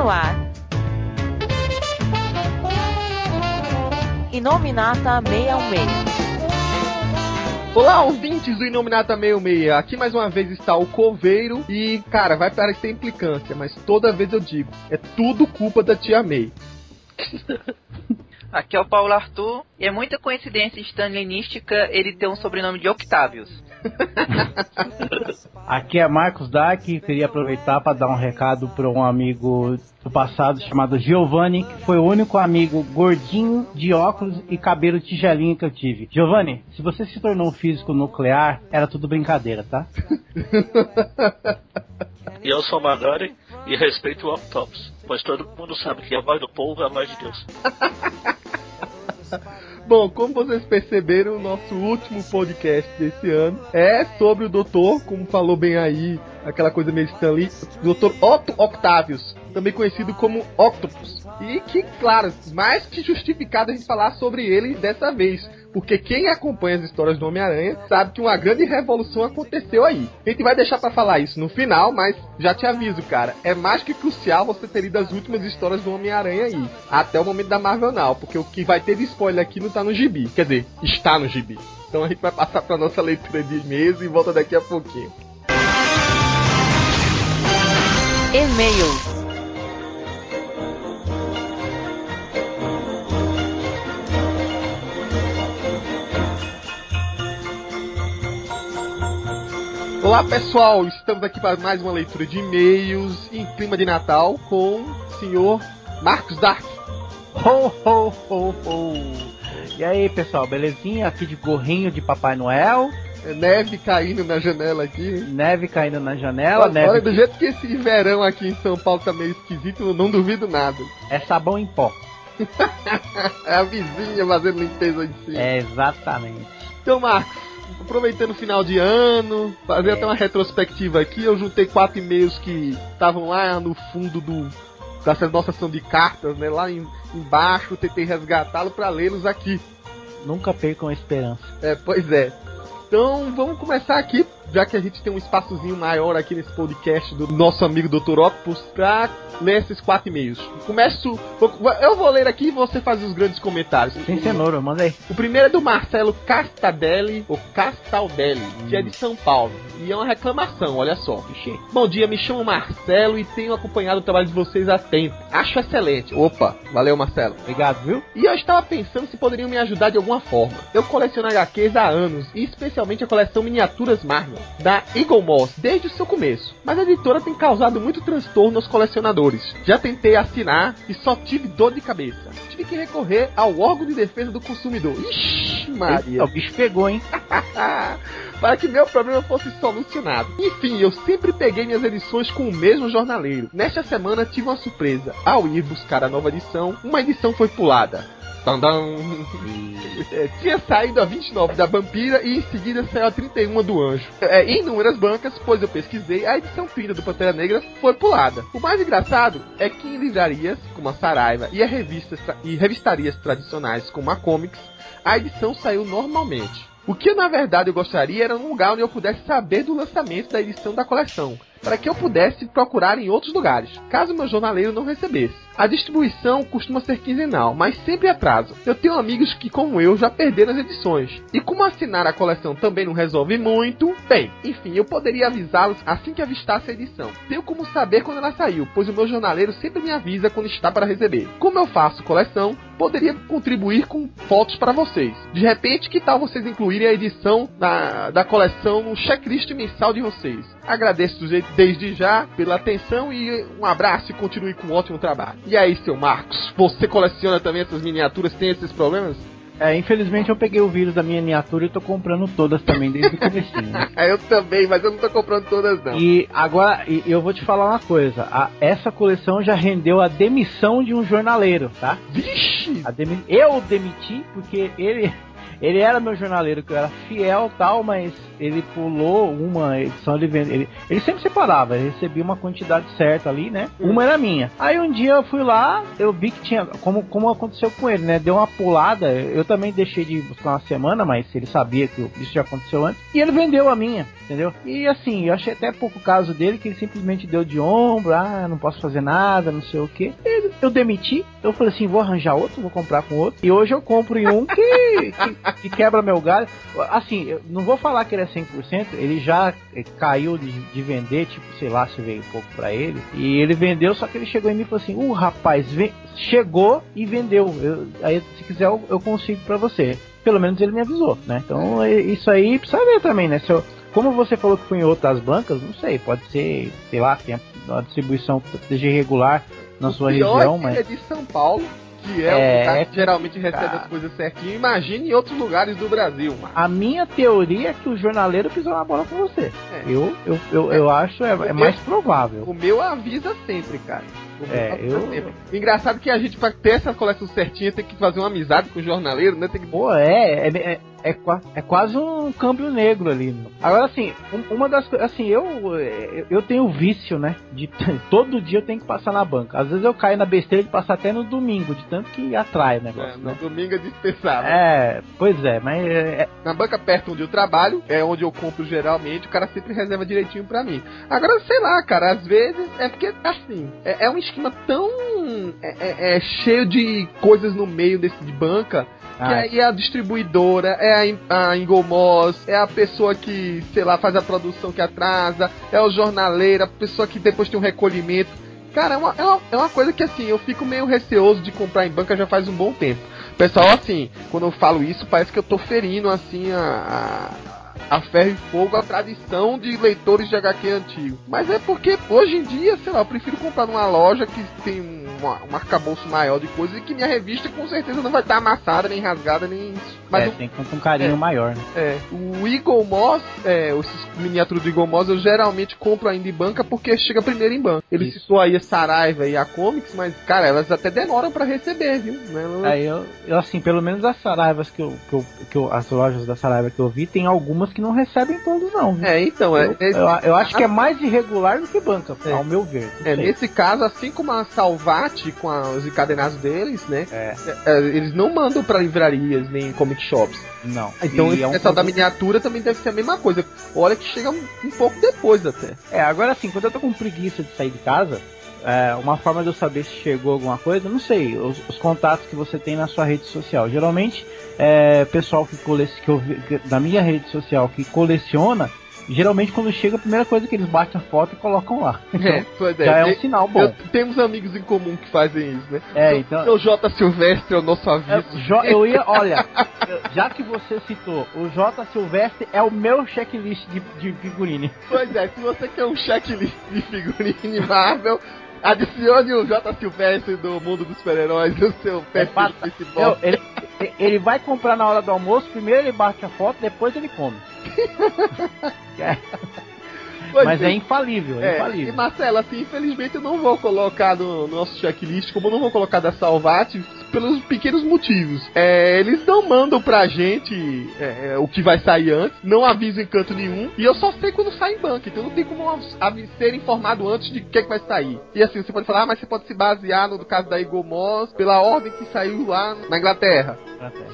no ar. Inominata 616. Olá, ouvintes do Inominata 66. Aqui mais uma vez está o Coveiro e, cara, vai parecer implicância, mas toda vez eu digo, é tudo culpa da tia May. Aqui é o Paulo Arthur, e é muita coincidência stalinística ele ter um sobrenome de Octavius. Aqui é Marcos Dark queria aproveitar para dar um recado para um amigo do passado chamado Giovanni, que foi o único amigo gordinho de óculos e cabelo tigelinho que eu tive. Giovanni, se você se tornou um físico nuclear, era tudo brincadeira, tá? E eu sou Magari e respeito o Octopus, pois todo mundo sabe que a voz do povo é a voz de Deus. Bom, como vocês perceberam, o nosso último podcast desse ano é sobre o doutor, como falou bem aí, aquela coisa meio Stanley, Dr. Otto Octavius, também conhecido como Octopus. E que, claro, mais que justificado a gente falar sobre ele dessa vez. Porque quem acompanha as histórias do Homem-Aranha sabe que uma grande revolução aconteceu aí. A gente vai deixar para falar isso no final, mas já te aviso, cara, é mais que crucial você ter lido as últimas histórias do Homem-Aranha aí, até o momento da Marvel Now, porque o que vai ter de spoiler aqui não tá no gibi, quer dizer, está no gibi. Então a gente vai passar para nossa leitura de e-mails e volta daqui a pouquinho. E-mails. Olá pessoal, estamos aqui para mais uma leitura de e-mails em clima de Natal com o senhor Marcos Dark. Ho, ho, ho, ho. E aí, pessoal, belezinha? Aqui de gorrinho de Papai Noel. É neve caindo na janela aqui. Neve caindo na janela, Olha, neve. do jeito que esse verão aqui em São Paulo tá meio esquisito, eu não duvido nada. É sabão em pó. É a vizinha fazendo limpeza em cima. É, exatamente. Então, Marcos, aproveitando o final de ano, fazer É. até uma retrospectiva aqui, eu juntei quatro e-mails que estavam lá no fundo do dessa nossa ação de cartas, né, lá em- embaixo, tentei resgatá-lo para lê-los aqui. Nunca percam a esperança. É, pois é. Então, vamos começar aqui, já que a gente tem um espaçozinho maior aqui nesse podcast do nosso amigo Dr. Octopus, pra ler esses quatro e-mails. Começo. Eu vou ler aqui e você faz os grandes comentários. Sem cenoura, manda aí. O primeiro é do Marcelo Castadelli, ou Castaldelli, que é de São Paulo. E é uma reclamação, olha só. Bom dia, me chamo Marcelo e tenho acompanhado o trabalho de vocês há tempo. Acho excelente. Opa, valeu Marcelo. Obrigado, viu? E eu estava pensando se poderiam me ajudar de alguma forma. Eu coleciono HQs há anos, e especialmente a coleção Miniaturas Marvel, da Eagle Moss, desde o seu começo. Mas a editora tem causado muito transtorno aos colecionadores. Já tentei assinar e só tive dor de cabeça. Tive que recorrer ao órgão de defesa do consumidor. Ixi, Maria. O bicho pegou, hein? para que meu problema fosse solucionado. Enfim, eu sempre peguei minhas edições com o mesmo jornaleiro. Nesta semana tive uma surpresa. Ao ir buscar a nova edição, uma edição foi pulada. Tandam. É, tinha saído a 29 da Vampira e em seguida saiu a 31 do Anjo. É, em inúmeras bancas, pois eu pesquisei, a edição 30 do Pantera Negra foi pulada. O mais engraçado é que em livrarias, como a Saraiva e, a revistas tra- e revistarias tradicionais como a Comics, a edição saiu normalmente. O que na verdade eu gostaria era um lugar onde eu pudesse saber do lançamento da edição da coleção, para que eu pudesse procurar em outros lugares, caso meu jornaleiro não recebesse. A distribuição costuma ser quinzenal, mas sempre atrasa. Eu tenho amigos que, como eu, já perderam as edições. E como assinar a coleção também não resolve muito, bem, enfim, eu poderia avisá-los assim que avistasse a edição. Tenho como saber quando ela saiu, pois o meu jornaleiro sempre me avisa quando está para receber. Como eu faço coleção, poderia contribuir com fotos para vocês. De repente, que tal vocês incluírem a edição da, da coleção no checklist mensal de vocês? Agradeço desde já pela atenção e um abraço e continue com um ótimo trabalho. E aí, seu Marcos, você coleciona também essas miniaturas, tem esses problemas? É, infelizmente eu peguei o vírus da minha miniatura e tô comprando todas também desde o comecinho. né? eu também, mas eu não tô comprando todas não. E agora, e eu vou te falar uma coisa. a- essa coleção já rendeu a demissão de um jornaleiro, tá? Vixe! Demi- eu demiti porque ele ele era meu jornaleiro, que eu era fiel tal, mas ele pulou uma edição, ele, ele, ele sempre separava, ele recebia uma quantidade certa ali, né? Uma era minha. Aí um dia eu fui lá, eu vi que tinha, como, como aconteceu com ele, né? Deu uma pulada, eu também deixei de buscar uma semana, mas ele sabia que isso já aconteceu antes, e ele vendeu a minha, entendeu? E assim, eu achei até pouco caso dele, que ele simplesmente deu de ombro, ah, não posso fazer nada, não sei o que. Eu demiti, eu falei assim, vou arranjar outro, vou comprar com outro, e hoje eu compro em um que, que, que quebra meu galho. Assim, eu não vou falar que ele é 100%, ele já caiu de, de vender, tipo, sei lá se veio um pouco pra ele, e ele vendeu, só que ele chegou em mim e falou assim, uh, rapaz, chegou e vendeu, eu, aí se quiser eu, eu consigo pra você. Pelo menos ele me avisou, né? Então é- isso aí precisa ver também, né? Se eu, como você falou que foi em outras bancas, não sei, pode ser, sei lá, tem uma distribuição que seja irregular na sua pior região, é mas. é de São Paulo, que é, É, o cara é que geralmente recebe cara. as coisas certinho. Imagine em outros lugares do Brasil, mano. A minha teoria é que o jornaleiro pisou na bola com você. É. Eu, eu, eu, eu acho é, é mais provável. O meu avisa sempre, cara. O É, avisa eu-. Engraçado que a gente, pra ter essa coleção certinha, tem que fazer uma amizade com o jornaleiro, né? Tem que. Pô, é, é, é, é, qua- é quase um câmbio negro ali. meu. Agora, assim, um- uma das coisas, assim, eu, eu, tenho vício, né? De todo dia eu tenho que passar na banca. Às vezes eu caio na besteira de passar até no domingo, de tanto que atrai o É, negócio, no né? domingo é dispensável. É, pois é, mas é, Na banca perto onde eu trabalho, é onde eu compro geralmente, o cara sempre reserva direitinho pra mim. Agora, sei lá, cara, às vezes é porque, assim, é, é um esquema tão é, é- é cheio de coisas no meio desse de banca, que ah, aí é a distribuidora, é a, a Ingomos, é a pessoa que, sei lá, faz a produção que atrasa, é o jornaleiro, a pessoa que depois tem um recolhimento. Cara, é uma, é uma, é uma coisa que assim, eu fico meio receoso de comprar em banca já faz um bom tempo. Pessoal, assim, quando eu falo isso, parece que eu tô ferindo, assim, a, a, a ferro e fogo, a tradição de leitores de HQ antigo. Mas é porque, hoje em dia, sei lá, eu prefiro comprar numa loja que tem um, um arcabouço maior de coisas e que minha revista com certeza não vai estar amassada, nem rasgada, nem isso. Mas é, o tem que um carinho é. maior, né? é, o Eagle Moss, é, esses miniaturas do Eagle Moss eu geralmente compro ainda em banca porque chega primeiro em banca. Ele Isso. citou aí a Saraiva e a Comics, mas, cara, elas até demoram pra receber, viu? Né? Elas- Aí eu, eu, assim, pelo menos as Saraivas que eu, que eu, que eu- as lojas da Saraiva que eu vi, tem algumas que não recebem todos não, viu? É, então, é, eu, é- eu, eu acho que é mais irregular do que banca, É. ao meu ver. é, sei. nesse caso, assim como a Salvati com a- os encadenados deles, né? É, é, eles não mandam pra livrarias nem comic shops. não. Então, E esse é um pessoal da miniatura também deve ser a mesma coisa. Olha que chega um, um pouco depois até. É, agora assim, quando eu tô com preguiça de sair de casa, é, uma forma de eu saber se chegou alguma coisa, não sei, os, os contatos que você tem na sua rede social. Geralmente, é, pessoal que, cole... que eu da minha rede social que coleciona, geralmente quando chega, a primeira coisa que eles batem a foto e colocam lá. Então, É, pois é. já é um sinal bom. eu- temos amigos em comum que fazem isso, né? É, Seu- então- Seu J. Silvestre é o nosso É, aviso. Jo- eu ia, olha, já que você citou, o J Silvestre é o meu checklist de, de figurine. Pois é, se você quer um checklist de figurine Marvel, adicione o J. Silvestre do Mundo dos Super-Heróis no seu perfil passa- do Facebook. Ele, ele vai comprar na hora do almoço, primeiro ele bate a foto, depois ele come. É, Pois mas é infalível, é, É, e infalível. Marcelo, assim, infelizmente eu não vou colocar no nosso checklist, como eu não vou colocar da Salvati, pelos pequenos motivos. É, eles não mandam pra gente é, é, o que vai sair antes, não avisam em canto nenhum, e eu só sei quando sai em banca, então não tem como ser informado antes de o que, é que vai sair. E assim, você pode falar, ah, mas você pode se basear no caso da Eagle Moss pela ordem que saiu lá na Inglaterra.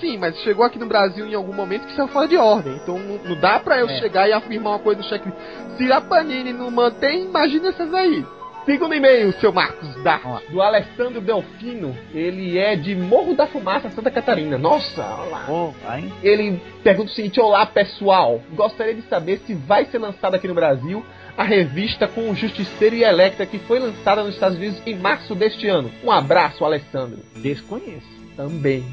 Sim, mas chegou aqui no Brasil em algum momento que saiu fora de ordem. Então não, não dá pra eu É. chegar e afirmar uma coisa no checklist. Se a Panini não mantém, imagina essas aí. Segundo e-mail, seu Marcos Vamos do Alessandro Delfino. Ele é de Morro da Fumaça, Santa Catarina. Nossa, olha lá. Ô, vai. Ele pergunta o seguinte: Olá pessoal, gostaria de saber se vai ser lançada aqui no Brasil a revista com o Justiceiro e Electra que foi lançada nos Estados Unidos em março deste ano. Um abraço, Alessandro. Desconheço. Também.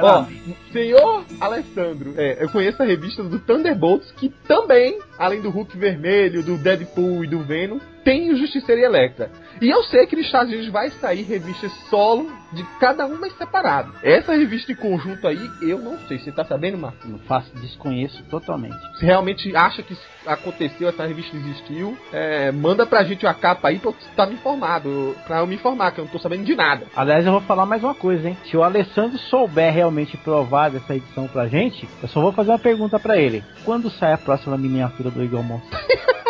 Ó, senhor Alessandro, é, eu conheço a revista do Thunderbolts, que também, além do Hulk vermelho, do Deadpool e do Venom, tem o Justiceiro e Electra. E eu sei que nos Estados Unidos vai sair revistas solo de cada uma separado. Essa revista em conjunto aí, eu não sei. Você tá sabendo, Marcos? Não faço, desconheço totalmente. Se realmente acha que aconteceu, essa revista existiu, é, manda pra gente a capa aí pra eu estar me informado. Pra eu me informar, que eu não tô sabendo de nada. Aliás, eu vou falar mais uma coisa, hein? Se o Alessandro souber realmente provar dessa edição pra gente, eu só vou fazer uma pergunta pra ele. Quando sai a próxima miniatura do Eagle Monster?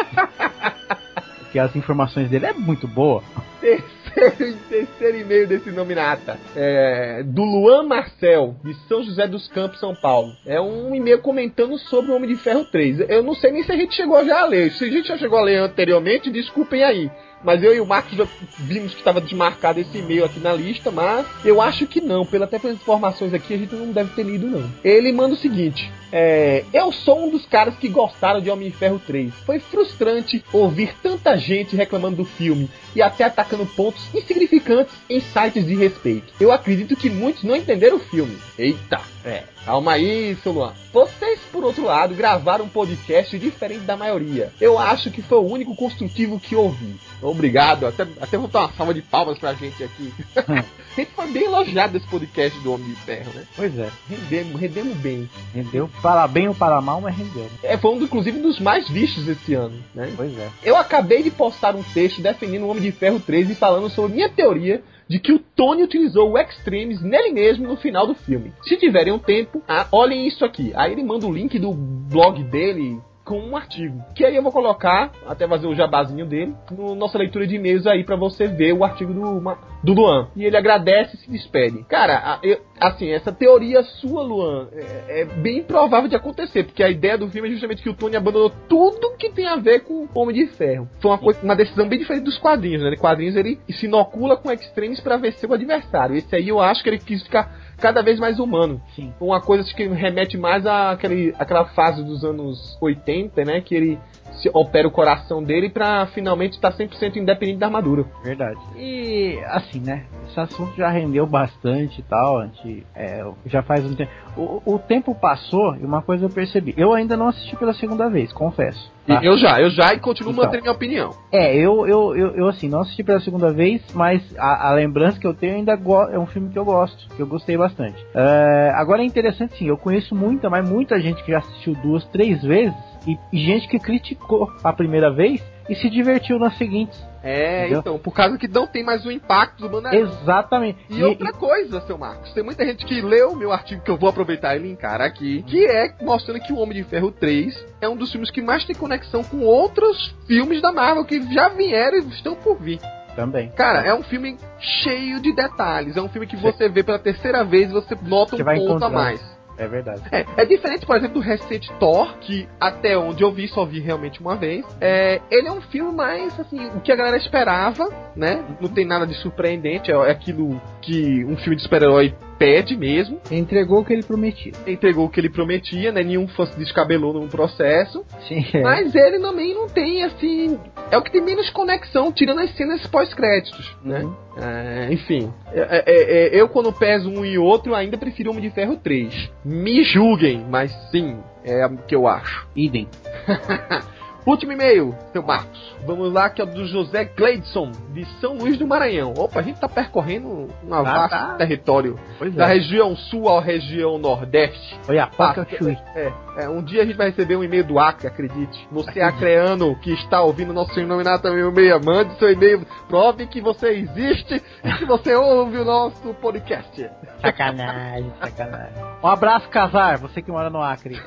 Porque as informações dele é muito boa. Terceiro, terceiro e-mail desse nominata. É, do Luan Marcel, de São José dos Campos, São Paulo. É um e-mail comentando sobre o Homem de Ferro 3. Eu não sei nem se a gente chegou já a ler. Se a gente já chegou a ler anteriormente, desculpem aí. Mas eu e o Marcos já vimos que estava desmarcado esse e-mail aqui na lista, mas eu acho que não. Pela, até pelas informações aqui, a gente não deve ter lido, não. Ele manda o seguinte: é, Eu sou um dos caras que gostaram de Homem de Ferro 3. Foi frustrante ouvir tanta gente reclamando do filme e até atacando pontos insignificantes em sites de respeito. Eu acredito que muitos não entenderam o filme. Eita! É. Calma aí, seu Luan. Vocês, por outro lado, gravaram um podcast diferente da maioria. Eu acho que foi o único construtivo que ouvi. Obrigado. Até, até vou dar uma salva de palmas pra gente aqui. gente foi bem elogiado desse podcast do Homem de Ferro, né? Pois é. Rendemos, rendemos bem. Rendeu para bem ou para mal, mas rendeu. É, foi um, inclusive, dos mais vistos esse ano, né? Pois é. Eu acabei de postar um texto defendendo o Homem de Ferro 3 e falando sobre minha teoria de que o Tony utilizou o Extremes nele mesmo no final do filme. Se tiverem um tempo, ah, olhem isso aqui. Aí ele manda o link do blog dele com um artigo. Que aí eu vou colocar, até fazer o jabazinho dele, no nossa leitura de e-mails aí para você ver o artigo do, do Luan. E ele agradece e se despede. Cara, eu, assim, essa teoria sua, Luan, é, é, bem provável de acontecer, porque a ideia do filme é justamente que o Tony abandonou tudo que tem a ver com Homem de Ferro. Foi uma, coisa, uma decisão bem diferente dos quadrinhos, né? Quadrinhos ele se inocula com extremes para vencer o adversário. Esse aí eu acho que ele quis ficar cada vez mais humano. Sim. Uma coisa que remete mais àquele, àquela fase dos anos 80, né? Que ele se opera o coração dele pra finalmente estar 100% independente da armadura. Verdade. E assim, né? Esse assunto já rendeu bastante e tal. A gente, é, já faz um tempo. O, o tempo passou e uma coisa eu percebi. Eu ainda não assisti pela segunda vez, confesso. Tá? Eu já, eu já e continuo Então. mantendo minha opinião. É, eu, eu, eu, eu, assim, não assisti pela segunda vez, mas a, a lembrança que eu tenho ainda é um filme que eu gosto, que eu gostei bastante. É, agora é interessante sim, eu conheço muita, mas muita gente que já assistiu duas, três vezes, e, e gente que criticou a primeira vez e se divertiu nas seguintes. É, Entendeu? então, por causa que não tem mais o impacto do Mandarim. Exatamente. E outra coisa, seu Marcos, tem muita gente que leu o meu artigo que eu vou aproveitar e linkar aqui, que é mostrando que o Homem de Ferro 3 é um dos filmes que mais tem conexão com outros filmes da Marvel que já vieram e estão por vir. também. Cara, é um filme cheio de detalhes, é um filme que você vê pela terceira vez e você nota um ponto a mais. É verdade. É, é diferente, por exemplo, do recente Thor, que até onde eu vi, só vi realmente uma vez. É, ele é um filme mais, assim, o que a galera esperava, né? Não tem nada de surpreendente, é, é aquilo que um filme de super-herói pede mesmo. Entregou o que ele prometia. Entregou o que ele prometia, né? Nenhum fã se descabelou no processo. Sim. é. Mas ele também não tem, assim. É o que tem menos conexão, tirando as cenas pós-créditos, né? Uhum. É, enfim, é, é, é, eu quando peso um e outro ainda prefiro Homem de Ferro 3. Me julguem, mas sim, é o que eu acho. Idem. Último e-mail, seu Marcos. Vamos lá, que é o do José Gleidson, de São Luís do Maranhão. Opa, a gente tá percorrendo um Ah, vasto tá. território. Pois Da é. região sul à região nordeste. Olha a paca é, é, um dia a gente vai receber um e-mail do Acre, acredite. Você, acreano, que está ouvindo nosso nominado também o e-mail, mande seu e-mail, prove que você existe e que você ouve o nosso podcast. Sacanagem, sacanagem. Um abraço, Casar, você que mora no Acre.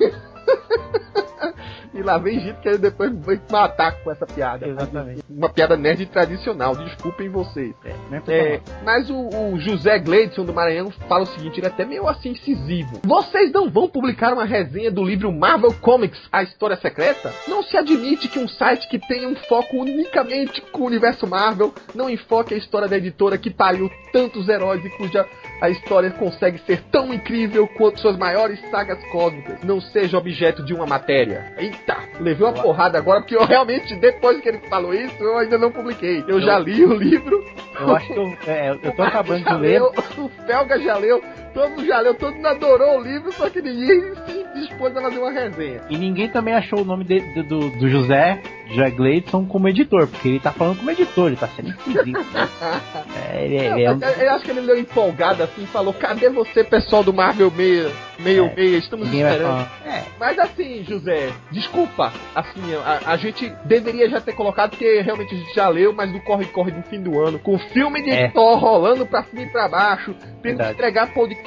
E lá vem gente que depois vai matar com essa piada. Exatamente. Uma piada nerd tradicional, desculpem vocês. É, precisa É, mas o, o José Gleidson do Maranhão fala o seguinte, ele é até meio assim incisivo. Vocês não vão publicar uma resenha do livro Marvel Comics, A História Secreta? Não se admite que um site que tenha um foco unicamente com o universo Marvel não enfoque a história da editora que pariu tantos heróis e cuja a história consegue ser tão incrível quanto suas maiores sagas cósmicas, não seja objeto de uma matéria. Eita, levei uma porrada agora porque eu realmente, depois que ele falou isso, eu ainda não publiquei. Eu já li o livro, Eu acho que eu, é, eu tô acabando de ler. leu, o Felga já leu, todo mundo já leu, todo mundo adorou o livro, só que ninguém se dispôs a fazer uma resenha. E ninguém também achou o nome de- do, do, do José José Gleidson como editor, porque ele tá falando como editor, ele tá sendo esquisito. Né? É, ele, é, é um... eu, acho que ele deu empolgado assim, falou: cadê você, pessoal do Marvel meio meio é, meia, estamos esperando. É. Mas assim, José, desculpa, assim, a, a, gente deveria já ter colocado, porque realmente a gente já leu, mas do corre-corre do fim do ano, com o filme de é. Thor rolando pra cima e pra baixo, tendo que entregar podcast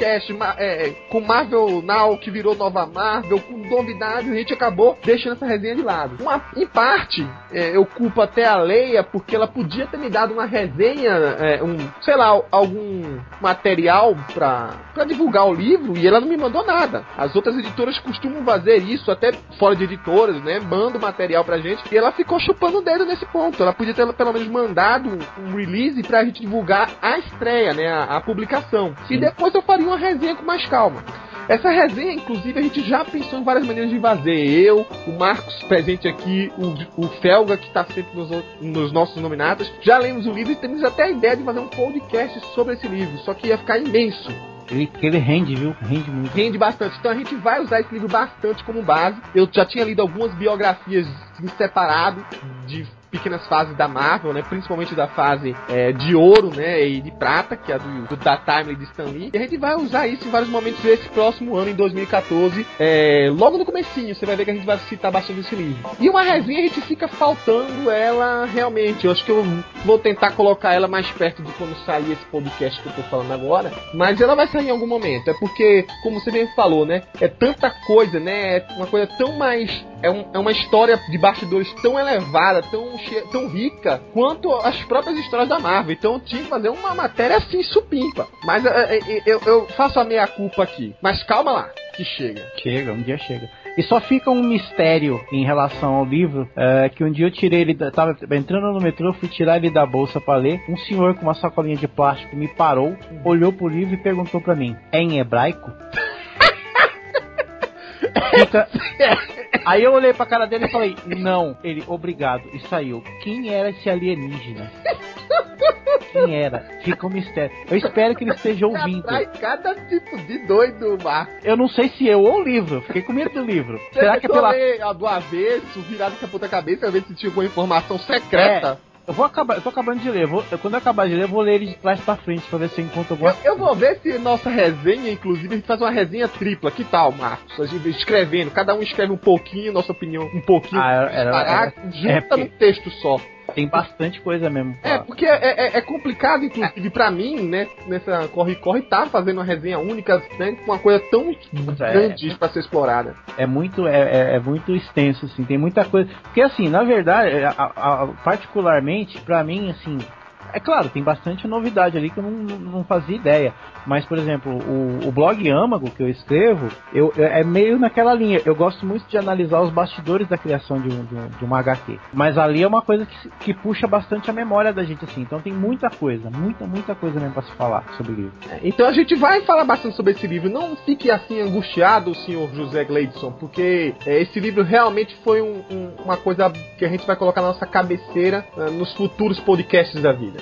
é, com Marvel Now, que virou nova Marvel, com novidades, a gente acabou deixando essa resenha de lado. Uma, em parte, é, eu culpo até a Leia, porque ela podia ter me dado uma resenha, é, um, sei lá, algum material pra, pra divulgar o livro, e ela não me mandou nada. As outras editoras costumam fazer isso, até fora de editoras, né? Manda material pra gente. E ela ficou chupando o dedo nesse ponto. Ela podia ter pelo menos mandado um release pra gente divulgar a estreia, né? A, a publicação. E depois eu faria uma resenha com mais calma. Essa resenha, inclusive, a gente já pensou em várias maneiras de fazer. Eu, o Marcos presente aqui, o, o Felga, que está sempre nos, nos, nossos nominados, já lemos o livro e temos até a ideia de fazer um podcast sobre esse livro, só que ia ficar imenso. Ele, ele rende, viu? Rende muito. Rende bastante. Então a gente vai usar esse livro bastante como base. Eu já tinha lido algumas biografias em separado de pequenas fases da Marvel, né? Principalmente da fase é, de ouro, né? E de prata, que é a do, do da Time de Stan Lee. E a gente vai usar isso em vários momentos desse próximo ano, em 2014. É, logo no comecinho, você vai ver que a gente vai citar bastante esse livro. E uma resenha a gente fica faltando ela realmente. Eu acho que eu vou tentar colocar ela mais perto de quando sair esse podcast que eu tô falando agora. Mas ela vai sair em algum momento. É porque, como você bem falou, né? É tanta coisa, né? É uma coisa tão mais. É, um, é uma história de bastidores tão elevada, tão tão rica quanto as próprias histórias da Marvel. Então eu tinha que fazer uma matéria assim, supimpa. Mas é, é, eu, eu faço a meia culpa aqui. Mas calma lá, que chega. Chega, um dia chega. E só fica um mistério em relação ao livro, é, que um dia eu tirei ele, tava entrando no metrô, fui tirar ele da bolsa para ler, um senhor com uma sacolinha de plástico me parou, olhou pro livro e perguntou para mim, é em hebraico? Fica... Aí eu olhei pra cara dele e falei, não. Ele, obrigado. E saiu. Quem era esse alienígena? Quem era? Fica um mistério. Eu espero que ele esteja ouvindo. Atrai cada tipo de doido, Marcos. Eu não sei se eu ou o livro. Fiquei com medo do livro. Você Será que é pela. A do avesso, virado com a puta cabeça, pra ver se tinha alguma informação secreta. É. Eu vou acabar, eu tô acabando de ler. Vou, quando eu acabar de ler, eu vou ler ele de trás pra frente pra ver se eu encontro alguma eu, eu vou ver se nossa resenha, inclusive, a gente faz uma resenha tripla. Que tal, Marcos? A gente escrevendo, cada um escreve um pouquinho, nossa opinião um pouquinho. Ah, era, era, era, junta é, num texto só. Tem bastante coisa mesmo. É, porque é, é, é, complicado, inclusive, pra mim, né, nessa corre-corre, tá fazendo uma resenha única, né, com uma coisa tão é, grande é, pra ser explorada. É muito, é, é, é, muito extenso, assim, tem muita coisa. Porque, assim, na verdade, a, a, particularmente, pra mim, assim, é claro, tem bastante novidade ali que eu não, não fazia ideia. Mas, por exemplo, o, o blog Âmago que eu escrevo, eu, é meio naquela linha. Eu gosto muito de analisar os bastidores da criação de, um, de, um, de uma HQ. Mas ali é uma coisa que, que puxa bastante a memória da gente, assim. Então tem muita coisa, muita, muita coisa mesmo pra se falar sobre o livro. É, então a gente vai falar bastante sobre esse livro. Não fique assim angustiado, senhor José Gleidson, porque é, esse livro realmente foi um, um, uma coisa que a gente vai colocar na nossa cabeceira uh, nos futuros podcasts da vida.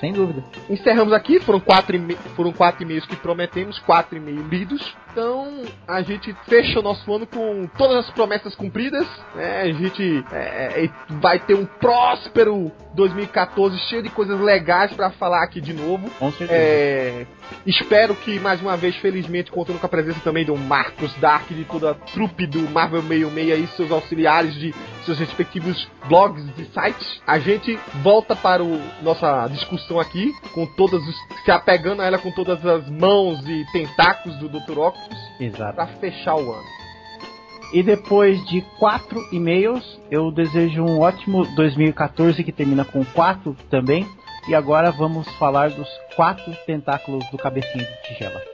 Sem dúvida. Encerramos aqui, foram quatro, foram quatro e-mails que prometemos, quatro e-mails lidos. Então a gente fecha o nosso ano com todas as promessas cumpridas. Né? A gente é, é vai ter um próspero 2014 cheio de coisas legais para falar aqui de novo. Com certeza. É, espero que mais uma vez, felizmente, contando com a presença também do Marcos Dark, de toda a trupe do Marvel 66 e seus auxiliares de seus respectivos blogs e sites. A gente volta para o nossa discussão aqui, com todas os, se apegando a ela com todas as mãos e tentáculos do Dr. Octopus. Exato. Para fechar o ano. E depois de quatro e-mails, eu desejo um ótimo 2014 que termina com quatro também. E agora vamos falar dos quatro tentáculos do cabecinho de tigela.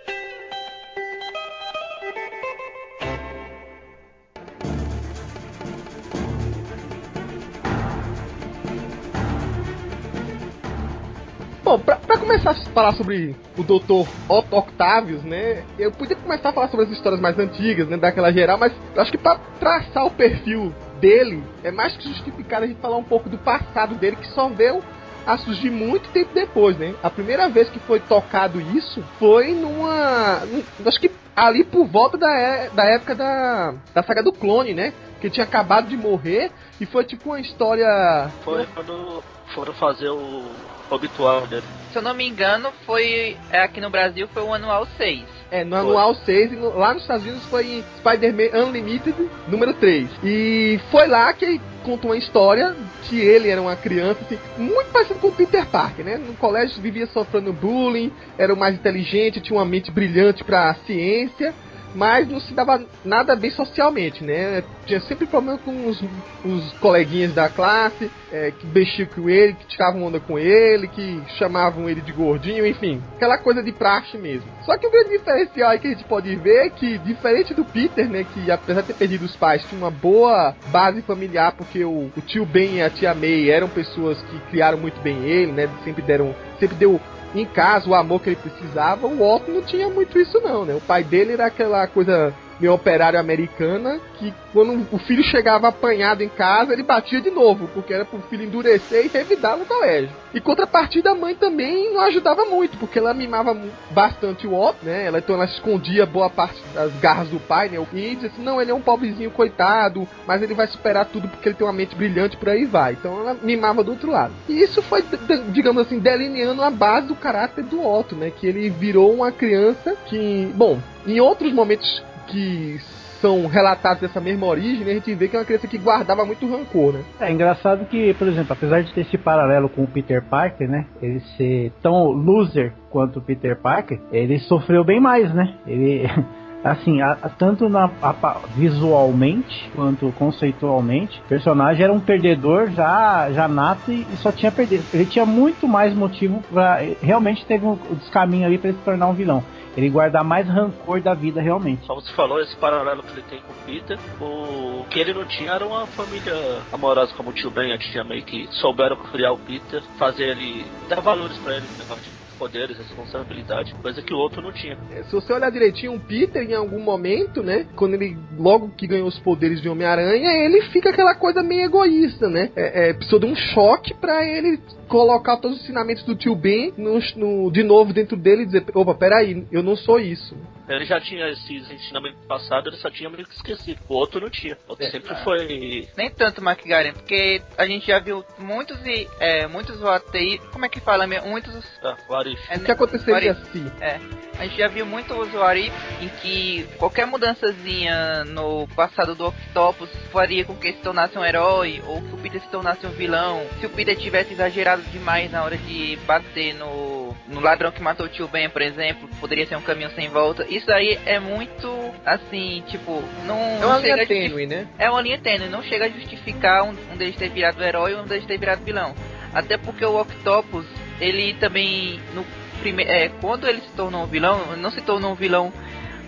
Bom, pra, pra, começar a falar sobre o Dr. Otto Octavius, né? Eu podia começar a falar sobre as histórias mais antigas, né? Daquela geral, mas acho que pra traçar o perfil dele, é mais que justificado a gente falar um pouco do passado dele, que só veio a surgir muito tempo depois, né? A primeira vez que foi tocado isso foi numa. Acho que ali por volta da, é, da época da, da saga do clone, né? Que tinha acabado de morrer E foi tipo uma história. Foi quando foram fazer o obituário dele. Se eu não me engano, foi é, aqui no Brasil foi o anual 6. É, no anual 6 e no- lá nos Estados Unidos foi Spider-Man Unlimited número 3. E foi lá que contou uma história que ele era uma criança, assim, muito parecido com o Peter Parker, né? No colégio vivia sofrendo bullying, era o mais inteligente, tinha uma mente brilhante pra ciência, mas não se dava nada bem socialmente, né? Tinha sempre problema com os, os coleguinhas da classe, é, que mexiam com ele, que tiravam onda com ele, que chamavam ele de gordinho, enfim, aquela coisa de praxe mesmo. Só que o grande diferencial que a gente pode ver é que, diferente do Peter, né, que apesar de ter perdido os pais, tinha uma boa base familiar, porque o, o tio Ben e a tia May eram pessoas que criaram muito bem ele, né, sempre deram, sempre deu em casa o amor que ele precisava, o Otto não tinha muito isso não, né? O pai dele era aquela coisa meio operário americana que quando o filho chegava apanhado em casa, ele batia de novo, porque era pro filho endurecer e revidar no colégio. E contrapartida a mãe também não ajudava muito, porque ela mimava bastante o Otto, né? Ela, então ela escondia boa parte das garras do pai, né? E dizia assim, não, ele é um pobrezinho coitado, mas ele vai superar tudo porque ele tem uma mente brilhante por aí vai. Então ela mimava do outro lado. E isso foi, digamos assim, delineando a base do caráter do Otto, né? Que ele virou uma criança que, bom, em outros momentos que são relatados dessa mesma origem, né, a gente vê que é uma criança que guardava muito rancor, né? É engraçado que, por exemplo, apesar de ter esse paralelo com o Peter Parker, né? Ele ser tão loser quanto o Peter Parker, ele sofreu bem mais, né? Ele. Assim, a- a- tanto na, a visualmente quanto conceitualmente, o personagem era um perdedor já, já nato e, e só tinha perdido. Ele tinha muito mais motivo para Realmente teve um, um descaminho ali para ele se tornar um vilão. Ele guardar mais rancor da vida realmente. Como você falou, esse paralelo que ele tem com o Peter, o que ele não tinha era uma família amorosa como o tio Ben e a tia May, que souberam criar o Peter, fazer ele, dar valores pra ele, negócio de poderes, responsabilidade, coisa que o outro não tinha. É, Se você olhar direitinho, o Peter, em algum momento, né? Quando ele, logo que ganhou os poderes de Homem-Aranha, ele fica aquela coisa meio egoísta, né? É, é, precisou de um choque pra ele colocar todos os ensinamentos do tio Ben no, no- de novo dentro dele e dizer: opa, peraí, eu não sou isso. Ele já tinha esses ensinamentos passados, ele só tinha meio que esquecido. O outro não tinha. O outro É. sempre foi. Nem tanto McGaren, porque a gente já viu muitos e é, muitos OTI, como é que fala mesmo? Muitos Ah, o Arif. é, O que aconteceria se? É, a gente já viu muito usuário em que qualquer mudançazinha no passado do Octopus faria com que ele se tornasse um herói ou que o Peter se tornasse um vilão. Se o Peter tivesse exagerado demais na hora de bater no, no ladrão que matou o tio Ben, por exemplo, poderia ser um caminho sem volta. Isso aí é muito assim, tipo, não, É uma linha tênue, né? é uma linha tênue, não chega a justificar um, um deles ter virado herói ou um deles ter virado vilão. Até porque o Octopus, ele também, no prime é, quando ele se tornou um vilão, não se tornou um vilão,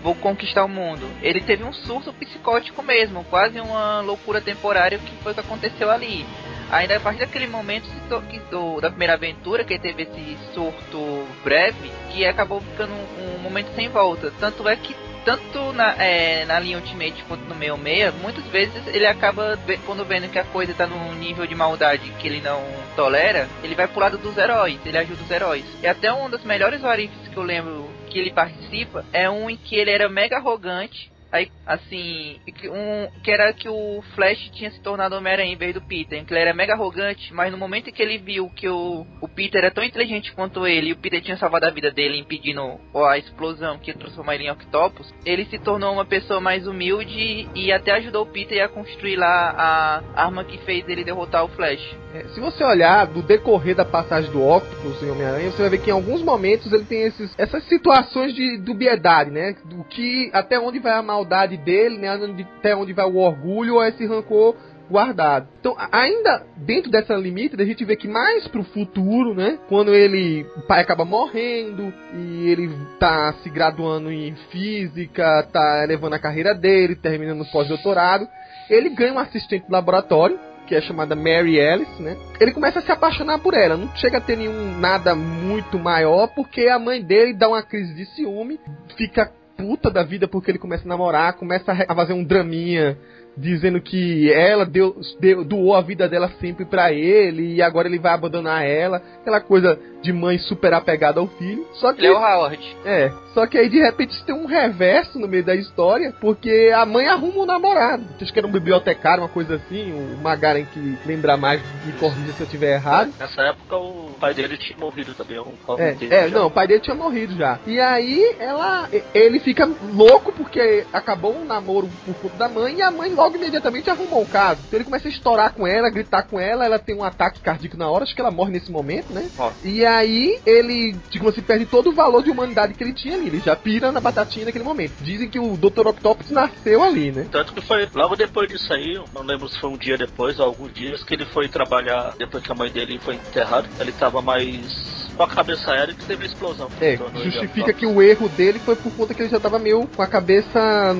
vou conquistar o mundo. Ele teve um surto psicótico mesmo, quase uma loucura temporária que foi o que aconteceu ali. Ainda a partir daquele momento que do- da primeira aventura, que teve esse surto breve, que acabou ficando um, um momento sem volta. Tanto é que tanto na, é, na linha Ultimate quanto no meio meia, muitas vezes ele acaba, quando vendo que a coisa tá num nível de maldade que ele não tolera, ele vai pro lado dos heróis, ele ajuda os heróis. E até um dos melhores warifs que eu lembro que ele participa é um em que ele era mega arrogante. Aí, assim, um, que era que o Flash tinha se tornado Homem-Aranha em vez do Peter, que ele era mega arrogante, mas no momento em que ele viu que o, o Peter era tão inteligente quanto ele, e o Peter tinha salvado a vida dele, impedindo a explosão que ia transformar ele em Octopus, ele se tornou uma pessoa mais humilde e até ajudou o Peter a construir lá a arma que fez ele derrotar o Flash. É, se você olhar do decorrer da passagem do Octopus em Homem-Aranha, você vai ver que em alguns momentos ele tem esses, essas situações de dubiedade, né? Do que até onde vai a maldade dele, né? Até onde vai o orgulho ou esse rancor guardado. Então, ainda dentro dessa limite, a gente vê que mais pro futuro, né? Quando ele, o pai acaba morrendo e ele tá se graduando em física, tá elevando a carreira dele, terminando o pós-doutorado, ele ganha um assistente de laboratório que é chamada Mary Alice, né? Ele começa a se apaixonar por ela. Não chega a ter nenhum nada muito maior, porque a mãe dele dá uma crise de ciúme, fica puta da vida porque ele começa a namorar, começa a fazer um draminha dizendo que ela deu, deu doou a vida dela sempre pra ele e agora ele vai abandonar ela. Aquela coisa de mãe super apegada ao filho. Só que. Ele é o Howard. É, só que aí de repente tem um reverso no meio da história, porque a mãe arruma um namorado. Acho que era um bibliotecário, uma coisa assim, o Magaren que lembra mais, me corrija se eu tiver errado. Nessa época o pai dele tinha morrido também. Um é, é não, o pai dele tinha morrido já. E aí ela, ele fica louco porque acabou um namoro por conta da mãe e a mãe logo imediatamente arrumou o caso. Então ele começa a estourar com ela, gritar com ela, ela tem um ataque cardíaco na hora, acho que ela morre nesse momento, né? Ó. E aí ele, tipo assim, perde todo o valor de humanidade que ele tinha ali. Ele já pira na batatinha naquele momento. Dizem que o Dr. Octopus nasceu ali, né? Tanto que foi logo depois disso aí, não lembro se foi um dia depois ou alguns dias, que ele foi trabalhar depois que a mãe dele foi enterrada. Ele tava mais com a cabeça aérea que teve a explosão. É, justifica que o erro dele foi por conta que ele já tava meio com a cabeça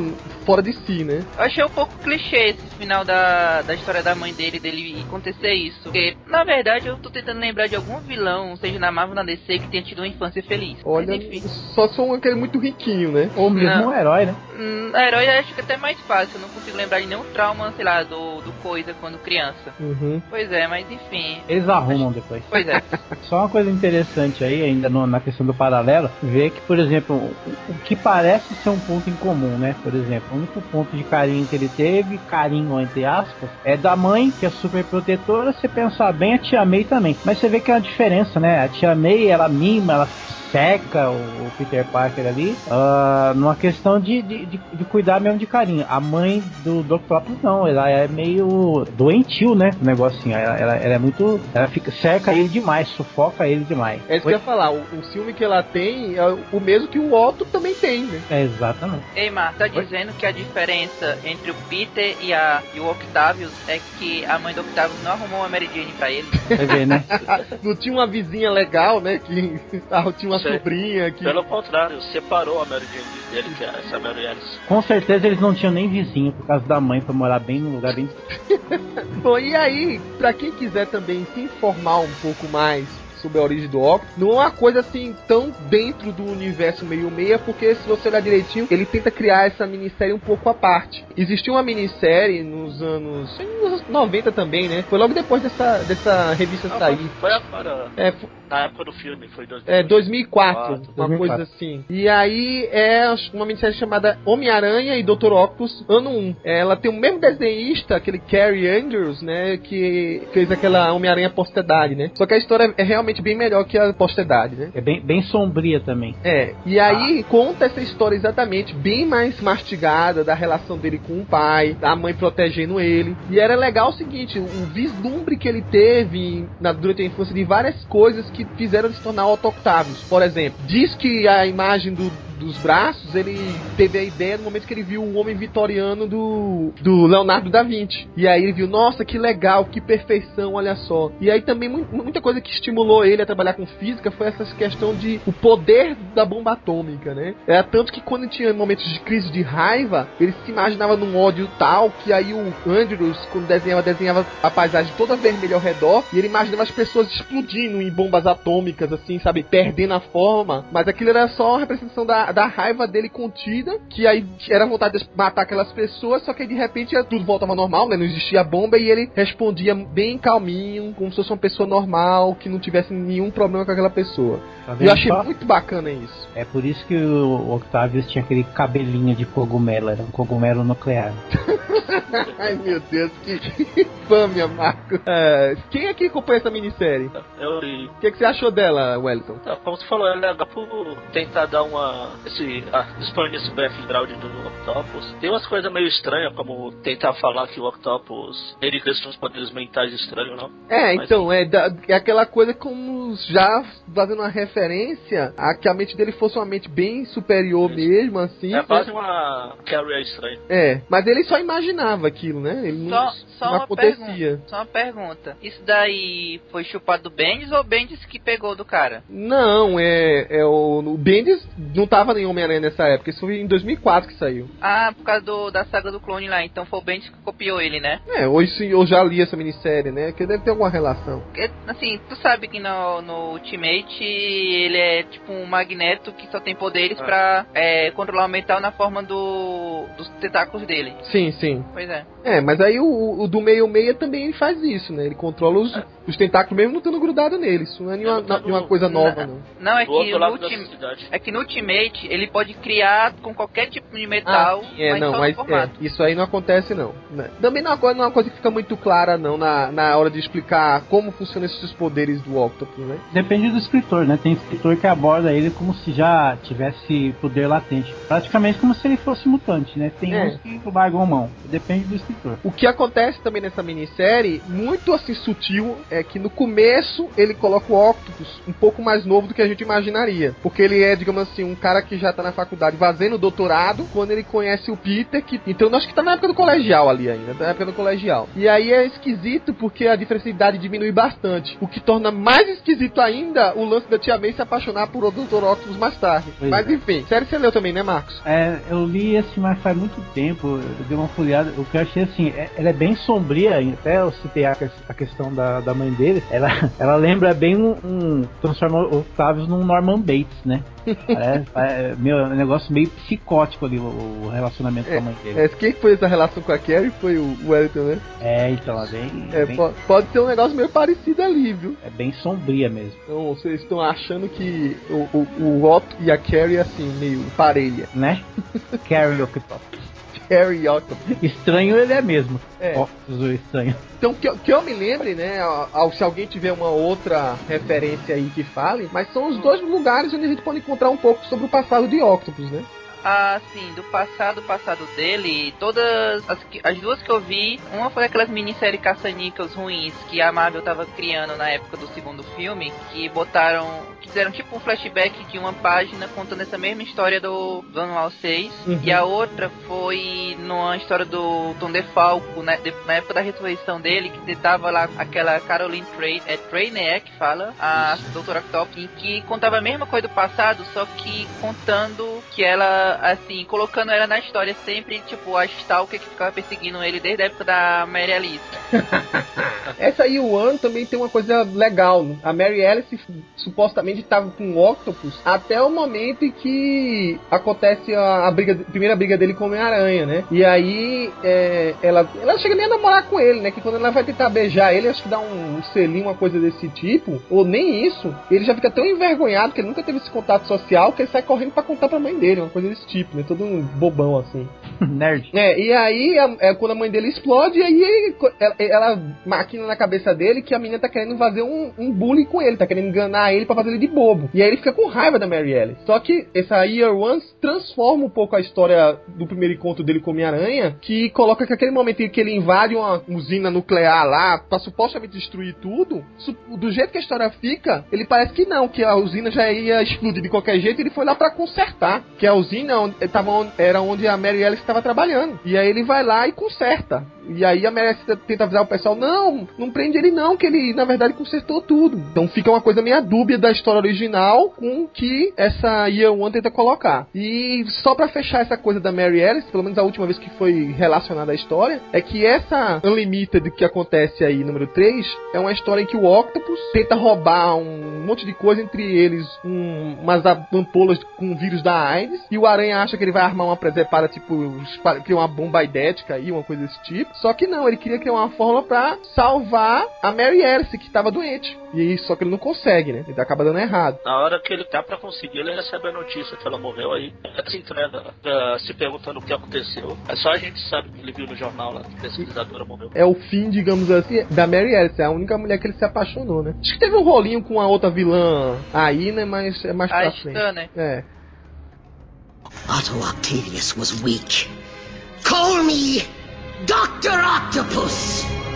fora de si, né? Eu achei um pouco clichê esse final da, da história da mãe dele, dele acontecer isso. Porque, na verdade, eu tô tentando lembrar de algum vilão, seja na Marvel na DC, que tenha tido uma infância feliz. Olha, Mas, enfim. só são aquele muito riquinho, né? Ou mesmo Não. um herói, né? Hum, a herói eu acho que até é mais fácil. Eu não consigo lembrar de nenhum trauma, sei lá, do, do coisa quando criança. Uhum. Pois é, mas enfim. Eles arrumam depois. Pois é. Só uma coisa interessante aí, ainda no- na questão do paralelo, ver que, por exemplo, o, que parece ser um ponto em comum, né? Por exemplo, o único ponto de carinho que ele teve, carinho entre aspas, é da mãe, que é super protetora. Se pensar bem, a tia May também. Mas você vê que é uma diferença, né? Tia May, ela mima, ela seca o, o Peter Parker ali, ah, numa questão de, de, de, de cuidar mesmo de carinho. A mãe do Dr. Octopus não, ela é meio doentil, né? O negocinho. Ela, ela, ela é muito. Ela fica, seca ele demais, sufoca ele demais. É isso que eu ia falar, o, o ciúme que ela tem é o mesmo que o Otto também tem, né? É, exatamente. Ei, Mar, tá dizendo que a diferença entre o Peter e, a, e o Octavius é que a mãe do Octavius não arrumou uma Mary Jane pra ele? Você vê, né? Não tinha uma vizinha legal, né? Que tinha uma Sei. Sobrinha que. Pelo contrário, separou a Mary Jane dele, que é essa Mary Alice. Com certeza eles não tinham nem vizinho por causa da mãe pra morar bem num lugar bem. Bom, e aí, pra quem quiser também se informar um pouco mais sobre a origem do Octopus, não é uma coisa assim tão dentro do universo meio-meia, porque se você olhar direitinho, ele tenta criar essa minissérie um pouco à parte. Existiu uma minissérie nos anos, nos anos 90 também, né? Foi logo depois dessa, dessa revista Ah, sair. foi, foi agora, É, na época do filme, foi dois é 2004, uma 2004. coisa assim. E aí é uma minissérie chamada Homem-Aranha e Dr. Octopus, ano 1. Ela tem o mesmo desenhista, aquele Cary Andrews, né, que fez aquela Homem-Aranha Postedade, né? Só que a história é realmente bem melhor que a Postedade, né? É bem, bem sombria também. É, e aí conta essa história exatamente, bem mais mastigada da relação dele com o pai, da mãe protegendo ele. E era legal o seguinte, o vislumbre que ele teve na, durante a infância de várias coisas que fizeram se tornar Otto. Por exemplo, diz que a imagem do, dos braços, ele teve a ideia no momento que ele viu o homem vitoriano do, do Leonardo da Vinci. E aí ele viu, nossa, que legal, que perfeição, olha só. E aí também mu- muita coisa que estimulou ele a trabalhar com física foi essa questão de o poder da bomba atômica, né? Era tanto que quando tinha momentos de crise de raiva, ele se imaginava num ódio tal que aí o Andrews, quando desenhava, desenhava a paisagem toda vermelha ao redor e ele imaginava as pessoas explodindo em bombas atômicas, assim, sabe? Perdendo a forma. Mas aquilo era só uma representação da, da raiva dele contida, que aí era vontade de matar aquelas pessoas, só que aí de repente tudo voltava normal, né? Não existia bomba e ele respondia bem calminho, como se fosse uma pessoa normal, que não tivesse nenhum problema com aquela pessoa. Tá E eu achei só? muito bacana isso. É por isso que o Octavius tinha aquele cabelinho de cogumelo, era um cogumelo nuclear. Ai meu Deus, que, infâmia, Marco. É, quem aqui acompanha essa minissérie? Eu li. O que, que você achou dela, Wellington? Tá, como você falou, é legal por tentar dar uma. Esse, ah, expandir esse background do Octopus. Tem umas coisas meio estranhas, como tentar falar que o Octopus ele tem uns poderes mentais estranhos, não? É, Mas- então, é, da- é aquela coisa como já fazendo uma referência a que a mente dele fosse uma mente bem superior Isso. mesmo, assim. É né? quase uma Carrie estranha. É, mas ele só imaginava aquilo, né? Ele não, Só, só não uma acontecia. pergunta. Só uma pergunta. Isso daí foi chupado do Bendis ou o Bendis que pegou do cara? Não, é, é o, o Bendis não tava em Homem-Aranha nessa época, isso foi em 2004 que saiu. Ah, por causa do, da saga do clone lá. Então foi o Bendis que copiou ele, né? É, ou isso eu já li essa minissérie, né? Que deve ter alguma relação. Porque, assim, tu sabe que no, no Ultimate ele é tipo um magneto que só tem poderes Ah. pra é, controlar o metal na forma do, dos tentáculos dele. Sim, sim. Pois é. É, mas aí o, o do meio-meia também ele faz isso, né? Ele controla os, os tentáculos mesmo não estando grudado nele. Isso não é nenhuma, É, mas nenhuma no- coisa nova, não. não. Não, é que, ultim- é que no Ultimate ele pode criar com qualquer tipo de metal, Ah, é, mas não, só mas no é, formato. isso aí não acontece não. né? Também não é uma coisa, não é uma coisa que fica muito clara não na, na hora de explicar como funcionam esses poderes do Octopus, né? Depende do escritor, né? Tem escritor que aborda ele como se já tivesse poder latente. Praticamente como se ele fosse mutante, né? Tem É. uns que largam a mão. Depende do escritor. O que acontece também nessa minissérie, muito assim sutil, é que no começo ele coloca o Octopus um pouco mais novo do que a gente imaginaria. Porque ele é, digamos assim, um cara que já tá na faculdade fazendo doutorado, quando ele conhece o Peter, que. Então acho que tá na época do colegial ali ainda, na época do colegial. E aí é esquisito porque a diferença de idade diminui bastante. O que torna mais esquisito ainda o lance da Tia May se apaixonar por o Dr. Octopus mais tarde. Pois Mas é. enfim, série você leu também, né, Marcos? É, eu li assim, mas faz muito tempo. Eu dei uma folhada. O que eu achei assim, é- ela é bem sombria. Até eu citei a, a questão da, da mãe dele. Ela, ela lembra bem um. um transforma o Octavius num Norman Bates, né? É, é, meu, é um negócio meio psicótico ali, o, relacionamento com a mãe dele. É, quem foi essa relação com a Carrie foi o Wellington, né? É, então, é bem. É, bem- po- pode ser um negócio meio parecido ali, viu? é bem sombria mesmo, Então, vocês estão achando que o, o, o Otto e a Carrie, assim, meio parelha. né? Carrie Octopus. E Otto. Estranho ele é mesmo. É. Octopus o estranho. Então, que, eu- que eu me lembre, né, ao- ao- se alguém tiver uma outra referência aí que fale, mas são os dois lugares onde a gente pode encontrar um pouco sobre o passado de Octopus, né? Ah, sim, do passado, passado dele, todas as, as duas que eu vi, uma foi aquelas minisséries caça-níqueis ruins que a Marvel tava criando na época do segundo filme, que botaram, que fizeram tipo um flashback de uma página contando essa mesma história do, do Anual 6, Uhum. e a outra foi numa história do Tom DeFalco, né, de- na época da ressurreição dele, que tava lá aquela Caroline Trey, é Trainer é, que fala, a Doutora Octopus, em que contava a mesma coisa do passado, só que contando que ela, assim, colocando ela na história sempre, tipo, a Stalker que ficava perseguindo ele desde a época da Mary Alice. Essa One, também tem uma coisa legal. né? A Mary Alice supostamente estava com o Octopus até o momento em que acontece a, a briga, a primeira briga dele com o Homem-Aranha, né? E aí é, ela, ela chega nem a namorar com ele, né? Que quando ela vai tentar beijar ele, acho que dá um, um selinho, uma coisa desse tipo, ou nem isso, ele já fica tão envergonhado que ele nunca teve esse contato social que ele sai correndo pra contar pra mãe dele, uma coisa desse tipo, né? Todo um bobão assim. Nerd. É, e aí, a- é quando a mãe dele explode, aí ele- ela, ela maquina na cabeça dele que a menina tá querendo fazer um, um bullying com ele, tá querendo enganar ele pra fazer ele de bobo. E aí ele fica com raiva da Mary Alice. Só que essa Year One transforma um pouco a história do primeiro encontro dele com Homem-Aranha, que coloca que aquele momento em que ele invade uma usina nuclear lá pra supostamente destruir tudo, do jeito que a história fica, ele parece que não, que a usina já ia explodir de qualquer jeito, ele foi lá pra consertar. Que a usina tava era onde a Mary Alice estava trabalhando. E aí ele vai lá e conserta. E aí a Mary tenta avisar o pessoal, não, não prende ele não, que ele na verdade consertou tudo. Então fica uma coisa meio dúbia da história original com que essa Year One tenta colocar. E só pra fechar essa coisa da Mary Alice, pelo menos a última vez que foi relacionada à história, é que essa Unlimited que acontece aí, número 3, é uma história em que o Octopus tenta roubar um monte de coisa, entre eles um, umas ampolas com vírus da AIDS, e o Aranha acha que ele vai armar uma presepada, tipo, criar uma bomba idética aí, uma coisa desse tipo. Só que não, ele queria criar uma fórmula pra salvar a Mary Alice, que estava doente. E aí, só que ele não consegue, né? Ele acaba dando errado. Na hora que ele tá pra conseguir, ele recebe a notícia que ela morreu aí. Ele se entrega, ah, se perguntando o que aconteceu. É só a gente sabe que ele viu no jornal lá que a pesquisadora morreu. É o fim, digamos assim, da Mary Alice. É a única mulher que ele se apaixonou, né? Acho que teve um rolinho com a outra vilã aí, né? Mas é mais A pra frente. Stan, né? É. Otto Octavius was weak. Call me Dr. Octopus!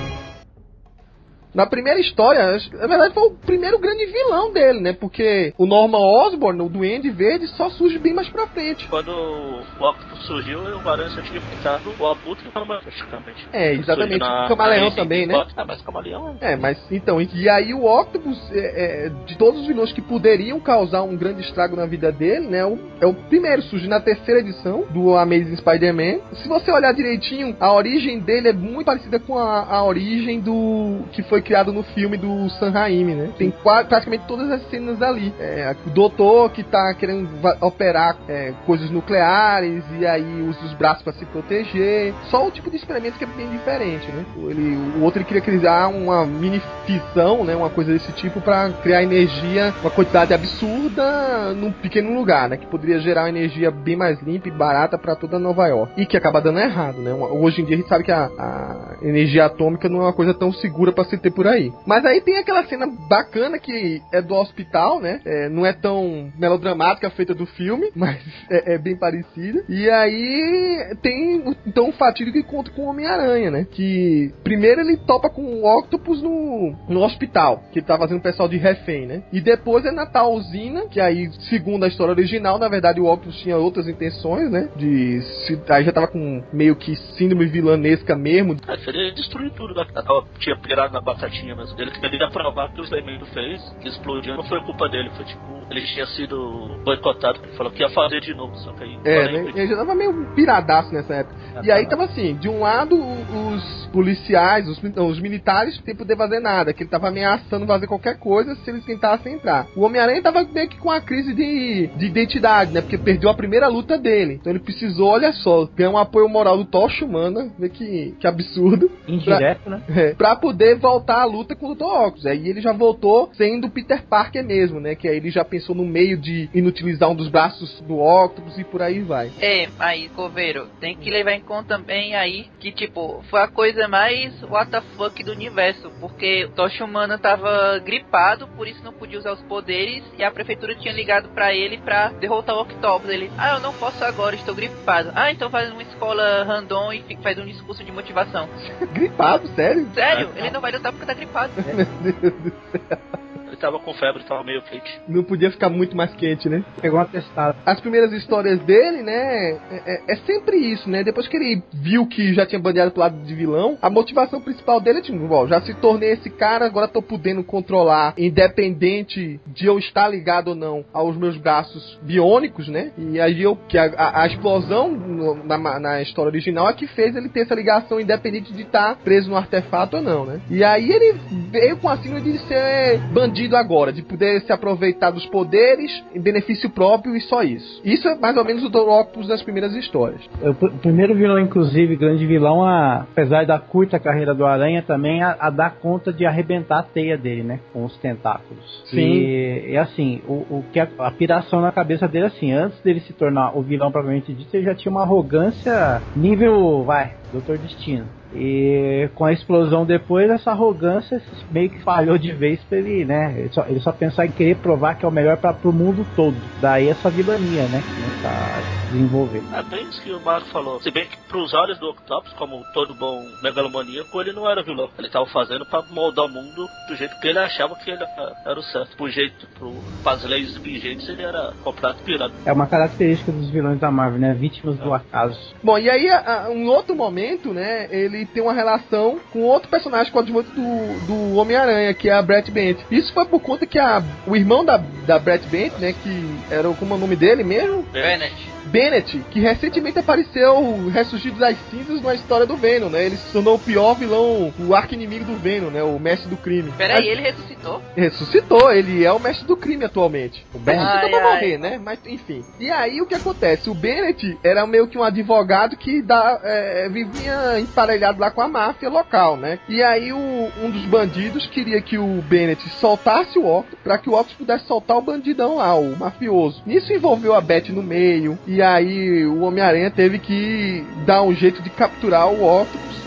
Na primeira história, na verdade foi o primeiro grande vilão dele, né? Porque o Norman Osborn, o Duende Verde, só surge bem mais pra frente. Quando o Octopus surgiu, o Aranha só tinha enfrentado o Abutre e o Camaleão, praticamente. É, exatamente. Na- O Camaleão também, né? Ah, mas Camaleão... É, mas então, e, e aí o Octopus, é, é, de todos os vilões que poderiam causar um grande estrago na vida dele, né? o- é o primeiro, surge na terceira edição do Amazing Spider-Man. Se você olhar direitinho, a origem dele é muito parecida com a, a origem do que foi criado no filme do San Raimi, né? Tem qua- praticamente todas as cenas ali. É, o doutor que tá querendo operar é, coisas nucleares e aí usa os braços para se proteger. Só o tipo de experimento que é bem diferente, né? Ele, o outro ele queria criar uma mini fissão, né? Uma coisa desse tipo para criar energia, uma quantidade absurda num pequeno lugar, né? Que poderia gerar uma energia bem mais limpa e barata para toda Nova York. E que acaba dando errado, né? Hoje em dia a gente sabe que a, a energia atômica não é uma coisa tão segura para se ter por aí. Mas aí tem aquela cena bacana que é do hospital, né? É, não é tão melodramática feita do filme, mas é, é bem parecida. E aí tem então o fatídico encontro com o Homem-Aranha, né? Que primeiro ele topa com o Octopus no, no hospital, que ele tá fazendo o pessoal de refém, né? E depois é na tal usina, que aí, segundo a história original, na verdade o Octopus tinha outras intenções, né? De se, aí já tava com meio que síndrome vilanesca mesmo, É, seria destruir tudo. Né? Tava- tinha pirado na batatinha mesmo. Ele queria provar que o Slayman fez, que explodiu, não foi culpa dele. Foi tipo, ele tinha sido boicotado. Ele falou que ia fazer de novo, só que aí. É, né? Ele já tava meio piradaço nessa época. E aí tava assim, de um lado os policiais, os, não, os militares sem poder fazer nada, que ele tava ameaçando fazer qualquer coisa se eles tentassem entrar. O Homem-Aranha tava meio que com uma crise de, de identidade, né? Porque perdeu a primeira luta dele. Então ele precisou, olha só, ganhar um apoio moral do Tocha Humana, vê que, que absurdo, Indireto, né? é, pra poder voltar à luta com o Dr. Octopus. Aí ele já voltou sendo Peter Parker mesmo, né? Que aí ele já pensou no meio de inutilizar um dos braços do Octopus e por aí vai. É, aí, Coveiro, tem que levar em conta também aí que, tipo, foi a coisa mais what the fuck do universo, porque o Tocha Humana tava gripado, por isso não podia usar os poderes, e a prefeitura tinha ligado pra ele pra derrotar o Octopus. Ele, ah, eu não posso agora, estou gripado. Ah, então faz uma escola random e faz um discurso de motivação. Gripado, sério? Sério, ele não vai lutar porque tá gripado. Meu Deus do céu. Ele tava com febre, tava meio quente. Não podia ficar muito mais quente, né? Pegou um atestado. As primeiras histórias dele, né? É, é- é sempre isso, né? Depois que ele viu que já tinha bandeado pro lado de vilão, a motivação principal dele é tipo, ó, já se tornei esse cara, agora tô podendo controlar, independente de eu estar ligado ou não aos meus braços biônicos, né? E aí eu que a, a- a explosão no- na, na história original é que fez ele ter essa ligação independente de estar preso no artefato ou não, né? E aí ele veio com a síndrome de ser bandido agora, de poder se aproveitar dos poderes em benefício próprio e só isso. Isso é mais ou menos o Dr. Octopus das primeiras histórias. O pr- primeiro vilão, inclusive, grande vilão, a- apesar da curta carreira do Aranha, também a, a dar conta de arrebentar a teia dele, né? Com os tentáculos. Sim. E, e assim, o, o que a, a piração na cabeça dele, assim, antes dele se tornar o vilão propriamente dito, ele já tinha uma arrogância nível, vai, Doutor Destino. E com a explosão depois, essa arrogância meio que falhou de vez pra ele, né? Ele só, ele só pensar em querer provar que é o melhor para pro mundo todo. Daí essa vilania, né? Que começa a desenvolver. É bem isso que o Marco falou. Se bem que pros olhos do Octopus, como todo bom megalomaníaco, ele não era vilão. Ele tava fazendo pra moldar o mundo do jeito que ele achava que ele era, era o certo. Pro jeito, pro, pras leis vigentes, ele era completo pirata. É uma característica dos vilões da Marvel, né? Vítimas do acaso. Bom, e aí, a- a- um outro momento, né, ele tem uma relação com outro personagem coadjuvante do, do Homem-Aranha, que é a Brett Bent. Isso foi por conta que a, o irmão da, da Brett Bent, né, que era, como é o nome dele mesmo? Bennett. Bennett, que recentemente apareceu ressurgido das cinzas na história do Venom, né? Ele se tornou o pior vilão, o arco-inimigo do Venom, né? O mestre do crime. Peraí, Mas ele ressuscitou? ressuscitou, ele é o mestre do crime atualmente. O Bennett Ai, pra ai. morrer, né? Mas enfim. E aí o que acontece? O Bennett era meio que um advogado que dá, é, vivia emparelhado lá com a máfia local, né? E aí o- um dos bandidos queria que o Bennett soltasse o Octopus pra que o Octopus pudesse soltar o bandidão lá, o mafioso. Isso envolveu a Beth no meio. E aí o Homem-Aranha teve que dar um jeito de capturar o Octopus. e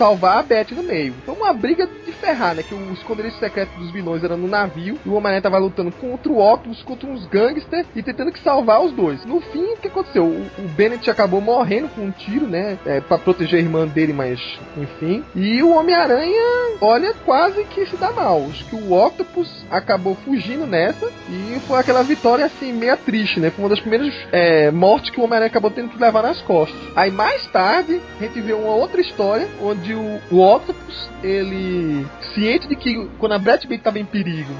salvar a Beth no meio. Foi uma briga de ferrar, né? Que o esconderijo secreto dos vilões era no navio e o Homem-Aranha tava lutando contra o Octopus, contra uns gangsters e tentando que salvar os dois. No fim, o que aconteceu? O, o Bennett acabou morrendo com um tiro, né? É, para proteger a irmã dele, mas enfim. E o Homem-Aranha, olha, quase que se dá mal. Acho que o Octopus acabou fugindo nessa e foi aquela vitória assim, meia triste, né? Foi uma das primeiras é, mortes que o Homem-Aranha acabou tendo que levar nas costas. Aí mais tarde, a gente vê uma outra história onde o, o Octopus ele ciente de que quando a Brett Bates tava em perigo,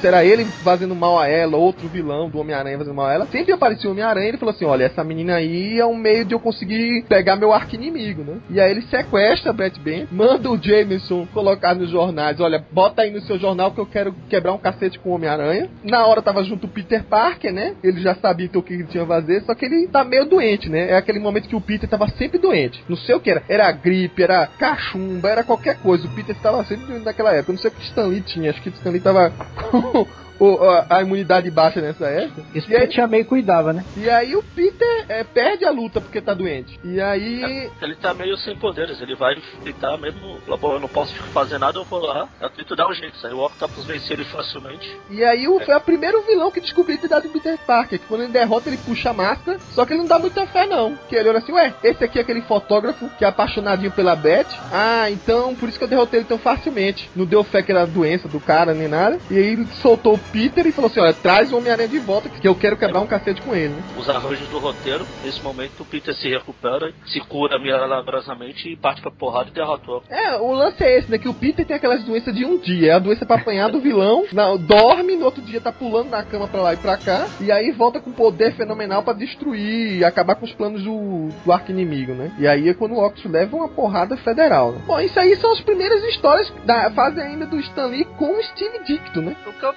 será ele fazendo mal a ela, outro vilão do Homem-Aranha fazendo mal a ela, sempre aparecia o Homem-Aranha e ele falou assim: olha, essa menina aí é um meio de eu conseguir pegar meu arco-inimigo, né? E aí ele sequestra a Brett Bates, manda o Jameson colocar nos jornais: olha, bota aí no seu jornal que eu quero quebrar um cacete com o Homem-Aranha. Na hora tava junto o Peter Parker, né? Ele já sabia então o que ele tinha a fazer, só que ele tá meio doente, né? É aquele momento que o Peter tava sempre doente. Não sei o que era. Era gripe, era cachumba, era qualquer coisa. O Peter estava sempre naquela época. Não sei o que Stanley tinha. Acho que Stanley tava com o, a, a, imunidade baixa nessa época. Isso e aí, a Tia May cuidava, né? E aí o Peter é, perde a luta porque tá doente. E aí. É, ele tá meio sem poderes, ele vai gritar mesmo, eu não posso fazer nada, eu vou lá. Eu tento dar um jeito. Aí o Octopus vence ele facilmente. E aí o, é. foi o primeiro vilão que descobriu a identidade do Peter Parker. Que quando ele derrota, ele puxa a máscara. Só que ele não dá muita fé, não. Que ele olha assim, ué, esse aqui é aquele fotógrafo que é apaixonadinho pela Beth. Ah, então por isso que eu derrotei ele tão facilmente. Não deu fé que era a doença do cara nem nada. E aí ele soltou o Peter e falou assim: olha, traz o Homem-Aranha de volta que eu quero quebrar um cacete com ele. Né? Os arranjos do roteiro, nesse momento o Peter se recupera, se cura milagrosamente e parte pra porrada e derrotou. É, o lance é esse, né? Que o Peter tem aquelas doenças de um dia. É a doença pra apanhar do vilão, na, dorme, no outro dia tá pulando na cama pra lá e pra cá, e aí volta com poder fenomenal para destruir e acabar com os planos do, do arco inimigo, né? E aí é quando o Octopus leva uma porrada federal. Né? Bom, isso aí são as primeiras histórias da fase ainda do Stan Lee com o Steve Dicto, né? O que eu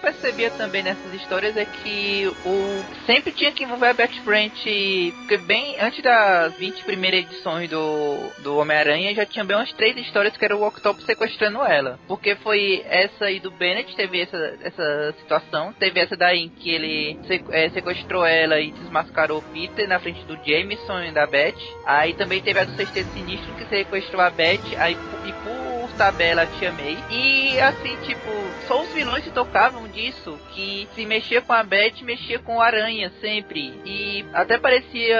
também nessas histórias é que o sempre tinha que envolver a Betty Brant, porque bem antes das 20 primeiras edições do, do Homem-Aranha já tinha bem umas três histórias que era o Octopus sequestrando ela. Porque foi essa aí do Bennett, teve essa, essa situação, teve essa daí em que ele é, sequestrou ela e desmascarou o Peter na frente do Jameson e da Beth. Aí também teve a do Sexteto Sinistro que sequestrou a Beth, aí e por tabela Tia May. E assim, tipo, só os vilões se tocavam disso, que se mexia com a Beth, mexia com o Aranha sempre. E até parecia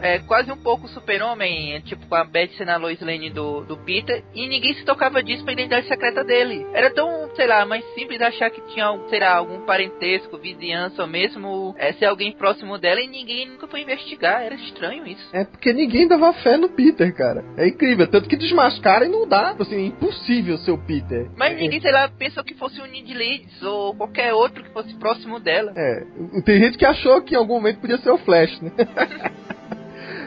é, quase um pouco super-homem, tipo com a Beth sendo a Lois Lane do, do Peter, e ninguém se tocava disso pra identidade secreta dele. Era tão, sei lá, mais simples achar que tinha, sei lá, algum parentesco, vizinhança, ou mesmo é, ser alguém próximo dela, e ninguém nunca foi investigar. Era estranho isso. É porque ninguém dava fé no Peter, cara. É incrível. Tanto que desmascara e não dá, assim, impossível ser o Peter. Mas ninguém, sei lá, pensou que fosse o Ned Leeds ou qualquer outro que fosse próximo dela. É, tem gente que achou que em algum momento podia ser o Flash, né?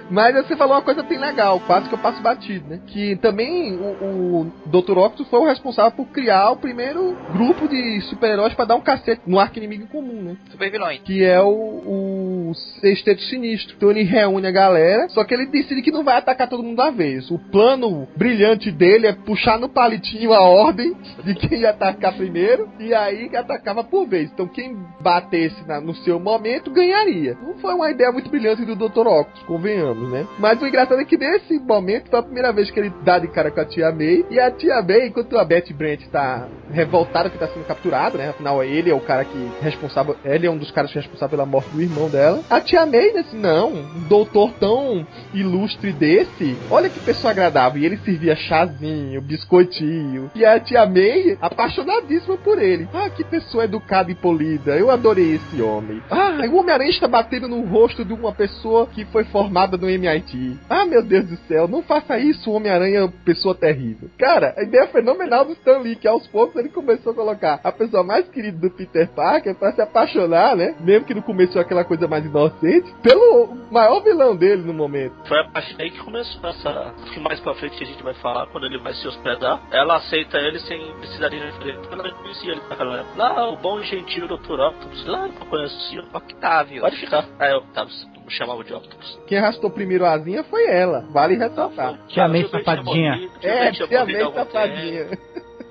Mas você falou uma coisa bem legal, quase que eu passo batido, né? Que também o, o Dr. Octopus foi o responsável por criar o primeiro grupo de super-heróis para dar um cacete no arco inimigo comum, né? Super vilões. Que é o, o Sexteto Sinistro. Então ele reúne a galera, só que ele decide que não vai atacar todo mundo da vez. O plano brilhante dele é puxar no palitinho a ordem de quem ia atacar primeiro, e aí atacava por vez. Então quem batesse na, no seu momento ganharia. Não foi uma ideia muito brilhante do Dr. Octopus, convenhamos né? Mas o engraçado é que nesse momento foi a primeira vez que ele dá de cara com a tia May. E a tia May, enquanto a Betty Brant tá revoltada que tá sendo capturado, né? Afinal, ele é o cara que responsável. Ele é um dos caras responsáveis pela morte do irmão dela. A tia May, né? Assim, não, um doutor tão ilustre desse, olha que pessoa agradável. E ele servia chazinho, biscoitinho. E a tia May, apaixonadíssima por ele. Ah, que pessoa educada e polida. Eu adorei esse homem. Ah, o Homem-Aranha está batendo no rosto de uma pessoa que foi formada no MIT. Ah, meu Deus do céu, não faça isso, Homem-Aranha, pessoa terrível. Cara, a ideia fenomenal do Stan Lee, que aos poucos ele começou a colocar a pessoa mais querida do Peter Parker para se apaixonar, né? Mesmo que no começo aquela coisa mais inocente, pelo maior vilão dele no momento. Foi a partir daí que começou essa. Que mais pra frente que a gente vai falar, quando ele vai se hospedar. Ela aceita ele sem precisar de referência, porque ela não conhecia ele naquela época. Lá, o bom e gentil Dr. Octopus, lá, o senhor. Octavio. Pode ficar. Ah, é Octavio chamava de Octopus. Quem arrastou primeiro a asinha foi ela, vale ressaltar. Tia May safadinha. É, tia May safadinha.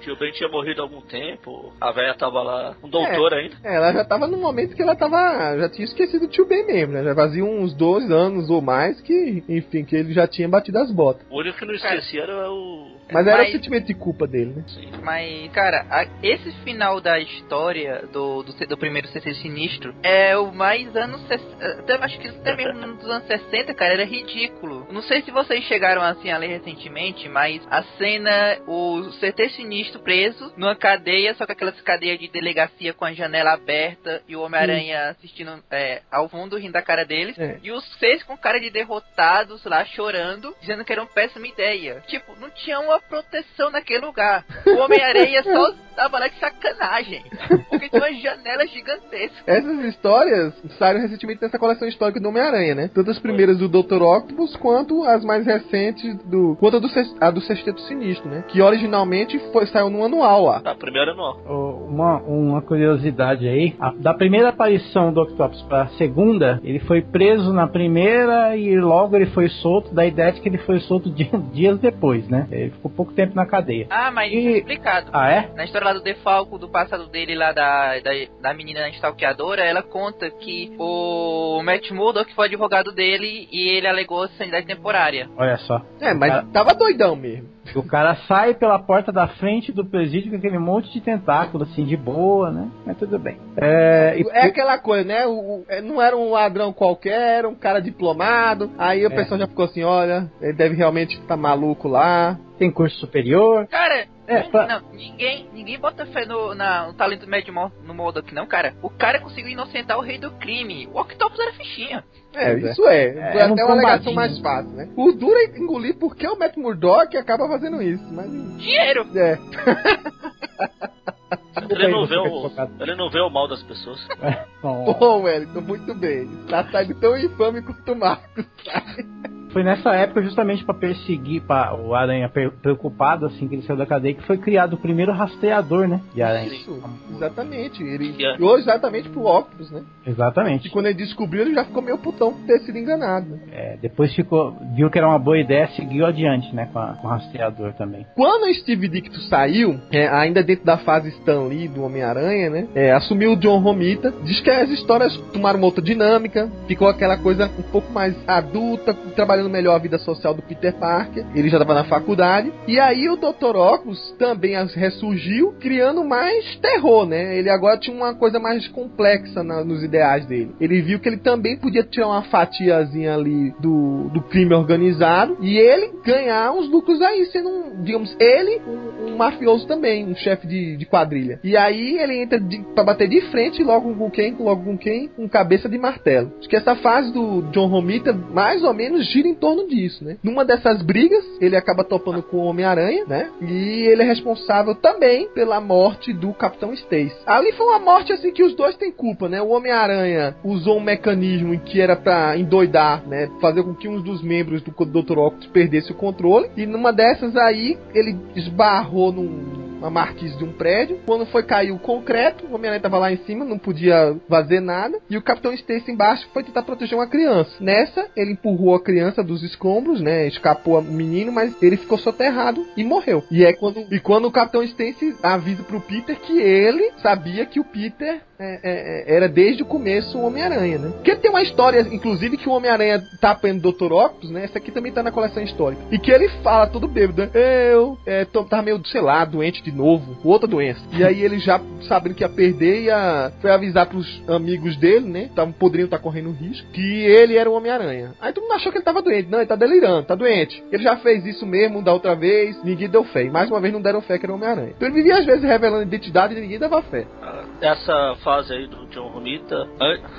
Tio Ben tinha morrido há algum tempo, a velha tava lá, um doutor é, ainda. É, ela já tava no momento que ela tava. Já tinha esquecido o tio Ben mesmo, né? Já fazia uns dois anos ou mais que, enfim, que ele já tinha batido as botas. O único que não esquecia era o mas era Mas... o sentimento de culpa dele, né? Mas, cara, a, esse final da história do, do, do primeiro CC Sinistro é o mais anos. Até, acho que até mesmo nos anos 60, cara, era ridículo. Não sei se vocês chegaram assim a ler recentemente, mas a cena, o CT Sinistro preso numa cadeia, só que aquelas cadeias de delegacia com a janela aberta e o Homem-Aranha assistindo é, ao fundo, rindo da cara deles. É. E os seis com cara de derrotados lá chorando, dizendo que era uma péssima ideia. Tipo, não tinha uma proteção naquele lugar. O Homem-Aranha só tava lá de sacanagem. Porque tinha uma janela gigantesca. Essas histórias saíram recentemente nessa coleção histórica do Homem-Aranha, né? Tanto as primeiras do Dr. Octopus quanto as mais recentes do. quanto a do, a do Sexteto Sinistro, né? Que originalmente foi, saiu no anual lá. A primeira não. Ô, Uma, uma curiosidade aí, a- da primeira aparição do Octopus para a segunda, ele foi preso na primeira e logo ele foi solto, da ideia de que ele foi solto di- dias depois, né? Ele ficou pouco tempo na cadeia. Ah, mas isso E- é explicado. Ah, é? Na história lá do Defalco, do passado dele lá da, da, da menina stalkeadora, ela conta que o Matt Murdock foi advogado dele e ele alegou sanidade temporária. Olha só. É, mas Cara- tava doidão mesmo. O cara sai pela porta da frente do presídio com aquele monte de tentáculo, assim, de boa, né? Mas tudo bem. É, e- É aquela coisa, né? O, o- é, não era um ladrão qualquer, era um cara diplomado. Aí o É. pessoal já ficou assim: olha, ele deve realmente estar maluco lá. Tem curso superior. Cara, É, não, pra- não, ninguém, ninguém bota fé no, na- no talento Mo- no Murdock, não, cara. O cara conseguiu inocentar o rei do crime. O Octopus era fichinha. É, é. isso é. É, Foi era um até uma alegação mais fácil, né? O duro é engolir porque o Matt Murdock acaba fazendo isso. Mas, Dinheiro! é. Ele não, vê o, ele não vê o mal das pessoas. Bom, Bom, Wellington, muito bem. Tá saindo tão infame quanto o Marcos. Foi nessa época justamente para perseguir para o Aranha preocupado assim que ele saiu da cadeia que foi criado o primeiro rastreador, né? De aranha. Isso, exatamente. Ele criou exatamente pro Octopus, né? E Exatamente. quando ele descobriu, ele já ficou meio putão por ter sido enganado. É, depois ficou, viu que era uma boa ideia, seguiu adiante, né, com, a- com o rastreador também. Quando o Steve Dicto saiu, é, ainda dentro da fase Stan Lee do Homem-Aranha, né? é, assumiu o John Romita. Diz que as histórias tomaram uma outra dinâmica, ficou aquela coisa um pouco mais adulta, trabalhando melhor a vida social do Peter Parker. Ele já estava na faculdade. E aí o Dr. Octopus também ressurgiu, criando mais terror, né? Ele agora tinha uma coisa mais complexa na- nos ideais dele. Ele viu que ele também podia tirar uma fatiazinha ali do, do crime organizado e ele ganhar uns lucros aí, sendo, digamos, ele um, um mafioso também, um chefe de, de quadrilha. E aí ele entra de, pra bater de frente logo com quem, logo com quem? Com cabeça de martelo. Acho que essa fase do John Romita mais ou menos gira em torno disso, né? Numa dessas brigas, ele acaba topando com o Homem-Aranha, né? E ele é responsável também pela morte do Capitão Stacy. Ali foi uma morte assim que os dois têm culpa, né? O Homem-Aranha usou um mecanismo que era pra endoidar, né? Fazer com que um dos membros do Dr. Octopus perdesse o controle. E numa dessas aí, ele esbarrou num uma marquise de um prédio. Quando foi cair o concreto, o Homem-Aranha tava lá em cima, não podia fazer nada. E o Capitão Stacy embaixo foi tentar proteger uma criança. Nessa, ele empurrou a criança dos escombros, né? Escapou o menino, mas ele ficou soterrado e morreu. E é quando, e quando o Capitão Stacy avisa pro Peter que ele sabia que o Peter é, é, é, era desde o começo o Homem-Aranha, né? Porque tem uma história, inclusive, que o Homem-Aranha tá apanhando o Dr. Octopus, né? Essa aqui também tá na coleção histórica. E que ele fala todo bêbado, né? Eu é, tô, tava meio, sei lá, doente de novo, outra doença. E aí ele já sabendo que ia perder, ia, foi avisar pros amigos dele, né? Tavam, poderiam estar correndo risco, que ele era o Homem-Aranha. Aí todo mundo achou que ele tava doente. Não, ele tá delirando, tá doente. Ele já fez isso mesmo da outra vez, ninguém deu fé. E mais uma vez não deram fé que era o Homem-Aranha. Então ele vivia às vezes revelando identidade e ninguém dava fé. Ah, Essa fase aí do John Romita,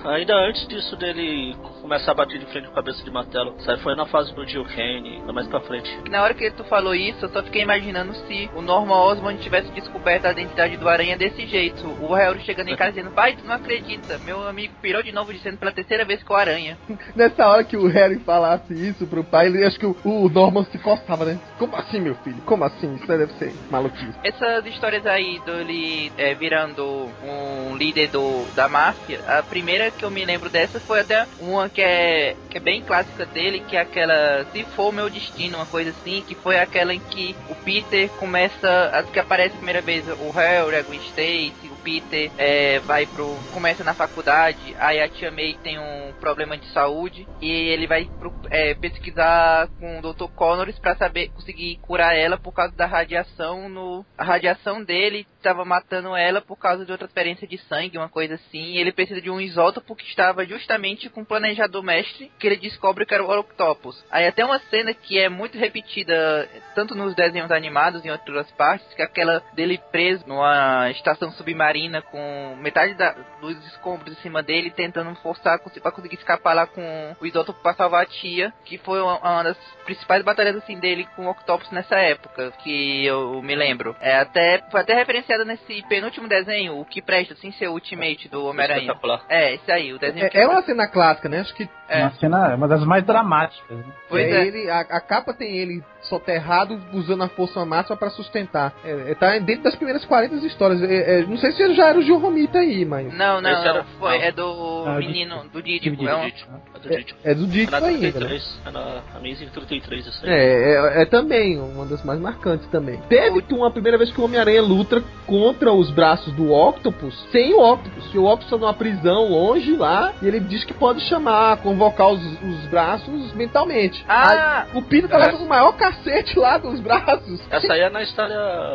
ainda antes disso dele começar a bater de frente com a cabeça de martelo, sabe? Foi na fase do Jill Kane, mais pra frente. Na hora que tu falou isso, eu só fiquei imaginando se o Norman Osborn tivesse descoberto a identidade do Aranha desse jeito. O Harry chegando em casa dizendo, pai, tu não acredita, meu amigo pirou de novo dizendo pela terceira vez que o Aranha. Nessa hora que o Harry falasse isso pro pai, ele acho que o, o Norman se coçava, né? Como assim, meu filho? Como assim? Isso aí deve ser maluquice. Essas histórias aí dele é, virando um líder do, da máfia, a primeira que eu me lembro dessa foi até uma que é, que é bem clássica dele, que é aquela Se For Meu Destino, uma coisa assim, que foi aquela em que o Peter começa, a que aparece a primeira vez o Harry, a Gwen Stacy, o Peter é, vai pro, começa na faculdade, aí a tia May tem um problema de saúde e ele vai pro, é, pesquisar com o Dr. Connors pra saber conseguir curar ela por causa da radiação no a radiação dele estava matando ela por causa de outra transferência de sangue, uma coisa assim. Ele precisa de um isótopo que estava justamente com o planejador mestre, que ele descobre que era o Octopus. Aí até uma cena que é muito repetida, tanto nos desenhos animados e em outras partes, que é aquela dele preso numa estação submarina com metade da, dos escombros em cima dele, tentando forçar para conseguir escapar lá com o isótopo para salvar a tia, que foi uma, uma das principais batalhas assim dele com o Octopus nessa época, que eu me lembro. É até foi até referenciada nesse penúltimo desenho, o que presta sem ser o Ultimate do Homem-Aranha. É, esse aí, o desenho É, que é uma cena clássica, né? Acho que É. Uma cena, uma das mais dramáticas. Né? Pois é, é. ele, a, a capa tem ele soterrado usando a força máxima pra sustentar. É, é, tá dentro das primeiras 40 histórias. É, é, não sei se já era o Gil Romita aí, mas. Não, não, Esse era- não, foi, não. é do Ah, menino, do Dídico. Dídico. É um. É do É, Ditko. é do É na ainda. 33, na Amazing 33 isso aí. É, é, é também uma das mais marcantes também. Teve uma primeira vez que o Homem-Aranha luta contra os braços do Octopus sem o Octopus. Que o Octopus tá numa prisão longe lá e ele diz que pode chamar, convocar os, os braços mentalmente. Ah! Aí, o Peter tá levando o maior cacete lá dos braços. Essa aí é na história.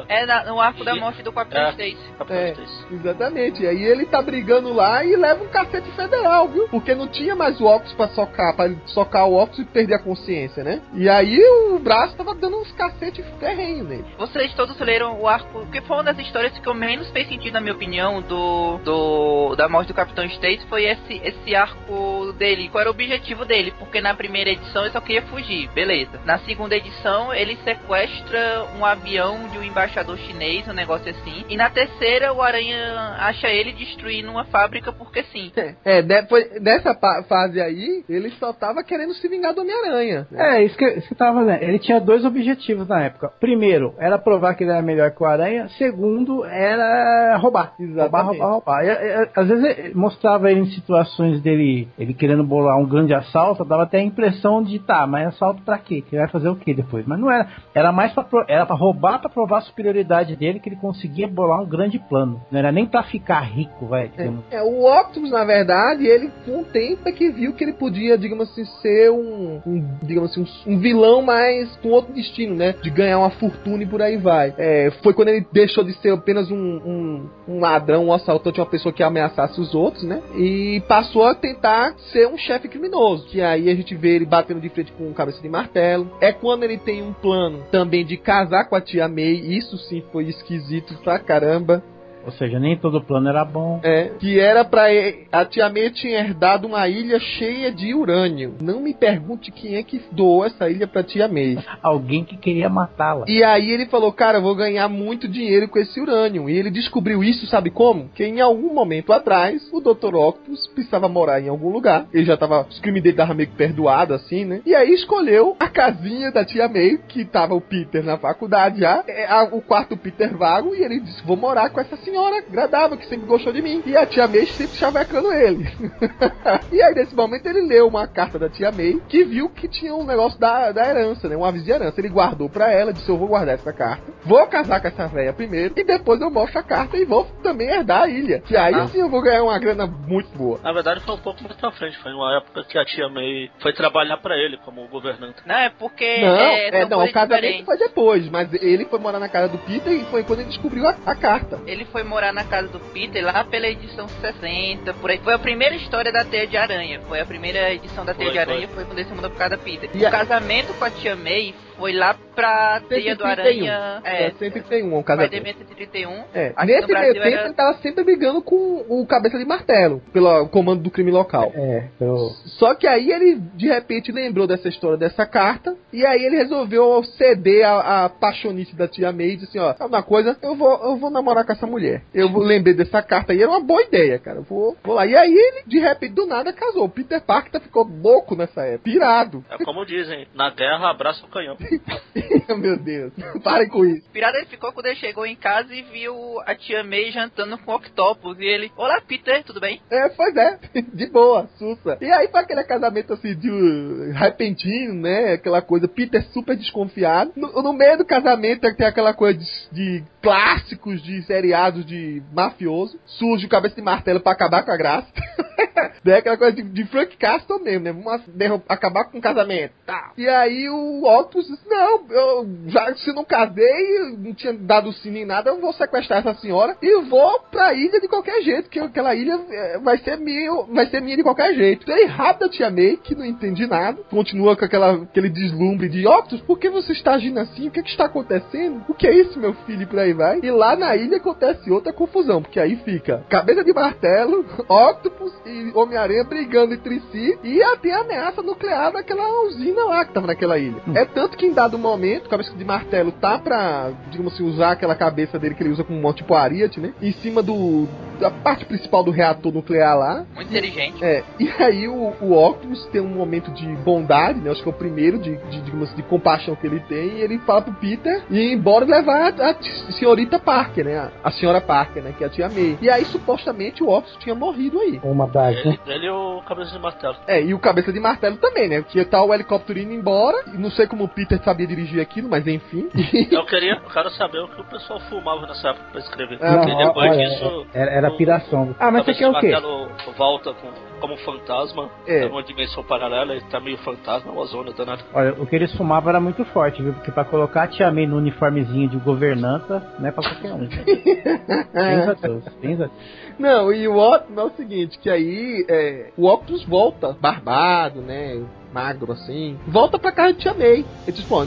é na- no arco da morte do Capitão É. Stacy. É. Exatamente. E aí ele tá brigando lá e leva um cacete federal, viu? Porque não tinha mais o Octopus pra socar, pra ele socar o Octopus e perder a consciência, né? E aí o braço tava dando uns cacete ferrenho nele. Vocês todos leram o arco, que foi uma das histórias que eu menos fez sentido, na minha opinião, do, do da morte do Capitão Stacy, foi esse, esse arco dele. Qual era o objetivo dele? Porque na primeira edição ele só queria fugir, beleza. Na segunda edição ele sequestra um avião de um embaixador chinês, um negócio assim. E na terceira o Aranha acha ele destruindo uma fábrica porque sim. É, depois dessa fase aí, ele só tava querendo se vingar do Homem-Aranha. né? É, isso que, isso que eu tava vendo. Ele tinha dois objetivos na época. Primeiro, era provar que ele era melhor que o Aranha. Segundo, era roubar. Roubar, Exatamente. roubar, roubar. E, e, às vezes mostrava ele em situações dele, ele querendo bolar um grande assalto, dava até a impressão de, tá, mas assalto pra quê? Que ele vai fazer o quê depois? Mas não era. Era mais pra, era pra roubar, pra provar a superioridade dele, que ele conseguia bolar um grande plano. Não era nem pra ficar rico, vai. digamos. É, o Octopus, na verdade, ele com o tempo é que viu que ele podia, digamos assim, ser um, um, digamos assim, um, um vilão, mas com outro destino, né? De ganhar uma fortuna e por aí vai. É, foi quando ele deixou de ser apenas um, um, um ladrão, um assaltante, uma pessoa que ameaçasse os outros, né? E passou a tentar ser um chefe criminoso. Que aí a gente vê ele batendo de frente com cabeça de martelo. É quando ele tem um plano também de casar com a tia May. Isso sim foi esquisito pra caramba. Ou seja, nem todo plano era bom. É, que era pra. e- A tia May tinha herdado uma ilha cheia de urânio. Não me pergunte quem é que doou essa ilha pra tia May. Alguém que queria matá-la. E aí ele falou, cara, eu vou ganhar muito dinheiro com esse urânio. E ele descobriu isso, sabe como? Que em algum momento atrás, o Dr. Octopus precisava morar em algum lugar. Ele já tava. Os crimes dele estavam meio que perdoados, assim, né? E aí escolheu a casinha da tia May, que tava o Peter na faculdade já. é, a- o quarto Peter vago. E ele disse: vou morar com essa senhora agradável, que sempre gostou de mim. E a tia May sempre chavecando ele. e aí, nesse momento, ele leu uma carta da tia May, que viu que tinha um negócio da, da herança, né? Um aviso de herança. Ele guardou pra ela, disse: Eu vou guardar essa carta, vou casar com essa velha primeiro, e depois eu mostro a carta e vou também herdar a ilha. Que aí Ah. sim eu vou ganhar uma grana muito boa. Na verdade foi um pouco mais pra frente, foi uma época que a tia May foi trabalhar pra ele como governante. Não, é porque. não, é, é, não, o casamento diferentes. foi depois, mas ele foi morar na casa do Peter e foi quando ele descobriu a, a carta. Ele foi morar na casa do Peter lá pela edição 60, por aí. Foi a primeira história da Teia de Aranha. Foi a primeira edição da Teia Foi, de Aranha, foi. quando ele se mudou por causa da Peter. E a- O casamento com a tia May foi lá pra Teia do 131. Aranha. É, É, 131, um vai casamento. ter 131. É, nesse meio tempo era- ele tava sempre brigando com o cabeça de martelo, pelo comando do crime local. É, eu. Só que aí ele de repente lembrou dessa história dessa carta e aí ele resolveu ceder a, a paixonice da tia May e disse assim, ó, sabe uma coisa, eu vou, eu vou namorar com essa mulher. Eu vou- lembrei dessa carta aí, era uma boa ideia, cara. Eu vou, vou lá. E aí ele, de repente, do nada casou. O Peter Parker ficou louco nessa época, pirado. É como dizem, na guerra abraça o canhão. Meu Deus, parem com isso. Pirada ele ficou quando ele chegou em casa e viu a tia May jantando com o Octopus. E ele, olá Peter, tudo bem? É, pois é, de boa, sussa. E aí foi aquele casamento assim de uh, repentino, né? Aquela coisa, Peter super desconfiado. No, no meio do casamento que tem aquela coisa de, de clássicos de seriados de mafioso. Surge o cabeça de martelo pra acabar com a graça. é aquela coisa de, de Frank Castle mesmo, né? Vamos acabar com o casamento. Tá. E aí o Octopus não, eu já se não casei, não tinha dado sim nem nada, eu vou sequestrar essa senhora e vou pra ilha de qualquer jeito, que aquela ilha é, vai ser minha, vai ser minha de qualquer jeito. Daí rápido a tia May, que não entende nada, continua com aquela, aquele deslumbre de Octopus, por que você está agindo assim? O que, que está acontecendo? O que é isso, meu filho? E por aí vai. E lá na ilha acontece outra confusão, porque aí fica cabeça de martelo, Octopus e Homem-Aranha brigando entre si e até a ameaça nuclear daquela usina lá que tava naquela ilha. É tanto que em dado momento, cabeça de martelo tá pra, digamos assim, usar aquela cabeça dele que ele usa como um tipo Ariat, né? Em cima do da parte principal do reator nuclear lá. Muito inteligente. É, e aí o, o Octopus tem um momento de bondade, né? Acho que é o primeiro de, de, digamos, de compaixão que ele tem. E ele fala pro Peter ir embora e levar a, a senhorita Parker, né? A, a senhora Parker, né? Que é a tia May. E aí, supostamente, o Octopus tinha morrido aí. Uma das, né? Ele, ele e o cabeça de martelo. É, e o cabeça de martelo também, né? Que tá o helicóptero indo embora. E Não sei como o Peter sabia dirigir aquilo, mas enfim. Eu queria, eu quero saber o que o pessoal fumava nessa época pra escrever. Ah, Porque Não, depois olha, disso. era, era o- piração. Ah, mas você quer o quê? volta com, como fantasma. É. É. uma dimensão paralela, ele tá meio fantasma, uma zona danada. Olha, o que eles fumavam era muito forte, viu? Porque pra colocar a Tia May no uniformezinho de governanta, não é pra qualquer um. Pensa Deus, pensa. Não, e o Octopus é o seguinte, que aí é, o Octopus volta, barbado, né? Magro assim, volta pra casa de May. Ele diz, pô,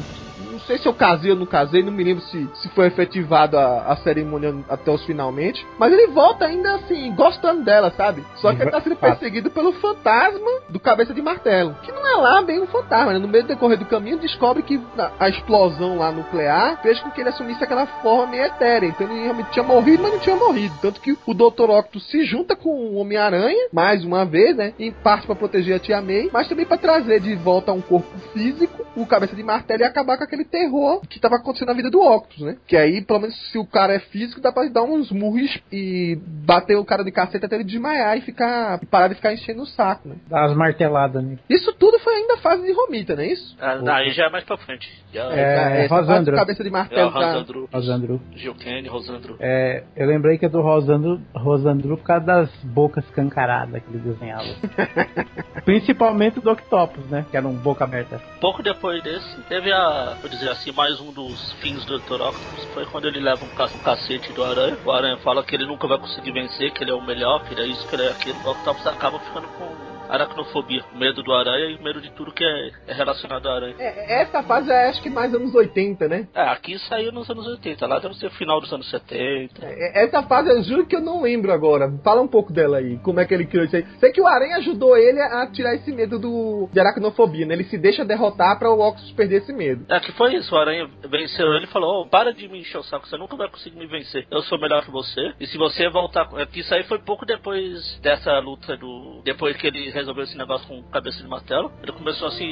não sei se eu casei ou não casei, não me lembro se, se foi efetivado a, a cerimônia até os finalmente. Mas ele volta ainda assim, gostando dela, sabe? Só que ele tá sendo perseguido pelo fantasma do cabeça de martelo. Que não é lá bem um fantasma, né? No meio do decorrer do caminho, descobre que a, a explosão lá nuclear fez com que ele assumisse aquela forma meio etérea. Então ele realmente tinha morrido, mas não tinha morrido. Tanto que o Dr. Octopus se junta com o Homem-Aranha, mais uma vez, né? Em parte pra proteger a Tia May, mas também pra trazer de volta a um corpo físico o cabeça de martelo e acabar com aquele terror que tava acontecendo na vida do Octopus, né? Que aí, pelo menos, se o cara é físico, dá pra dar uns murros e bater o cara de cacete até ele desmaiar e ficar. e parar de ficar enchendo o saco, né? Dá umas marteladas, né? Isso tudo foi ainda fase de Romita, não é isso? Ah, Aí já é mais pra frente. Já É, fase Rosandro. cabeça de é o martelo tá. Rosandro, Rosandro. Gil Kane, Rosandro. É, eu lembrei que é do Rosandro, Rosandro por causa das bocas cancaradas que ele desenhava. Principalmente do Octopus, né? Que era um boca aberta. Pouco depois desse, teve a, vou dizer assim, mais um dos fins do Dr. Octopus. Foi quando ele leva um, ca- cacete do Aranha. O Aranha fala que ele nunca vai conseguir vencer, que ele é o melhor, que ele é isso, que ele é aquilo. O Octopus acaba ficando com aracnofobia, medo do Aranha e medo de tudo que é, é relacionado ao Aranha. É, essa fase é acho que mais anos 80, né? É, aqui saiu nos anos 80, lá deve ser final dos anos 70. É, Essa fase eu juro que eu não lembro agora. Fala um pouco dela aí. Como é que ele criou isso aí? Sei que o Aranha ajudou ele a tirar esse medo do, de aracnofobia, né? Ele se deixa derrotar pra o Octopus perder esse medo. É que foi isso, o Aranha venceu ele e falou, "Ô, para de me encher o saco, você nunca vai conseguir me vencer. Eu sou melhor que você. E se você voltar. É que isso aí foi pouco depois dessa luta do. Depois que ele resolveu esse negócio com cabeça de martelo, ele começou a se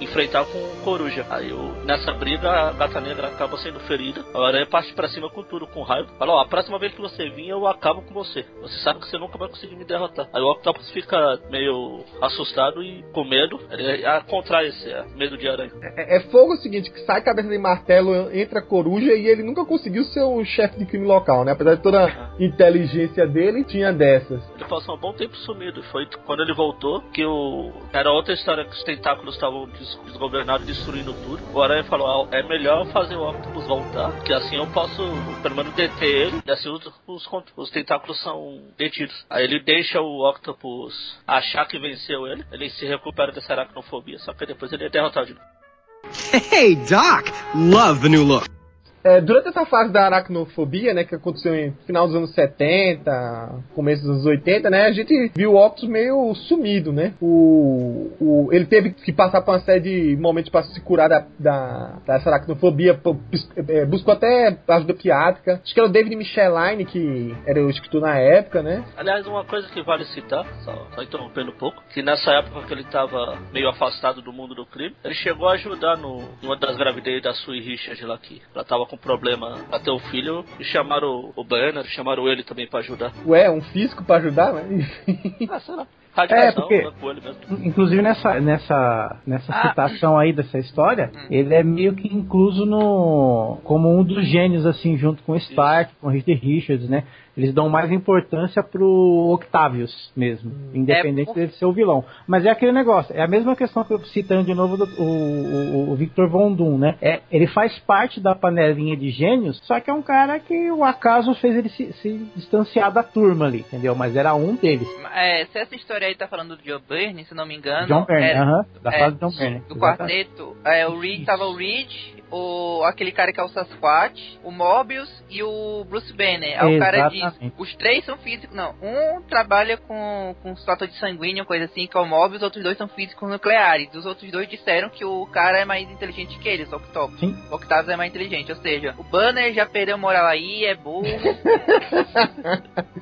enfrentar com Coruja. Aí o- nessa briga a gata negra acaba sendo ferida. O Aranha parte pra cima com tudo, com raiva. Fala, ó, a próxima vez que você vir, eu acabo com você. Você sabe que você nunca vai conseguir me derrotar. Aí o Octopus fica meio assustado e com medo. Ele é, contrai esse é, medo de aranha. É, é fogo o seguinte, que sai cabeça de martelo, entra a coruja e ele nunca conseguiu ser o chefe de crime local, né? Apesar de toda a inteligência dele, tinha dessas. Ele passou um bom tempo sumido. Foi quando ele voltou que o. Era outra história que os tentáculos estavam des- desgovernados, destruindo tudo. O Aranha falou: ah, é melhor fazer o Octopus voltar, que assim eu posso pelo menos deter ele, e assim os, os, os tentáculos são detidos. Aí ele deixa o Octopus achar que venceu ele, ele se recupera dessa aracnofobia, só que depois ele é derrotado de novo. Hey, Doc! Love the new look. É, durante essa fase da aracnofobia, né, que aconteceu em final dos anos 70, começo dos anos 80, né, a gente viu o Octopus meio sumido, né? O, o, ele teve que passar por uma série de momentos para se curar da, da, dessa aracnofobia, é, buscou até ajuda psiquiátrica. Acho que era o David Micheline, que era o escritor na época, né? Aliás, uma coisa que vale citar, só, só interrompendo um pouco, que nessa época que ele estava meio afastado do mundo do crime, ele chegou a ajudar no, em uma das gravidez da Sue Richard lá que ela tava com problema pra ter o filho, e chamaram o Banner, chamaram ele também pra ajudar. Ué, um físico para ajudar, mas enfim. Ah, sei lá. É, porque- né, com ele mesmo. Inclusive nessa, nessa, nessa Ah. citação aí dessa história, Hum. ele é meio que incluso no como um dos gênios assim junto com o Stark, com o Reed Richards, né? Eles dão mais importância pro Octavius mesmo, independente É, por- dele ser o vilão. Mas é aquele negócio, é a mesma questão que eu citando de novo do, o, o, o Victor Von Doom, né? É, ele faz parte da panelinha de gênios, só que é um cara que o acaso fez ele se, se distanciar da turma ali, entendeu? Mas era um deles. É, se essa história aí tá falando do Joe Byrne, se não me engano. John Byrne, é, aham, da é, fase de John Byrne. Do exatamente. quarteto, é, o Reed tava o Reed, o, aquele cara que é o Sasquatch, o Mobius e o Bruce Banner. Aí o cara diz, os três são físicos, não, um trabalha com, com fator de sanguíneo, coisa assim, que é o Mobius, os outros dois são físicos nucleares. Os outros dois disseram que o cara é mais inteligente que eles, o Octopus. Sim. O Octavius é mais inteligente, ou seja, o Banner já perdeu moral aí, é burro.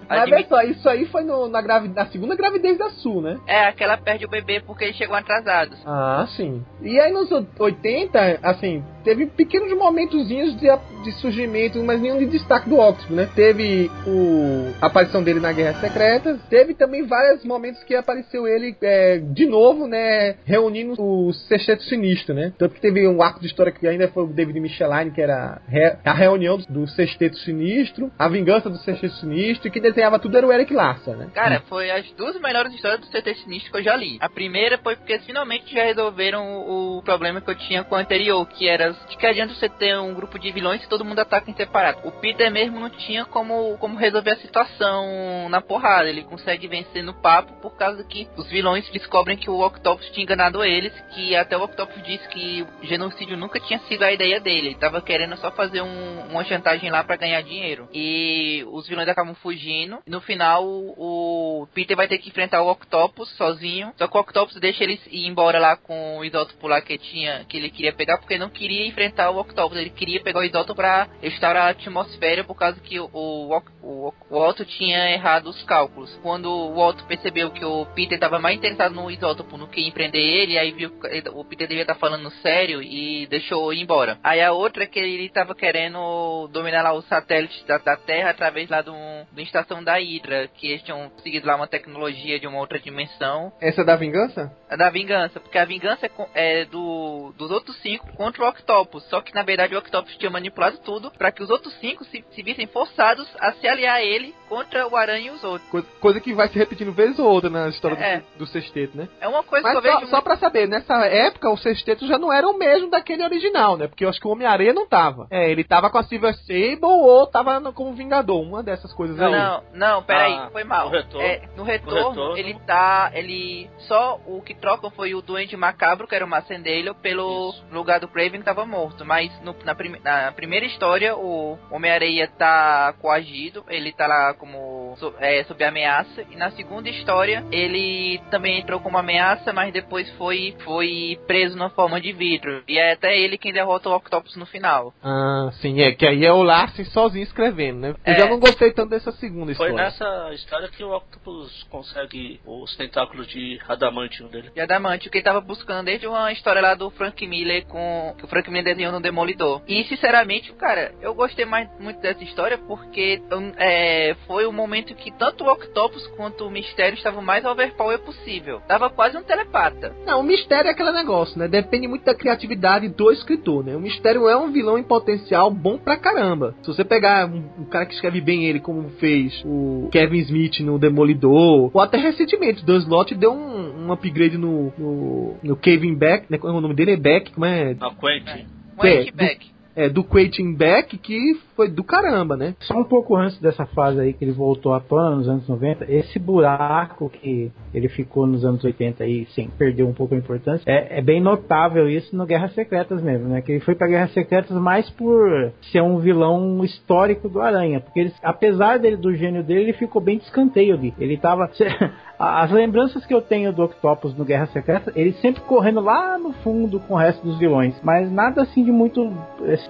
Mas olha só, isso aí foi no- na, gravi- na segunda gravidez da Sul, né? É, aquela perde o bebê porque eles chegam atrasados. Ah, sim. E aí nos 80, assim, teve pequenos momentozinhos de, de surgimento, mas nenhum de destaque do Octopus, né? Teve o, a aparição dele na Guerra Secreta, teve também vários momentos que apareceu ele é, de novo, né? Reunindo o Sexteto Sinistro, né? Tanto que teve um arco de história que ainda foi o David Michelin, que era a reunião do Sexteto Sinistro, a vingança do Sexteto Sinistro, e que desenhava tudo era o Eric Larsa, né? Cara, foi as duas melhores histórias do CT Sinistro que eu já li. A primeira foi porque finalmente já resolveram o problema que eu tinha com o anterior, que era de que adianta você ter um grupo de vilões se todo mundo ataca em separado. O Peter mesmo não tinha como, como resolver a situação na porrada. Ele consegue vencer no papo por causa que os vilões descobrem que o Octopus tinha enganado eles, que até o Octopus disse que o genocídio nunca tinha sido a ideia dele. Ele tava querendo só fazer um- uma chantagem lá pra ganhar dinheiro. E os vilões acabam fugindo. No final, o Peter vai ter que enfrentar o Octopus sozinho. Só que o Octopus deixa ele ir embora lá com o isótopo lá que tinha, que ele queria pegar, porque não queria enfrentar o Octopus. Ele queria pegar o isótopo pra restaurar a atmosfera, por causa que o, o, o, o Otto tinha errado os cálculos. Quando o Otto percebeu que o Peter estava mais interessado no isótopo do que em prender ele, aí viu que o Peter devia estar falando sério e deixou ir embora. Aí a outra é que ele estava querendo dominar lá os satélites da, da Terra através lá do, da estação da Hydra, que eles tinham seguido lá uma tecnologia de uma outra dimensão. Essa é da vingança? A da vingança, porque a vingança é, é do, dos outros cinco contra o Octopus. Só que na verdade o Octopus tinha manipulado tudo para que os outros cinco se, se vissem forçados a se aliar a ele contra o Aranha e os outros. Coisa, coisa que vai se repetindo vez ou outra na história É. do, do sexteto, né? É uma coisa Mas que eu só, vejo. só pra saber, nessa época o sexteto já não era o mesmo daquele original, né? Porque eu acho que o Homem-Aranha não tava. É, ele tava com a Silver Sable ou tava no- como Vingador, uma dessas coisas Não, aí. não, não, peraí, Ah, foi mal. no retorno. É, no retorno, retorno. ele tá. Ele. Só o que trocam foi o Duende Macabro, que era o Macendale, pelo Isso. lugar do Craven que tava morto. Mas no- na, prime- na primeira história, o Homem-Areia tá coagido, ele tá lá como. so- é, sob ameaça. E na segunda história, ele também entrou como ameaça, mas depois foi, foi preso na forma de vidro. E é até ele quem derrota o Octopus no final. Ah, sim, é que aí é o Larsen sozinho escrevendo, né? Eu É. já não gostei tanto dessa segunda Foi história. nessa história que o Octopus consegue os tentáculos de adamantium dele. de Adamante, o que ele tava buscando desde uma história lá do Frank Miller com que o Frank Miller desenhou no Demolidor. E sinceramente, cara, eu gostei mais muito dessa história porque hum, é, foi o momento que tanto o Octopus quanto o Mistério estavam mais overpower possível. Tava quase um telepata. Não, o mistério é aquele negócio, né? Depende muito da criatividade do escritor, né? O mistério é um vilão em potencial bom pra caramba. Se você pegar um, um cara que escreve bem ele, como fez o Kevin Smith no Demolidor, ou até recentemente, Dan Slott deu um, um upgrade no, no, no Kevin Beck, né? O nome dele é Beck, como é? Na Quentin. É, Eric Beck. É, do Quentin Beck, que foi do caramba, né? Só um pouco antes dessa fase aí que ele voltou à tona nos anos 90, esse buraco que ele ficou nos anos 80 aí, sim, perdeu um pouco a importância, é, é bem notável isso no Guerras Secretas mesmo, né? Que ele foi pra Guerras Secretas mais por ser um vilão histórico do Aranha, porque ele, apesar dele, do gênio dele, ele ficou bem de escanteio ali. Ele tava. As lembranças que eu tenho do Octopus no Guerra Secreta, ele sempre correndo lá no fundo com o resto dos vilões, mas nada assim de muito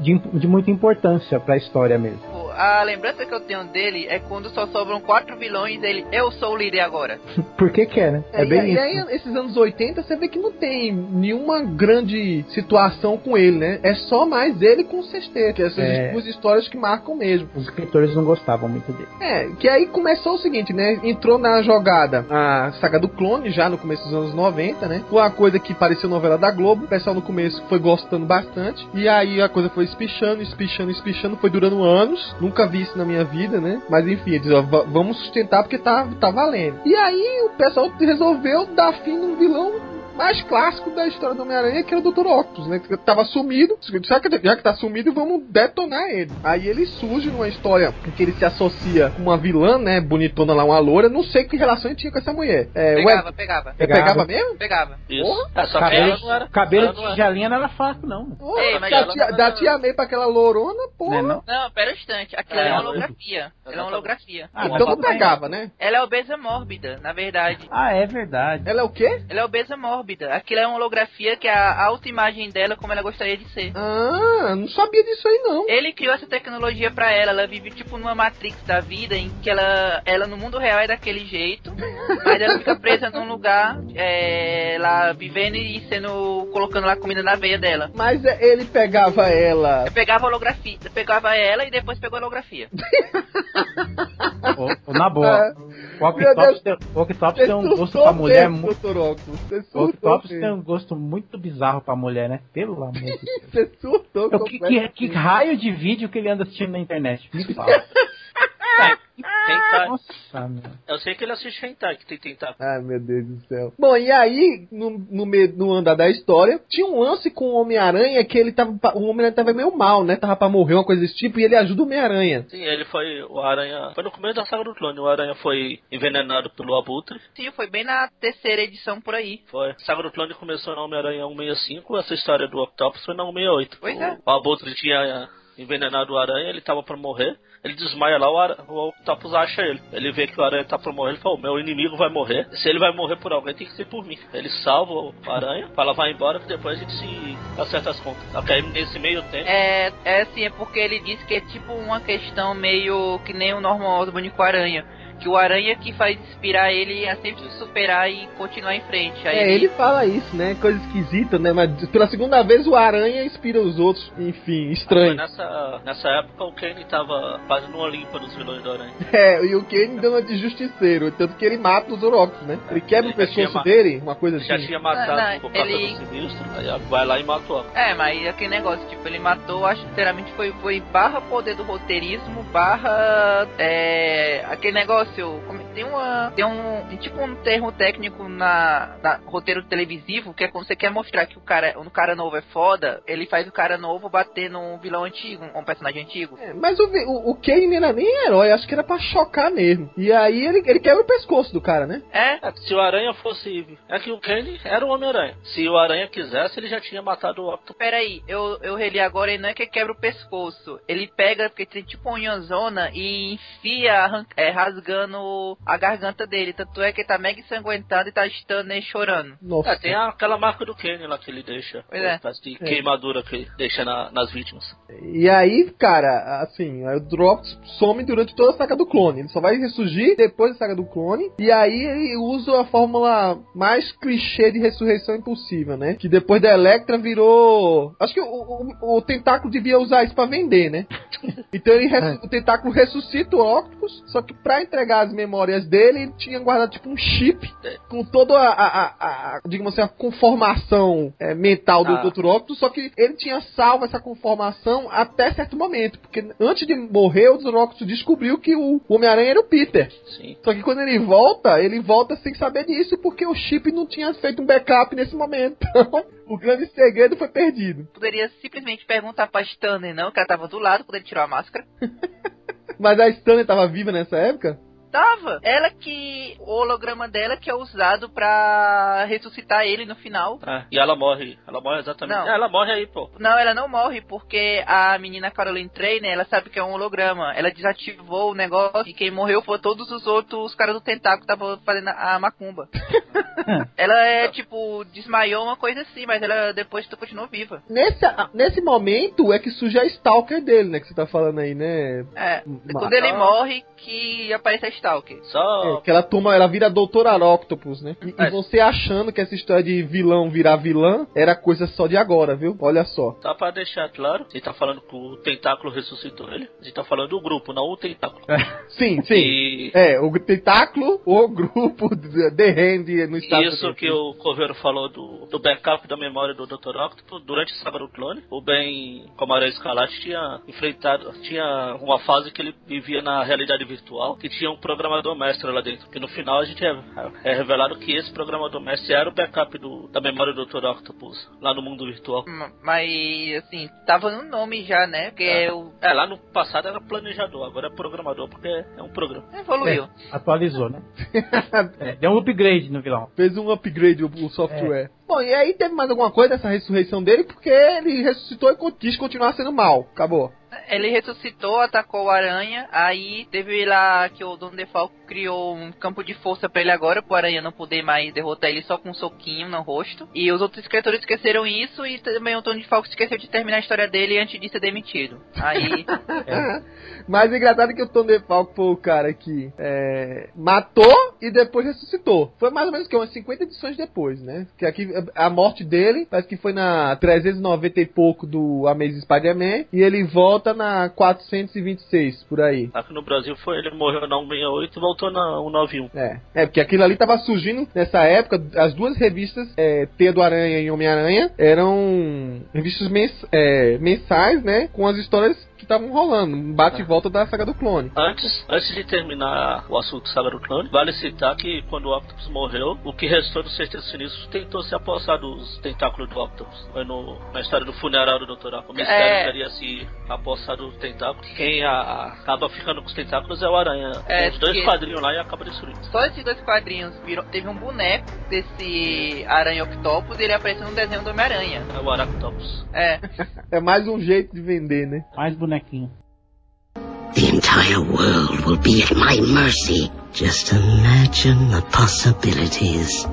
de, de muita importância pra história mesmo. A lembrança que eu tenho dele é quando só sobram quatro vilões, ele, eu sou o líder agora. Por que que é, né? É, É, bem e, isso. aí, esses anos 80, você vê que não tem nenhuma grande situação com ele, né? É só mais ele com o Sexteto, que essas É. duas histórias que marcam mesmo. Os escritores não gostavam muito dele. É, que aí começou o seguinte, né? Entrou na jogada a saga do clone, já no começo dos anos 90, né? Foi uma coisa que pareceu novela da Globo. O pessoal no começo foi gostando bastante. E aí a coisa foi espichando, espichando, espichando. Foi durando anos. Nunca vi isso na minha vida, né? Mas enfim, ó, va- vamos sustentar porque tá, tá valendo. E aí o pessoal resolveu dar fim num vilão mais clássico da história do Homem-Aranha, que era o Dr. Octopus, né? Que tava sumido. Já que, já que tá sumido, vamos detonar ele. Aí ele surge numa história em que ele se associa com uma vilã, né? Bonitona lá, uma loura. Não sei que relação ele tinha com essa mulher. É, Pegava, ué, pegava, é, pegava mesmo? pegava. Isso. Porra. É, só Cabelo, não era. cabelo de não tigelinha não era fácil, não. Porra, Ei, mas da, tia, tava- da tia May pra aquela lourona, porra. não? Não, pera um instante, aquilo É, é uma holografia. Ela é uma holografia. Ah, então não bem. pegava, né? Ela é obesa mórbida, na verdade. Ah, é verdade. Ela é o quê? Ela é obesa mórbida. Aquilo é uma holografia que é a autoimagem dela como ela gostaria de ser. Ah, não sabia disso aí não. Ele criou essa tecnologia pra ela. Ela vive tipo numa Matrix da vida em que ela, ela no mundo real é daquele jeito, mas ela fica presa num lugar, é, lá vivendo e sendo colocando lá comida na veia dela. Mas é, ele pegava ela. Eu pegava a holografia, eu pegava ela e depois pegou a holografia. Ô, na boa. O Meu Deus. Octopus, tem, tem um gosto pra mulher mesmo, muito. Você Mesmo. tem um gosto muito bizarro pra mulher, né? Pelo amor de Deus. Você surtou que, que, que raio de vídeo que ele anda assistindo na internet? Me fala. Hentai. Nossa, meu. Eu sei que ele assiste hentai, que tem tentáculo. Ai, meu Deus do céu. Bom, e aí, no, no, meio- no andar da história, tinha um lance com o Homem-Aranha que ele tava. pa- O Homem-Aranha tava meio mal, né? Tava pra morrer, uma coisa desse tipo, e ele ajuda o Homem-Aranha. Sim, ele foi. O Aranha. Foi no começo da saga do clone. O Aranha foi envenenado pelo Abutre. Sim, foi bem na terceira edição por aí. Foi. A saga do clone começou na Homem-Aranha 165. Essa história do Octopus foi na 168. Pois é. O Abutre tinha envenenado o Aranha, ele tava pra morrer. Ele desmaia lá, o, Ara- o Octopus acha ele. Ele vê que o Aranha tá pra morrer, ele fala, meu inimigo vai morrer. Se ele vai morrer por alguém, tem que ser por mim. Ele salva o Aranha, fala, vai embora, que depois a gente se acerta as contas. Até aí, nesse meio tempo, É, é assim, é porque ele disse que é tipo uma questão meio que nem o normal do Bonico Aranha. Que o Aranha que faz inspirar ele a sempre se superar e continuar em frente. Aí É, ele fala isso, né? Coisa esquisita, né? Mas pela segunda vez o Aranha inspira os outros. Enfim, estranho. nessa, nessa época o Kane tava fazendo uma limpa nos vilões do Aranha. É, e o Kane deu uma de justiceiro, tanto que ele mata os Orocos, né? Ele quebra o Ele já tinha pescoço ma- dele, uma coisa Ele já assim. tinha matado Não, não, o ele- sinistro, aí vai lá e mata o Octopus. É, mas aquele negócio, tipo, ele matou, acho que sinceramente foi, foi barra poder do roteirismo, barra. É. Aquele negócio. Como- Tem uma. Tem um. tem tipo um termo técnico na, na roteiro televisivo que é quando você quer mostrar que o cara, o cara novo é foda, ele faz o cara novo bater num vilão antigo, um personagem antigo. É, mas o, o, o Kane não era nem herói, acho que era pra chocar mesmo. E aí ele, ele quebra o pescoço do cara, né? É? É, se o Aranha fosse. É que o Kane era o Homem-Aranha. Se o Aranha quisesse, ele já tinha matado o Octopus. Peraí, eu, eu reli agora, ele não é que quebra o pescoço. Ele pega, porque tem tipo uma unhozona e enfia, arran- é, rasgando a garganta dele. Tanto é que ele tá mega ensanguentado e tá estando e chorando. Nossa. É, tem aquela marca do Kane lá que ele deixa. Pois é. De queimadura que ele deixa na- nas vítimas. E aí, cara, assim, aí o Drops some durante toda a saga do clone. Ele só vai ressurgir depois da saga do clone. E aí ele usa a fórmula mais clichê de ressurreição impossível, né? Que depois da Electra virou. Acho que o, o, o tentáculo devia usar isso pra vender, né? Então ele ressu- o tentáculo ressuscita o Octopus, só que pra entregar as memórias dele, ele tinha guardado tipo um chip com toda a, a, a- a, digamos assim, a conformação é, mental do Ah. Dr. Octopus, só que ele tinha salvo essa conformação até certo momento, porque antes de morrer, o Dr. Octopus descobriu que o Homem-Aranha era o Peter. Sim. Só que quando ele volta, ele volta sem saber disso, porque o chip não tinha feito um backup nesse momento. Então, o grande segredo foi perdido. Poderia simplesmente perguntar pra Stanley, não, que ela tava do lado quando ele tirou a máscara. Mas a Stanley tava viva nessa época? Tava. Ela que. O holograma dela que é usado pra ressuscitar ele no final. É, e ela morre. Ela morre exatamente. Não. É, ela morre aí, pô. Não, ela não morre porque a menina Caroline Trainer, ela sabe que é um holograma. Ela desativou o negócio e quem morreu foi todos os outros caras do tentáculo que estavam fazendo a macumba. ela é tipo, desmaiou uma coisa assim, mas ela depois continuou viva. Nesse, nesse momento é que surge a Stalker dele, né? Que você tá falando aí, né? É, Ma- quando ele morre que aparece a Stalker. Só. É, que ela toma, ela vira Doutora Octopus, né? E, e É. você achando que essa história de vilão virar vilã era coisa só de agora, viu? Olha só. Só pra deixar claro, gente tá falando que o tentáculo ressuscitou ele. A gente tá falando do grupo, não o tentáculo. Sim, sim. E É, o tentáculo, o grupo The Hand no estado isso que o Coveiro falou do, do backup da memória do Dr. Octopus, durante a saga do clone, o Ben, como Aranha Escarlate, tinha enfrentado, tinha uma fase que ele vivia na realidade virtual, que tinha um programador mestre lá dentro. Que no final a gente é, é revelado que esse programador mestre era o backup do, da memória do Dr. Octopus, lá no mundo virtual. Mas, assim, tava no nome já, né? Porque É. o É, lá no passado era planejador, agora é programador, porque é um programa. evoluiu. Atualizou, né? É, deu um upgrade no vilão. Fez um upgrade o, o software. Bom, e aí teve mais alguma coisa dessa ressurreição dele? Porque ele ressuscitou e quis continuar sendo mal. Acabou. Ele ressuscitou, atacou o Aranha, aí teve lá que o Don DeFalco criou um campo de força pra ele agora, pro Aranha não poder mais derrotar ele só com um soquinho no rosto. E os outros escritores esqueceram isso e também o Don DeFalco esqueceu de terminar a história dele antes de ser demitido. Aí, Mas o engraçado é que o Tom DeFalco foi o cara que é, matou e depois ressuscitou. Foi mais ou menos que umas 50 edições depois, né? Que aqui a morte dele parece que foi na 390 e pouco do Amazing Spider-Man e ele volta na 426 por aí. Aqui no Brasil foi, ele morreu na 168 e voltou na 191. É, é porque aquilo ali tava surgindo nessa época. As duas revistas, é, Teia do Aranha e Homem-Aranha, eram revistas mens- é, mensais, né? Com as histórias que estavam rolando, um bate e volta da saga do clone. Antes, antes de terminar o assunto Saga do Clone, vale citar que quando o Octopus morreu, o que restou do Sexteto Sinistro tentou se apossar dos tentáculos do Octopus. Foi no, na história do funeral do Dr. Octopus. O mistério É. teria se apossado dos tentáculos. Quem a- a- acaba ficando com os tentáculos é o Aranha. É, Tem os dois quadrinhos lá e acaba destruindo. só esses dois quadrinhos viram, teve um boneco desse Aranha Octopus e ele apareceu no desenho do Homem-Aranha. É o Aractopus. É. É mais um jeito de vender, né? Mais bonequinho. The entire world will be at my mercy. Just imagine the possibilities.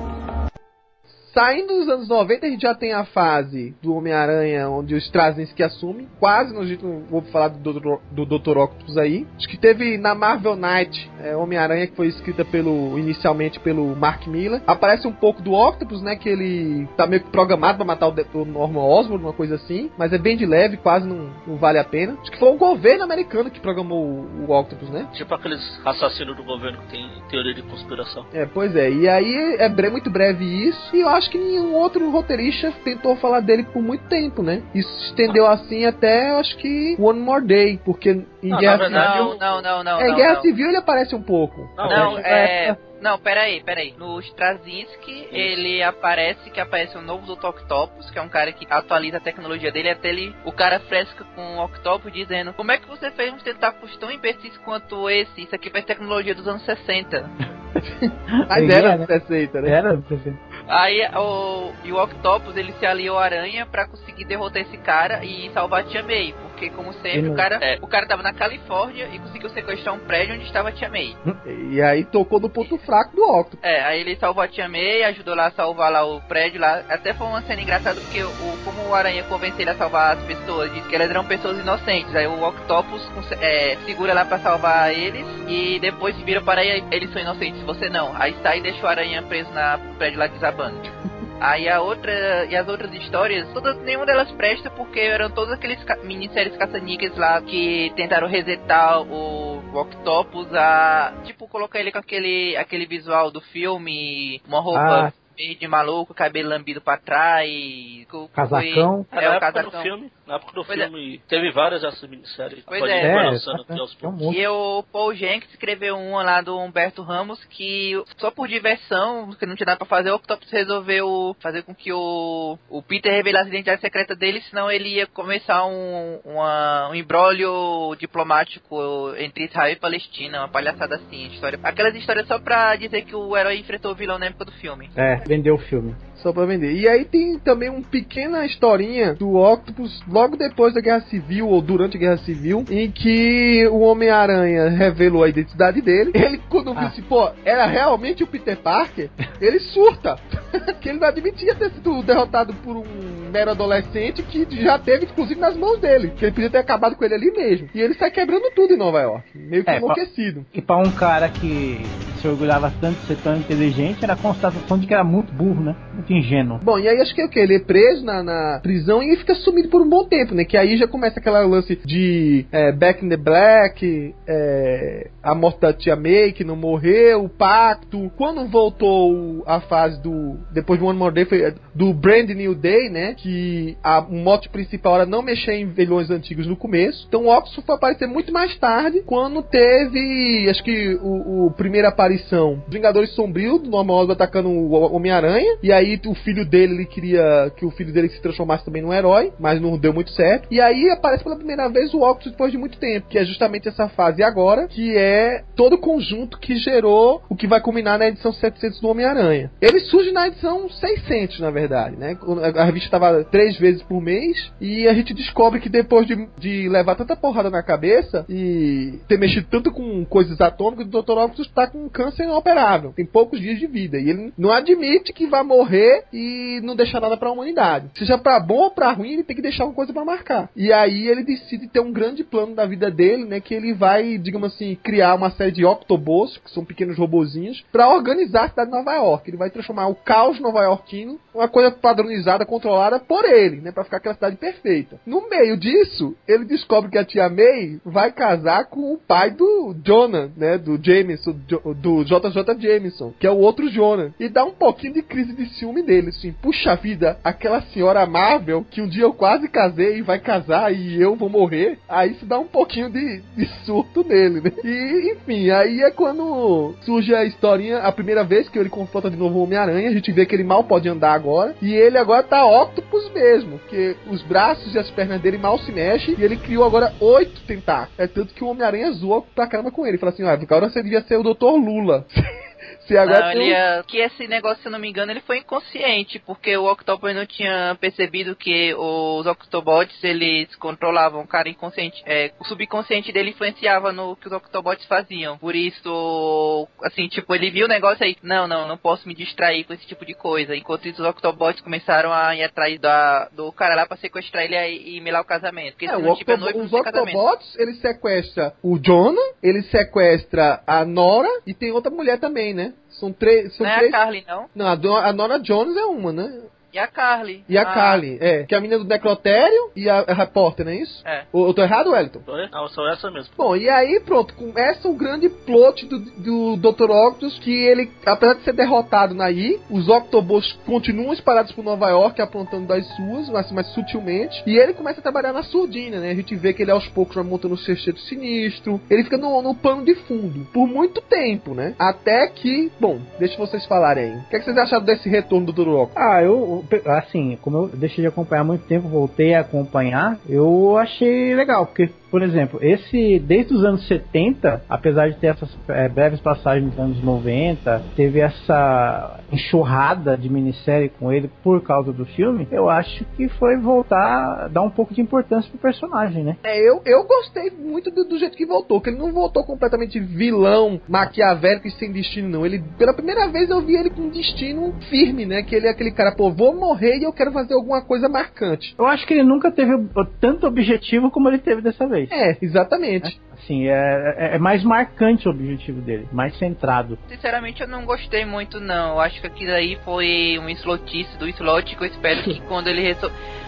Saindo dos anos 90, a gente já tem a fase do Homem-Aranha, onde os Straczynski assumem. Quase, no jeito, não vou falar do Dr. do Dr. Octopus aí. Acho que teve na Marvel Knight, é, Homem-Aranha, que foi escrita pelo inicialmente pelo Mark Miller. Aparece um pouco do Octopus, né? Que ele tá meio que programado pra matar o, o Norman Osborn, uma coisa assim. Mas é bem de leve, quase não, não vale a pena. Acho que foi o governo americano que programou o, o Octopus, né? Tipo aqueles assassinos do governo que tem teoria de conspiração. É, pois é. E aí é bre- muito breve isso. E eu acho que nenhum outro roteirista tentou falar dele por muito tempo, né? Isso se estendeu assim até, eu acho que One More Day. Porque em Não, Guerra verdade, Civil. Não, não, não, não. é, em não, Guerra não. Civil ele aparece um pouco. Não, Não, é- é. Não, peraí, peraí. No Straczynski, ele aparece que aparece o novo Dr. Octopus, que é um cara que atualiza a tecnologia dele, até ele, o cara fresca com o Octopus dizendo Como é que você fez uns tentáculos tão imbecis quanto esse? Isso aqui faz tecnologia dos anos 60. Mas Ninguém era é, né? receita, né? Era, presente. Aí o, e o Octopus ele se aliou ao Aranha pra conseguir derrotar esse cara e salvar a Tia May. Porque, como sempre, Ele- o cara, é, o cara tava na Califórnia e conseguiu sequestrar um prédio onde estava a Tia May. E aí tocou no ponto fraco do Octopus. É, aí ele salvou a Tia May, ajudou lá a salvar lá o prédio lá. Até foi uma cena engraçada porque o, como o Aranha convence ele a salvar as pessoas, diz que elas eram pessoas inocentes. Aí o Octopus é, segura lá pra salvar eles e depois vira para aí, eles são inocentes, você não. Aí sai e deixa o Aranha preso na prédio lá desabando. Aí a outra e as outras histórias, todas, nenhuma delas presta porque eram todas aqueles ca minisséries caça-níqueis lá que tentaram resetar o, o Octopus a tipo colocar ele com aquele aquele visual do filme, uma roupa Ah. meio de maluco, cabelo lambido pra trás, Casacão. foi- É, o casacão. Na época do Pois é. filme, teve várias dessas minisséries. Pois é. É, monte. E o Paul Jenkins escreveu uma lá do Humberto Ramos que, só por diversão, que não tinha nada pra fazer, o Octopus resolveu fazer com que o, o Peter revelasse a identidade secreta dele, senão ele ia começar um, uma, um embrólio diplomático entre Israel e Palestina, uma palhaçada assim, história. Aquelas histórias só pra dizer que o herói enfrentou o vilão na época do filme. É, vendeu o filme. Só pra vender. E aí tem também uma pequena historinha do Octopus logo depois da Guerra Civil, ou durante a Guerra Civil, em que o Homem-Aranha revelou a identidade dele. Ele, quando Ah. disse, pô, era realmente o Peter Parker, ele surta. que ele não admitia ter sido derrotado por um mero adolescente que já teve, inclusive, nas mãos dele. Que ele podia ter acabado com ele ali mesmo. E ele sai quebrando tudo em Nova York. Meio que É, enlouquecido. E pra um cara que se orgulhava tanto de ser tão inteligente, era a constatação de que era muito burro, né? Muito ingênuo. Bom, e aí acho que é o que? Ele é preso na, na prisão e fica sumido por um bom tempo, né? Que aí já começa aquela lance de é, Back in the Black, é, a morte da tia May, que não morreu, o pacto. Quando voltou a fase do. Depois do One More Day, foi do Brand New Day, né? Que a, o mote principal era não mexer em vilões antigos no começo. Então o Oxford foi aparecer muito mais tarde, quando teve, acho que o, o primeira aparição, Vingadores Sombrio, do Norman Osborn atacando o Homem-Aranha. E aí o filho dele, ele queria que o filho dele se transformasse também num herói, mas não deu muito certo. E aí aparece pela primeira vez o Octopus depois de muito tempo, que é justamente essa fase agora, que é todo o conjunto que gerou o que vai culminar na edição 700 do Homem-Aranha. Ele surge na edição 600, na verdade, né? A revista estava três vezes por mês e a gente descobre que depois de, de levar tanta porrada na cabeça e ter mexido tanto com coisas atômicas, o Dr. Octopus está com um câncer inoperável. Tem poucos dias de vida e ele não admite que vai morrer e não deixar nada para a humanidade. Seja para bom ou para ruim, ele tem que deixar uma coisa para marcar. E aí ele decide ter um grande plano da vida dele, né? Que ele vai, digamos assim, criar uma série de Octobos, que são pequenos robozinhos, para organizar a cidade de Nova York. Ele vai transformar o caos nova-iorquino uma coisa padronizada, controlada por ele, né? Para ficar aquela cidade perfeita. No meio disso, ele descobre que a tia May vai casar com o pai do Jonah, né? Do Jameson, do JJ Jameson, que é o outro Jonah. E dá um pouquinho de crise de ciúme dele, assim. Puxa vida, aquela senhora amável que um dia eu quase casei e vai casar e eu vou morrer. Aí isso dá um pouquinho de, de surto nele, né? E, enfim, aí é quando surge a historinha, a primeira vez que ele confronta de novo o Homem-Aranha, a gente vê que ele mal pode andar agora. E ele agora tá octopus mesmo, que os braços e as pernas dele mal se mexem. E ele criou agora oito tentáculos. É tanto que o Homem-Aranha zoa pra caramba com ele. Fala assim, ah, agora você devia ser o Dr. Lula. Se agora Não, tem um- ia- que esse negócio, se eu não me engano, ele foi inconsciente, porque o Octopus não tinha percebido que os Octobots, eles controlavam o cara inconsciente. É, o subconsciente dele influenciava no que os Octobots faziam. Por isso, assim, tipo, ele viu o negócio aí, não, não, não posso me distrair com esse tipo de coisa. Enquanto isso, os Octobots começaram a ir atrás da, do cara lá pra sequestrar ele e, e melar o casamento. Porque É, se o não tiver Octobo- noivo, não os. Octobots, ele sequestra o Jonah, ele sequestra a Nora e tem outra mulher também, né? São três. São Não é a três... Carly, não? Não, a, a Nora Jones é uma, né? E a Carly. E a Ah, Carly, é. Que é a menina do necrotério e a, a repórter, não é isso? É. Ou eu tô errado, Wellington? Foi? Não, só essa mesmo. Bom, e aí pronto, começa o grande plot do, do Dr. Octopus, que ele, apesar de ser derrotado na I, os Octobots continuam espalhados por Nova York, aprontando das suas, mas mais sutilmente, e ele começa a trabalhar na surdina, né? A gente vê que ele aos poucos vai montando o sexteto sinistro, ele fica no, no pano de fundo, por muito tempo, né? Até que, bom, deixa vocês falarem aí. O que, é que vocês acharam desse retorno do Dr. Octopus? Ah, eu, assim, como eu deixei de acompanhar há muito tempo, voltei a acompanhar, eu achei legal, porque, por exemplo, esse, desde os anos 70, apesar de ter essas é, breves passagens nos anos 90, teve essa enxurrada de minissérie com ele por causa do filme, eu acho que foi voltar a dar um pouco de importância pro personagem, né? É, eu, eu gostei muito do, do jeito que voltou, que ele não voltou completamente vilão, maquiavélico e sem destino, não. Ele, pela primeira vez eu vi ele com um destino firme, né? Que ele é aquele cara, pô, vou morrer e eu quero fazer alguma coisa marcante. Eu acho que ele nunca teve tanto objetivo como ele teve dessa vez. É, exatamente. Assim, é, é- é mais marcante o objetivo dele, mais centrado. Sinceramente, eu não gostei muito, não. Eu acho que aquilo aí foi um slotice do slot que eu espero que quando ele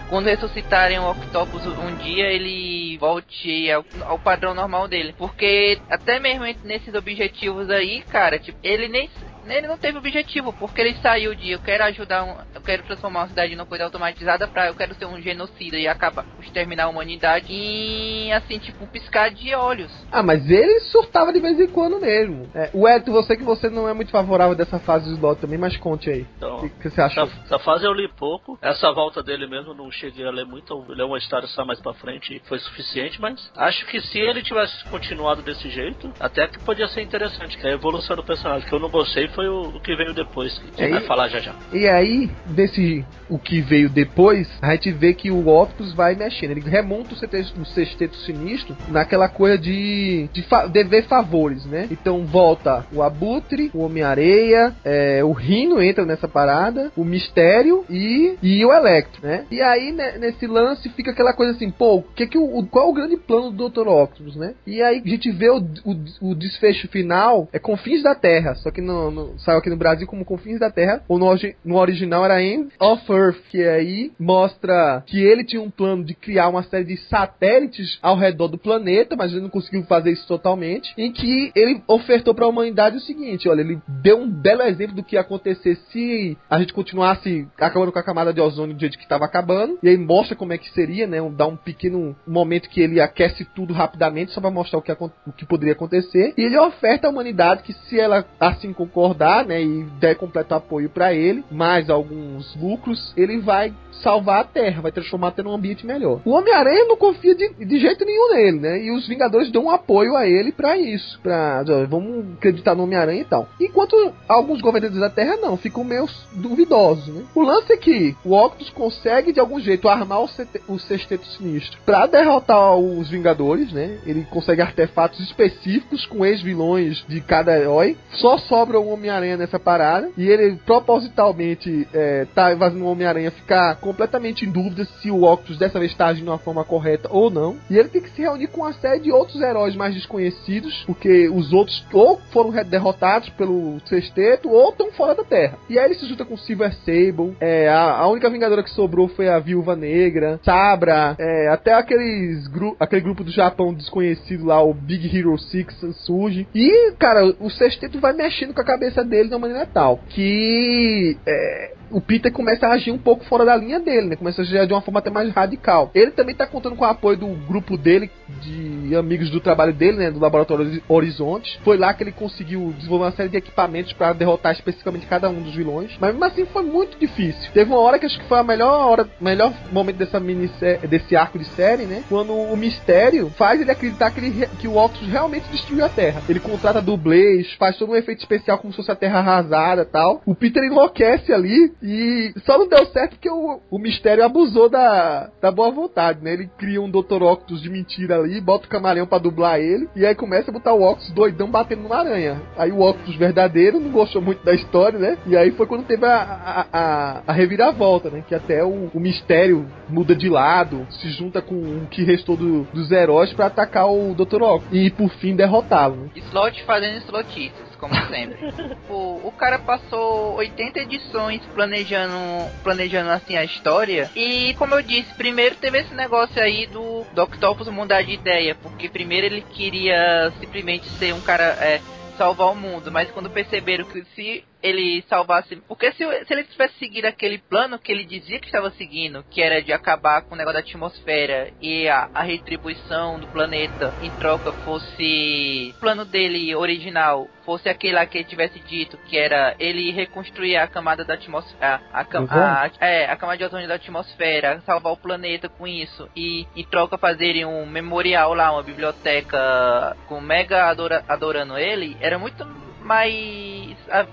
quando ressuscitarem o Octopus um dia, ele volte ao, ao padrão normal dele. Porque até mesmo nesses objetivos aí, cara, tipo, ele nem. Ele não teve objetivo, porque ele saiu de eu quero ajudar, um, eu quero transformar uma cidade numa coisa automatizada pra eu quero ser um genocida e acabar, exterminar a humanidade em, assim, tipo, um piscar de olhos. Ah, mas ele surtava de vez em quando mesmo. É, o Eto, você que você não é muito favorável dessa fase do slot também, mas conte aí. Então, O que, que você achou? Essa, essa fase eu li pouco. Essa volta dele mesmo não cheguei a ler muito. Ele é uma história só mais pra frente e foi suficiente, mas acho que se ele tivesse continuado desse jeito, até que podia ser interessante. Que é a evolução do personagem. Que eu não gostei foi o, o que veio depois, que a gente É, vai falar já já. E aí, desse o que veio depois, a gente vê que o Octopus vai mexendo. Ele remonta o sexteto, o sexteto sinistro naquela coisa de, de fa- dever favores, né? Então volta o Abutre, o Homem-Areia, é, o Rino entra nessa parada, o Mistério e, e o Electro, né? E aí, né, nesse lance, fica aquela coisa assim, pô, que que o, qual é o grande plano do Dr. Octopus, né? E aí a gente vê o, o, o desfecho final, é Confins da Terra, só que no, no- saiu aqui no Brasil como Confins da Terra, ou no, no original era End of Earth, que aí mostra que ele tinha um plano de criar uma série de satélites ao redor do planeta, mas ele não conseguiu fazer isso totalmente, em que ele ofertou para a humanidade o seguinte, olha, ele deu um belo exemplo do que ia acontecer se a gente continuasse acabando com a camada de ozônio do jeito que estava acabando, e aí mostra como é que seria, né, dá um pequeno momento que ele aquece tudo rapidamente, só para mostrar o que, o que poderia acontecer, e ele oferta à humanidade que se ela assim concordar, né, e der completo apoio para ele, mais alguns lucros, ele vai salvar a Terra, vai transformar a Terra num ambiente melhor. O Homem-Aranha não confia de, de jeito nenhum nele, né? E os Vingadores dão um apoio a ele pra isso, pra ó, vamos acreditar no Homem-Aranha e tal. Enquanto alguns governantes da Terra não, ficam meio duvidosos, né? O lance é que o Octopus consegue de algum jeito armar o, sete- o Sexteto Sinistro pra derrotar os Vingadores, né? Ele consegue artefatos específicos com ex-vilões de cada herói. Só sobra o Homem-Aranha nessa parada e ele propositalmente é, tá fazendo o Homem-Aranha ficar completamente em dúvida se o Octopus dessa vez está agindo de uma forma correta ou não. E ele tem que se reunir com uma série de outros heróis mais desconhecidos, porque os outros ou foram derrotados pelo Sexteto ou estão fora da Terra. E aí ele se junta com Silver Sable, é, a, a única Vingadora que sobrou foi a Viúva Negra, Sabra, é, até aqueles gru aquele grupo do Japão desconhecido lá, o Big Hero 6 surge. E, cara, o Sexteto vai mexendo com a cabeça dele de uma maneira tal que é, o Peter começa a agir um pouco fora da linha dele, né? Começa a agir de uma forma até mais radical. Ele também tá contando com o apoio do grupo dele, de amigos do trabalho dele, né? Do Laboratório Horizonte. Foi lá que ele conseguiu desenvolver uma série de equipamentos para derrotar especificamente cada um dos vilões. Mas mesmo assim foi muito difícil. Teve uma hora que acho que foi a melhor hora, melhor momento dessa minissérie, desse arco de série, né? Quando o mistério faz ele acreditar que, ele, que o Octopus realmente destruiu a Terra. Ele contrata dublês, faz todo um efeito especial como se fosse a Terra arrasada tal. O Peter enlouquece ali e só não deu certo porque o, o mistério abusou da, da boa vontade, né? Ele cria um Dr. Octopus de mentira ali, bota o camaleão pra dublar ele, e aí começa a botar o Octopus doidão batendo numa aranha. Aí o Octopus verdadeiro não gostou muito da história, né? E aí foi quando teve a, a, a, a reviravolta, né? Que até o, o mistério muda de lado, se junta com o que restou do- dos heróis pra atacar o Dr. Octopus. E por fim derrotá-lo, né? Slot fazendo slotices, como sempre. o, o cara passou 80 edições planejando, planejando assim a história. E como eu disse, primeiro teve esse negócio aí do, do Octopus mudar de ideia. Porque primeiro ele queria simplesmente ser um cara. É, salvar o mundo, mas quando perceberam que se ele salvasse. Porque se, se ele tivesse seguido aquele plano que ele dizia que estava seguindo, que era de acabar com o negócio da atmosfera e a, a retribuição do planeta em troca fosse. O plano dele original fosse aquele lá que ele tivesse dito, que era ele reconstruir a camada da atmosfera. A, cam- a- é, a camada de ozônio da atmosfera, salvar o planeta com isso, e em troca fazerem um memorial lá, uma biblioteca com mega adora, adorando ele, era muito mais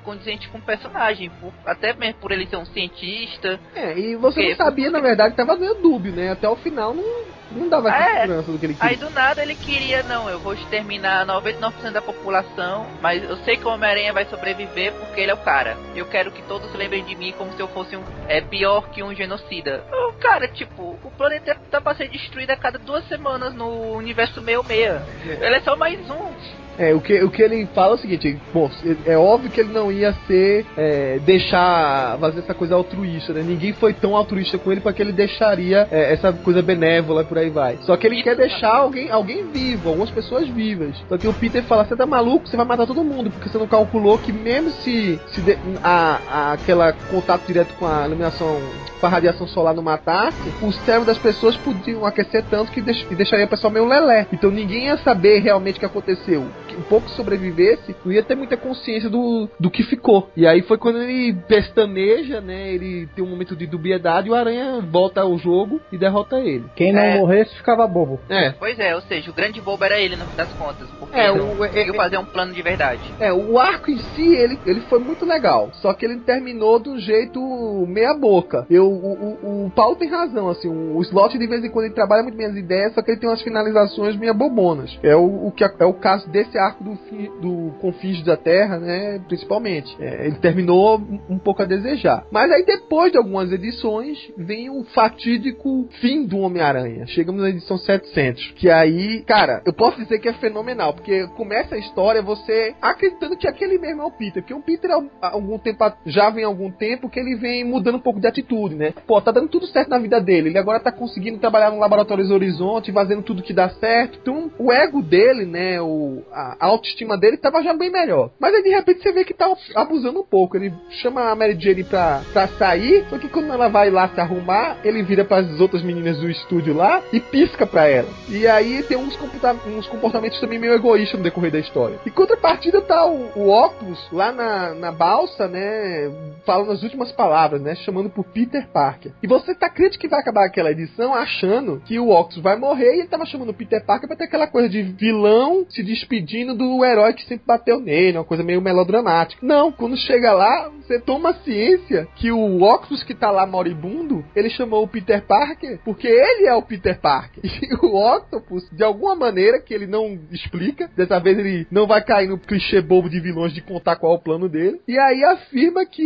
condizente com o personagem, por- até mesmo por ele ser um cientista. É, e você Porque- não sabia, na verdade, tava meio dúbio, né? Até o final não, não dava É. segurança do que ele Aí queria. do nada ele queria, não, eu vou exterminar 99% da população, mas eu sei que o Homem-Aranha vai sobreviver porque ele é o cara. Eu quero que todos lembrem de mim como se eu fosse um. É pior que um genocida. O cara, tipo, o planeta tá pra ser destruído a cada duas semanas no universo meio meia. Ele é só mais um. É, o que, o que ele fala é o seguinte, bom, é óbvio que ele não ia ser, é, deixar, fazer essa coisa altruísta, né? Ninguém foi tão altruísta com ele para que ele deixaria é, essa coisa benévola por aí vai. Só que ele quer deixar alguém, alguém vivo, algumas pessoas vivas. Só que o Peter fala, você tá maluco, você vai matar todo mundo, porque você não calculou que mesmo se, se de, a, a, aquela contato direto com a iluminação, com a radiação solar não matasse, o cérebro das pessoas podiam aquecer tanto que, deix, que deixaria o pessoal meio lelé. Então ninguém ia saber realmente o que aconteceu. Um pouco que sobrevivesse, não ia ter muita consciência do, do que ficou. E aí foi quando ele pestaneja, né? Ele tem um momento de dubiedade e o Aranha volta ao jogo e derrota ele. Quem não É. morresse ficava bobo. É. Pois é, ou seja, o grande bobo era ele no fim das contas. Porque É, ele o- é- conseguiu é- fazer um plano de verdade. É, o arco em si, ele, ele foi muito legal. Só que ele terminou de um jeito meia boca. Eu, o, o, o Paulo tem razão, assim, o, Slot de vez em quando ele trabalha muito bem as ideias, só que ele tem umas finalizações meia bobonas. É o, o que é, o caso desse arco do, fi- do Confins da Terra, né, principalmente. É, ele terminou um, pouco a desejar. Mas aí depois de algumas edições, vem o fatídico fim do Homem-Aranha. Chegamos na edição 700, que aí, cara, eu posso dizer que é fenomenal, porque começa a história você acreditando que aquele mesmo é o Peter, porque o Peter há algum tempo já vem há algum tempo que ele vem mudando um pouco de atitude, né? Pô, tá dando tudo certo na vida dele, ele agora tá conseguindo trabalhar no Laboratórios Horizonte, fazendo tudo que dá certo. Então, o ego dele, né, o, a autoestima dele tava já bem melhor. Mas aí de repente você vê que tá abusando um pouco. Ele chama a Mary Jane pra, pra sair, só que quando ela vai lá se arrumar, ele vira pras outras meninas do estúdio lá e pisca pra ela. E aí tem uns, uns comportamentos também meio egoístas no decorrer da história. Em contrapartida tá o, o Octopus lá na, na balsa, né, falando as últimas palavras, né, chamando por Peter Parker. E você tá crente que vai acabar aquela edição achando que o Octopus vai morrer e ele tava chamando o Peter Parker pra ter aquela coisa de vilão se despedindo do herói que sempre bateu nele, uma coisa meio melodramática. Não, quando chega lá, você toma ciência que o Octopus que tá lá moribundo, ele chamou o Peter Parker porque ele é o Peter Parker. E o Octopus, de alguma maneira que ele não explica, dessa vez ele não vai cair no clichê bobo de vilões de contar qual é o plano dele. E aí afirma que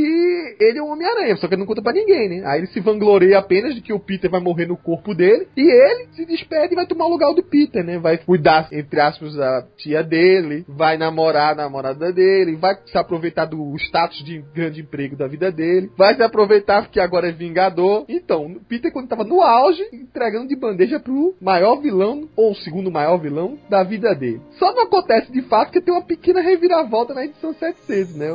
ele é o Homem-Aranha, só que ele não conta pra ninguém, né? Aí ele se vangloria apenas de que o Peter vai morrer no corpo dele e ele se despede e vai tomar o lugar do Peter, né? Vai cuidar, entre aspas, da tia dele, vai namorar a namorada dele, vai se aproveitar do status de grande emprego da vida dele, vai se aproveitar que agora é vingador. Então, Peter, quando tava no auge, entregando de bandeja pro maior vilão, ou o segundo maior vilão, da vida dele. Só não acontece de fato que tem uma pequena reviravolta na edição 700, né?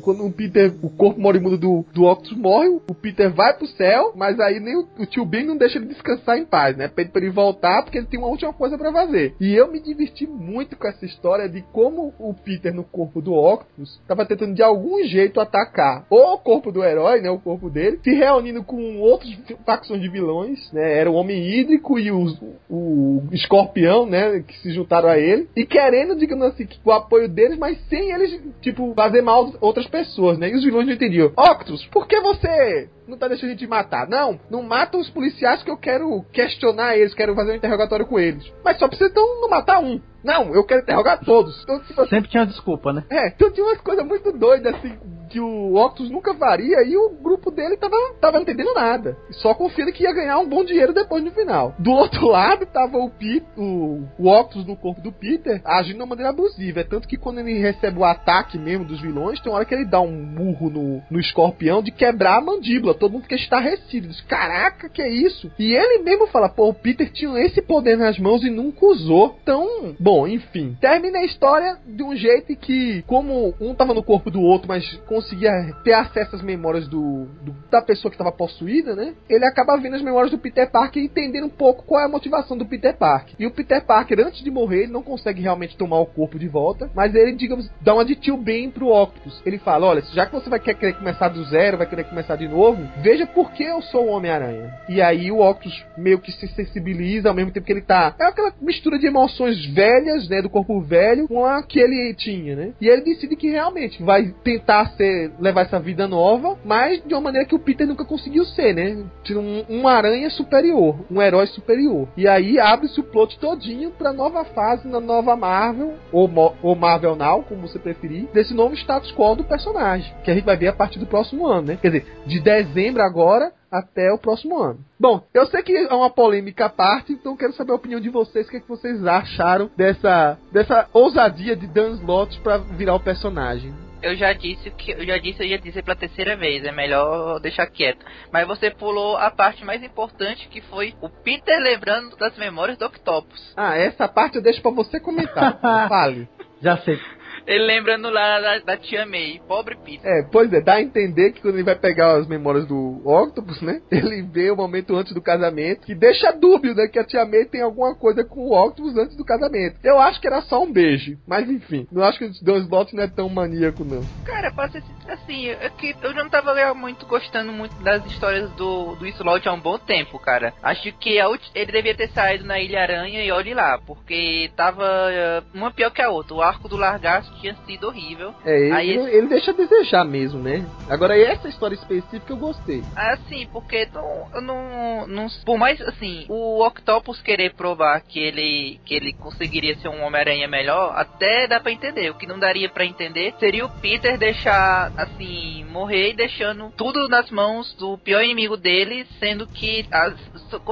Quando o Peter, o corpo moribundo do, do Octopus morre, o Peter vai pro céu, mas aí nem o, o tio Ben não deixa ele descansar em paz, né? Pede pra ele voltar porque ele tem uma última coisa pra fazer. E eu me diverti muito com essa história de como o Peter no corpo do Octopus tava tentando de algum jeito atacar ou o corpo do herói, né? O corpo dele, se reunindo com outros facções de vilões, né? Era o Homem Hídrico e o, o Escorpião, né? Que se juntaram a ele e querendo, digamos assim, o apoio deles, mas sem eles, tipo, fazer mal outras pessoas, né? E os vilões não entendiam. Octopus, por que você não tá deixando a gente matar? Não, não mata os policiais que eu quero questionar eles, quero fazer um interrogatório com eles. Mas só precisa então não matar um. Não, eu quero interrogar todos. Então, tipo assim, Sempre tinha desculpa, né? é, então tinha umas coisas muito doidas, assim, que o Octus nunca faria e o grupo dele tava, tava entendendo nada. Só confiando que ia ganhar um bom dinheiro depois no final. Do outro lado tava o Pete, o, o Octus no corpo do Peter, agindo de uma maneira abusiva. É tanto que quando ele recebe o ataque mesmo dos vilões, tem uma hora que ele dá um murro no, no escorpião de quebrar a mandíbula. Todo mundo fica estarrecido. Diz, Caraca, que é isso? E ele mesmo fala, pô, o Peter tinha esse poder nas mãos e nunca usou. Então, bom, enfim. Termina a história de um jeito que, como um tava no corpo do outro, mas conseguia ter acesso às memórias do, do- da pessoa que tava possuída, né? Ele acaba vendo as memórias do Peter Parker e entendendo um pouco qual é a motivação do Peter Parker. E o Peter Parker, antes de morrer, ele não consegue realmente tomar o corpo de volta, mas ele, digamos, dá uma de tio pro Octopus. Ele fala: olha, já que você vai querer começar do zero, vai querer começar de novo, veja por que eu sou o Homem-Aranha. E aí o Octopus meio que se sensibiliza ao mesmo tempo que ele tá. É aquela mistura de emoções velhas, né? Do corpo velho com a que ele tinha, né? E ele decide que realmente vai tentar ser levar essa vida nova, mas de uma maneira que o Peter nunca conseguiu ser, né? Tira um, um aranha superior, um herói superior. E aí abre-se o plot todinho pra nova fase na nova Marvel, ou, Mo- ou Marvel Now, como você preferir, desse novo status quo do personagem, que a gente vai ver a partir do próximo ano, né? Quer dizer, de dezembro agora até o próximo ano. Bom, eu sei que é uma polêmica à parte, então eu quero saber a opinião de vocês, o que, é que vocês acharam dessa, dessa ousadia de Dan Slott pra virar o personagem. Eu já disse que eu já disse, eu ia dizer pela terceira vez, é melhor deixar quieto. Mas você pulou a parte mais importante que foi o Peter lembrando das memórias do Octopus. Ah, essa parte eu deixo pra você comentar. Fale. Já sei. Ele lembrando lá da, da tia May, pobre Peter. É, pois é, dá a entender que quando ele vai pegar as memórias do Octopus, né? Ele vê o momento antes do casamento, que deixa dúbio, né? Que a tia May tem alguma coisa com o Octopus antes do casamento. Eu acho que era só um beijo, mas enfim. Não acho que o Dan Slott não é tão maníaco, não. Cara, sin- assim, é que eu não tava muito gostando muito das histórias do, do Slot há um bom tempo, cara. Acho que a ulti- ele devia ter saído na Ilha Aranha e olhe lá, porque tava eh, uma pior que a outra. O arco do Largaço tinha sido horrível. É, ele, Aí ele, ele deixa a desejar mesmo, né? Agora, essa história específica eu gostei. Assim, porque não, não, não. Por mais assim, o Octopus querer provar que ele que ele conseguiria ser um Homem-Aranha melhor, até dá pra entender. O que não daria pra entender seria o Peter deixar, assim, morrer e deixando tudo nas mãos do pior inimigo dele, sendo que as-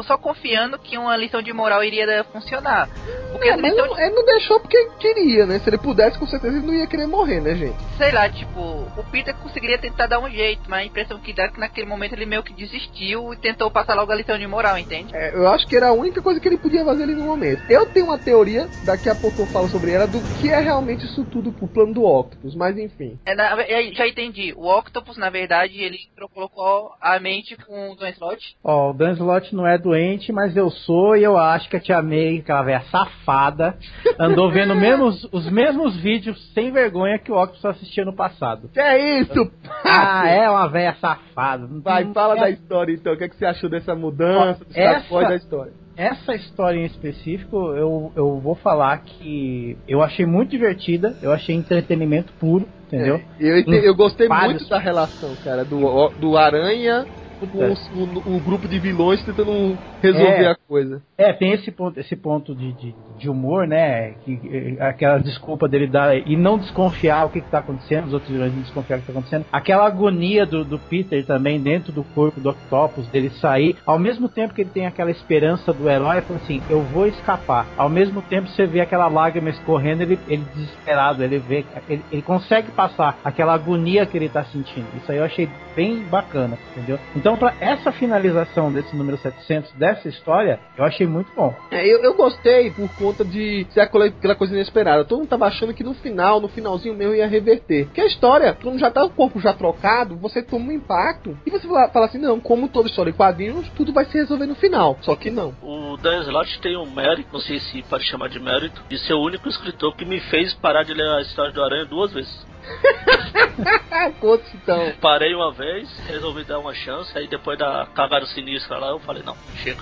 só, confiando que uma lição de moral iria funcionar. Porque É, mas não, ele não deixou porque queria, né? Se ele pudesse, com certeza ele não ia querer morrer, né, gente? sei lá, tipo, o Peter conseguiria tentar dar um jeito, mas a impressão que dá é que naquele momento ele meio que desistiu e tentou passar logo a lição de moral, entende? É, eu acho que era a única coisa que ele podia fazer ali no momento. Eu tenho uma teoria, daqui a pouco eu falo sobre ela, do que é realmente isso tudo, o plano do Octopus, mas enfim. É, na- é, já entendi. O Octopus, na verdade, ele colocou a mente com o Don Slot. Ó, o Dan Slott não é doente, mas eu sou e eu acho que a tia May, aquela velha safada, andou vendo mesmos, os mesmos vídeos sem vergonha que o Octopus assistia no passado. Que é isso? Ah, é uma velha safada. Vai, fala é- da história então. O que, é que você achou dessa mudança, dos Essa- da história? Essa história em específico, eu, eu vou falar que eu achei muito divertida, eu achei entretenimento puro, entendeu? É, eu, eu gostei Vários- muito da relação, cara, do, do Aranha com os- o, o grupo de vilões tentando resolver É. a coisa. É, tem esse ponto, esse ponto de, de, de humor, né? Que, eh, aquela desculpa dele dar e não desconfiar o que, está acontecendo, os outros vilões não desconfiar o que está acontecendo. Aquela agonia do, do Peter também dentro do corpo do Octopus, dele sair, ao mesmo tempo que ele tem aquela esperança do herói, falando assim, eu vou escapar. Ao mesmo tempo você vê aquela lágrima escorrendo, ele, ele desesperado, ele vê, ele, ele consegue passar aquela agonia que ele está sentindo. Isso aí eu achei bem bacana, entendeu? Então, para essa finalização desse número 700 dessa história, eu achei muito bom. É, eu, eu gostei por conta de ser aquela, aquela coisa inesperada. Todo mundo tava achando que no final, no finalzinho mesmo, ia reverter. Porque a história, quando já tá o corpo já trocado, você toma um impacto. E você fala, fala assim, não, como toda história em quadrinhos, tudo vai se resolver no final. Só que não. O Dan Slott tem um mérito, não sei se pode chamar de mérito, de ser o único escritor que me fez parar de ler a história do Aranha duas vezes. Conta então. Parei uma vez, resolvi dar uma chance, aí depois da cagada sinistra lá, eu falei, não, chega.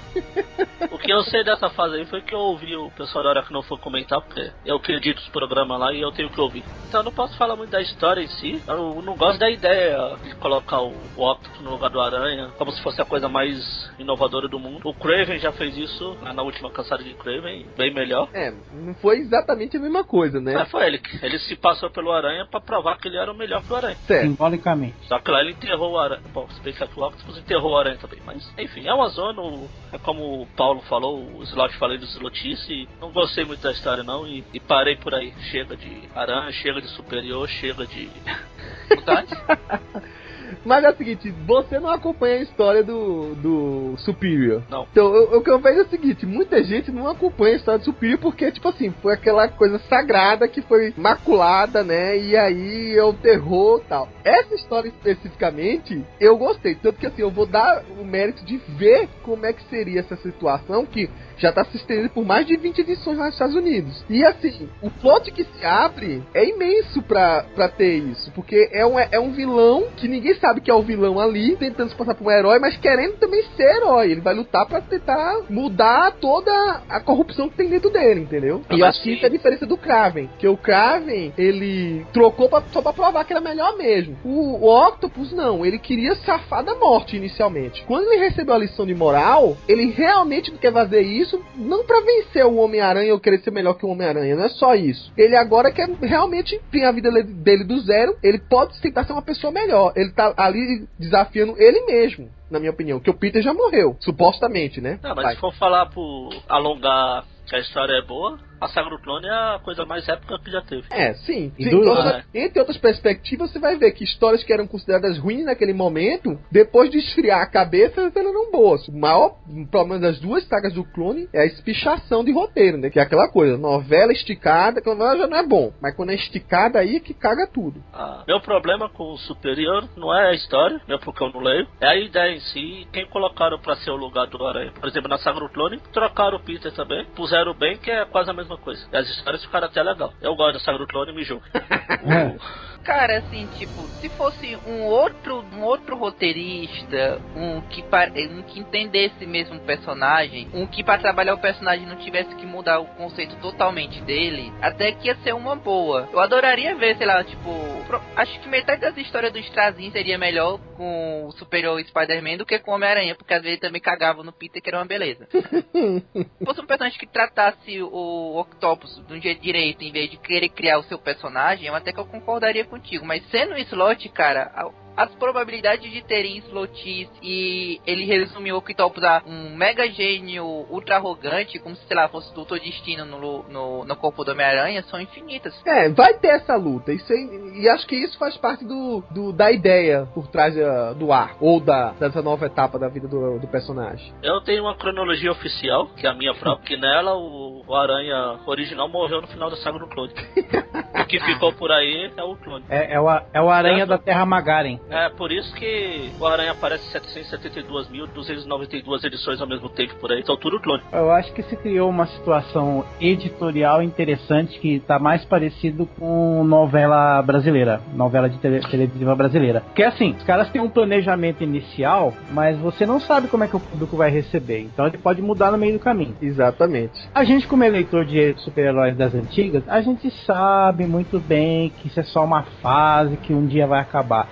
o que eu sei dessa fase aí foi que eu ouvi o pessoal da hora que não for comentar, porque eu acredito nos programas lá e eu tenho que ouvir. Então eu não posso falar muito da história em si, eu não gosto da ideia de colocar o, o Octopus no lugar do Aranha, como se fosse a coisa mais inovadora do mundo. O Craven já fez isso lá na última caçada de Craven, bem melhor. É, não foi exatamente a mesma coisa, né? Mas foi ele, ele se passou pelo Aranha pra provar que ele era o melhor que o Aranha. Certo. Simbolicamente. Só que lá ele enterrou o Aranha. Bom, se bem que o Octopus enterrou o Aranha também. Mas, enfim, é uma zona. É como o Paulo falou, o Slot falei do Slotice. Não gostei muito da história, não. E, e parei por aí. Chega de Aranha, chega de Superior, chega de. Mas é o seguinte, você não acompanha a história do, do Superior. Não. Então, eu- o que eu vejo é o seguinte, muita gente não acompanha a história do Superior porque, tipo assim, foi aquela coisa sagrada que foi maculada, né? E aí é o terror e tal. Essa história especificamente, eu gostei. Tanto que, assim, eu vou dar o mérito de ver como é que seria essa situação que já tá se estendendo por mais de 20 edições lá nos Estados Unidos. E assim, o plot que se abre é imenso pra, pra ter isso. Porque é um, é um vilão que ninguém sabe que é o vilão ali, tentando se passar por um herói, mas querendo também ser herói. Ele vai lutar pra tentar mudar toda a corrupção que tem dentro dele, entendeu? Ah, e eu acho que isso é a diferença do Kraven. Que o Kraven, ele trocou pra, só pra provar que era melhor mesmo. O, o Octopus, não. Ele queria safar da morte inicialmente. Quando ele recebeu a lição de moral, ele realmente quer fazer isso, não pra vencer o Homem-Aranha ou querer ser melhor que o Homem-Aranha. Não é só isso. Ele agora quer realmente ter a vida dele- dele do zero. Ele pode tentar ser uma pessoa melhor. Ele tá ali desafiando ele mesmo. Na minha opinião, que o Peter já morreu, supostamente, né? Não, mas Vai. se for falar por alongar que a história é boa, a Saga do Clone é a coisa mais épica que já teve. É, sim. E Sim, duro, então, né? Entre outras perspectivas, você vai ver que histórias que eram consideradas ruins naquele momento, depois de esfriar a cabeça, elas eram boas. O maior problema das duas sagas do clone é a espichação de roteiro, né? Que é aquela coisa, novela esticada, aquela novela já não é bom. Mas quando é esticada aí é que caga tudo. Ah, meu problema com o Superior não é a história, não é porque eu não leio, é a ideia em si, quem colocaram pra ser o lugar do Aranha. Por exemplo, na Saga do Clone, trocaram o Peter também, puseram o Ben, que é quase a mesma coisa. E as histórias ficaram até legal. Eu gosto da Saga do Clone e me julgo. É. Cara, assim, tipo, se fosse um outro, um outro roteirista, um que, um que entendesse mesmo o personagem, um que para trabalhar o personagem não tivesse que mudar o conceito totalmente dele, até que ia ser uma boa. Eu adoraria ver, sei lá, tipo, acho que metade das histórias do Strazinho seria melhor com o Superior Spider-Man do que com o Homem-Aranha, porque às vezes ele também cagava no Peter, que era uma beleza. Se fosse um personagem que tratasse o Octopus de um jeito direito, em vez de querer criar o seu personagem, eu até que eu concordaria contigo. Mas sendo um slot, cara, as probabilidades de terem slotis e ele resume o Octopus a um mega gênio ultra arrogante, como se, sei lá, fosse o Doutor Destino no, no, no corpo do Homem-Aranha, são infinitas. É, vai ter essa luta. Isso aí- e acho que isso faz parte do, do- da ideia por trás ah, do ar, ou da, dessa nova etapa da vida do, do personagem. Eu tenho uma cronologia oficial, que é a minha própria, que nela o, o Aranha original morreu no final da Saga do Clone. o que ficou por aí é o clone. É, é o, é o Aranha Certo. da Terra Magaren. É por isso que o Aranha aparece 772.292 edições ao mesmo tempo por aí. Então tudo clone. Eu acho que se criou uma situação editorial interessante que está mais parecido com novela brasileira, novela de tele- televisiva brasileira. Que é assim, os caras têm um planejamento inicial, mas você não sabe como é que o público vai receber. Então ele pode mudar no meio do caminho. Exatamente. A gente, como eleitor de super-heróis das antigas, a gente sabe muito bem que isso é só uma fase que um dia vai acabar.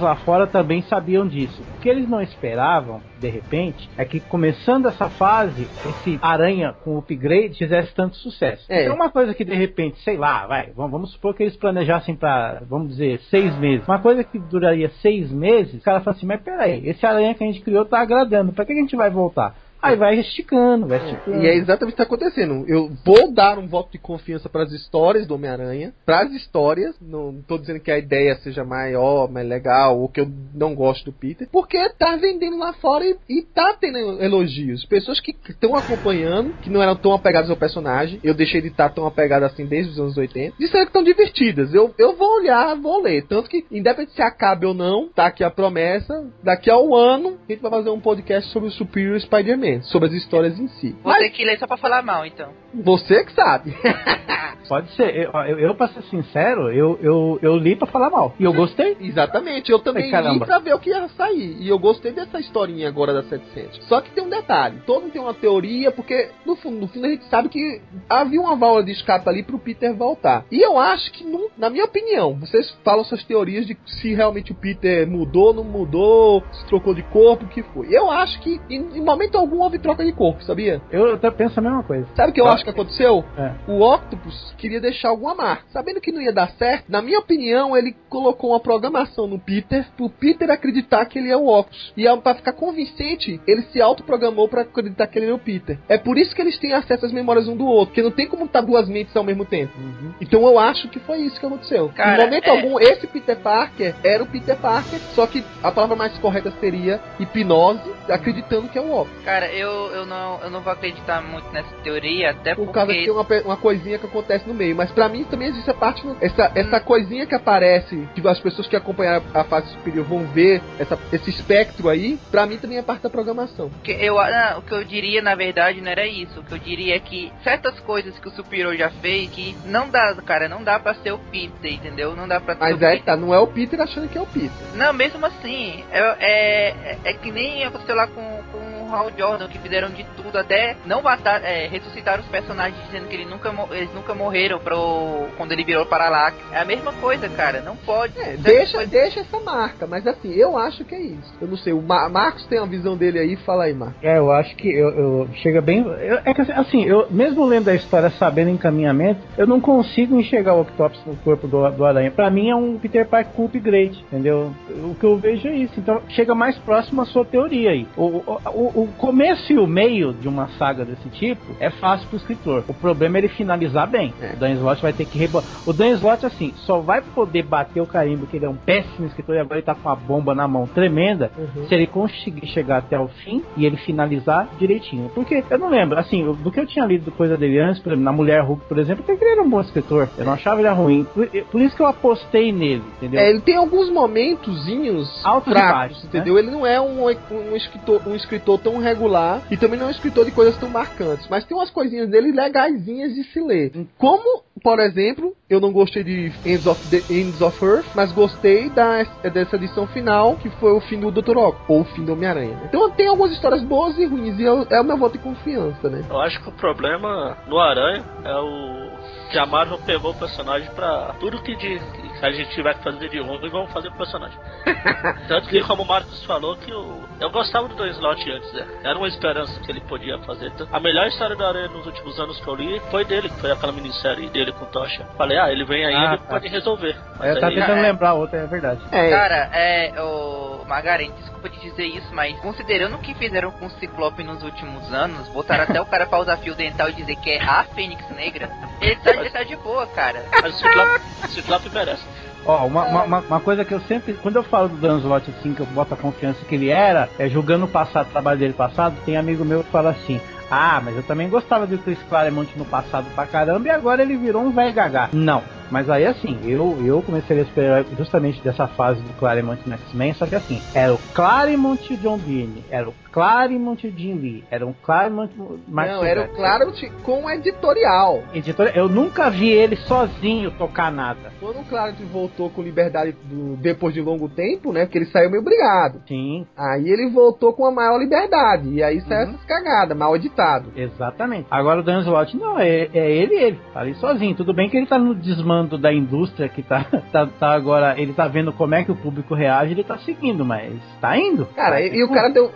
Lá fora também sabiam disso. O que eles não esperavam, de repente, é que começando essa fase, esse aranha com upgrade fizesse tanto sucesso. É. Então, uma coisa que de repente, sei lá, vai, vamos, vamos supor que eles planejassem para, vamos dizer, seis meses. Uma coisa que duraria seis meses, o cara fala assim: mas peraí, esse aranha que a gente criou tá agradando, pra que a gente vai voltar? Aí vai esticando, vai esticando. E é exatamente o que está acontecendo. Eu vou dar um voto de confiança para as histórias do Homem-Aranha. Para as histórias. Não estou dizendo que a ideia seja maior, mais legal, ou que eu não gosto do Peter. Porque tá vendendo lá fora e, e tá tendo elogios. Pessoas que estão acompanhando, que não eram tão apegadas ao personagem. Eu deixei de estar tão apegado assim desde os anos 80. Disseram que estão divertidas. Eu, eu vou olhar, vou ler. Tanto que, independente se acabe ou não, tá aqui a promessa. Daqui a um ano, a gente vai fazer um podcast sobre o Superior Spider-Man. Sobre as histórias em si. Vou Mas que ler só pra falar mal, então. Você que sabe. Pode ser. Eu, eu, eu pra ser sincero, eu, eu, eu li pra falar mal. E eu gostei. Exatamente, eu também Ai, li pra ver o que ia sair. E eu gostei dessa historinha agora da 700. Só que tem um detalhe: todo mundo tem uma teoria, porque no fundo, no fundo a gente sabe que havia uma válvula de escape ali pro Peter voltar. E eu acho que, não- na minha opinião, vocês falam suas teorias de se realmente o Peter mudou, não mudou, se trocou de corpo, o que foi. Eu acho que em, em momento algum houve troca de corpo, sabia? Eu até penso a mesma coisa. Sabe o que eu Ah. acho que aconteceu? É. O Octopus queria deixar alguma marca. Sabendo que não ia dar certo, na minha opinião, ele colocou uma programação no Peter pro Peter acreditar que ele é o Octopus. E pra ficar convincente, ele se autoprogramou pra acreditar que ele é o Peter. É por isso que eles têm acesso às memórias um do outro, porque não tem como estar duas mentes ao mesmo tempo. Então eu acho que foi isso que aconteceu. Cara, em momento é- algum, esse Peter Parker era o Peter Parker, só que a palavra mais correta seria hipnose, acreditando que é o Octopus. Cara, eu, eu, não, eu não vou acreditar muito nessa teoria, até Por porque. causa que tem uma, uma coisinha que acontece no meio. Mas pra mim também existe a parte. essa, essa coisinha que aparece, que as pessoas que acompanharam a fase superior vão ver, essa, esse espectro aí, pra mim também é parte da programação. que eu, ah, o que eu diria, na verdade, não era isso. O que eu diria é que certas coisas que o Superior já fez, que não dá, cara, não dá pra ser o Peter, entendeu? Não dá pra Mas o é, Peter. tá, não é o Peter achando que é o Peter. Não, mesmo assim, é, é, é que nem aconteceu lá com, com Hal Jordan, que fizeram de tudo, até não matar, é, ressuscitar os personagens dizendo que ele nunca, eles nunca morreram pro, quando ele virou Parallax. É a mesma coisa, cara, não pode. É, deixa, coisas- deixa essa marca, mas assim, eu acho que é isso. Eu não sei, o Ma- Marcos tem a visão dele aí, fala aí, Marcos. É, eu acho que eu, eu- chega bem. eu- é que assim, eu mesmo lendo a história, sabendo o encaminhamento, eu não consigo enxergar o Octopus no corpo do, do Aranha. Pra mim é um Peter Parker com upgrade, entendeu? O que eu vejo é isso. Então chega mais próximo à sua teoria aí. O, o, o- o começo e o meio de uma saga desse tipo é fácil pro escritor. O problema é ele finalizar bem. É. O Dan Slott vai ter que rebolar. O Dan Slott, assim, só vai poder bater o carimbo que ele é um péssimo escritor e agora ele tá com a bomba na mão tremenda Uhum. se ele conseguir chegar até o fim e ele finalizar direitinho. Porque eu não lembro, assim, do que eu tinha lido coisa dele antes, por exemplo, na Mulher Hulk, por exemplo, que ele era um bom escritor. Eu não achava ele ruim. Por, por isso que eu apostei nele, entendeu? É, ele tem alguns momentozinhos Altos fracos, baixos, entendeu? Ele não é um, um, escritor, um escritor tão regular e também não é um escritor de coisas tão marcantes, mas tem umas coisinhas dele legaisinhas de se ler. Como, por exemplo, eu não gostei de Ends of, the, Ends of Earth, mas gostei da, dessa edição final, que foi o fim do Dr. Octopus, ou o fim do Homem-Aranha. né? Então tem algumas histórias boas e ruins, e eu- é o meu voto de confiança, né? Eu acho que o problema no Aranha é o que a Marvel pegou o personagem pra tudo que, de, a gente tiver que fazer de ruim, vamos fazer pro personagem. Tanto que, como o Marcos falou, que eu, eu gostava do Dan Slott antes, né? Era uma esperança que ele podia fazer. A melhor história do Aranha nos últimos anos que eu li foi dele, que foi aquela minissérie dele com Tocha. Falei, ah, ele vem aí, Ah, ele tá. pode resolver. É, eu Mas tava aí- tentando é. lembrar outra, é verdade. É, Cara, é, o Margarete, desculpa te dizer isso, mas considerando o que fizeram com o Ciclope nos últimos anos, botaram até o cara pra usar fio dental e dizer que é a Fênix Negra, ele tá, ele tá de boa, cara. Mas o Ciclope, o Ciclope merece. Ó, uma, uma, uma- uma coisa que eu sempre, quando eu falo do Dan Slott assim, que eu boto a confiança que ele era, é julgando o passado, o trabalho dele passado, tem amigo meu que fala assim, ah, mas eu também gostava do Chris Claremont no passado pra caramba e agora ele virou um velho gagá. Não, mas aí assim, eu, eu comecei a super justamente dessa fase do Claremont no X-Men, só que assim, era o Claremont e o John Byrne, era o Claremont e Jim Lee, era um Claremont Mark não, era o. Claro com editorial. Editora, eu nunca vi ele sozinho tocar nada. Quando o Clarence voltou com liberdade do- depois de longo tempo, né? Porque ele saiu meio brigado. Sim, Aí ele voltou com a maior liberdade. E aí saiu Uhum. essas cagadas, mal editado. Exatamente. Agora o Dan Slott, não, é, é ele ele. Tá ali sozinho. Tudo bem que ele tá no desmando da indústria, que tá, tá, tá agora, ele tá vendo como é que o público reage, ele tá seguindo, mas tá indo. Cara, Vai e, e o cara deu.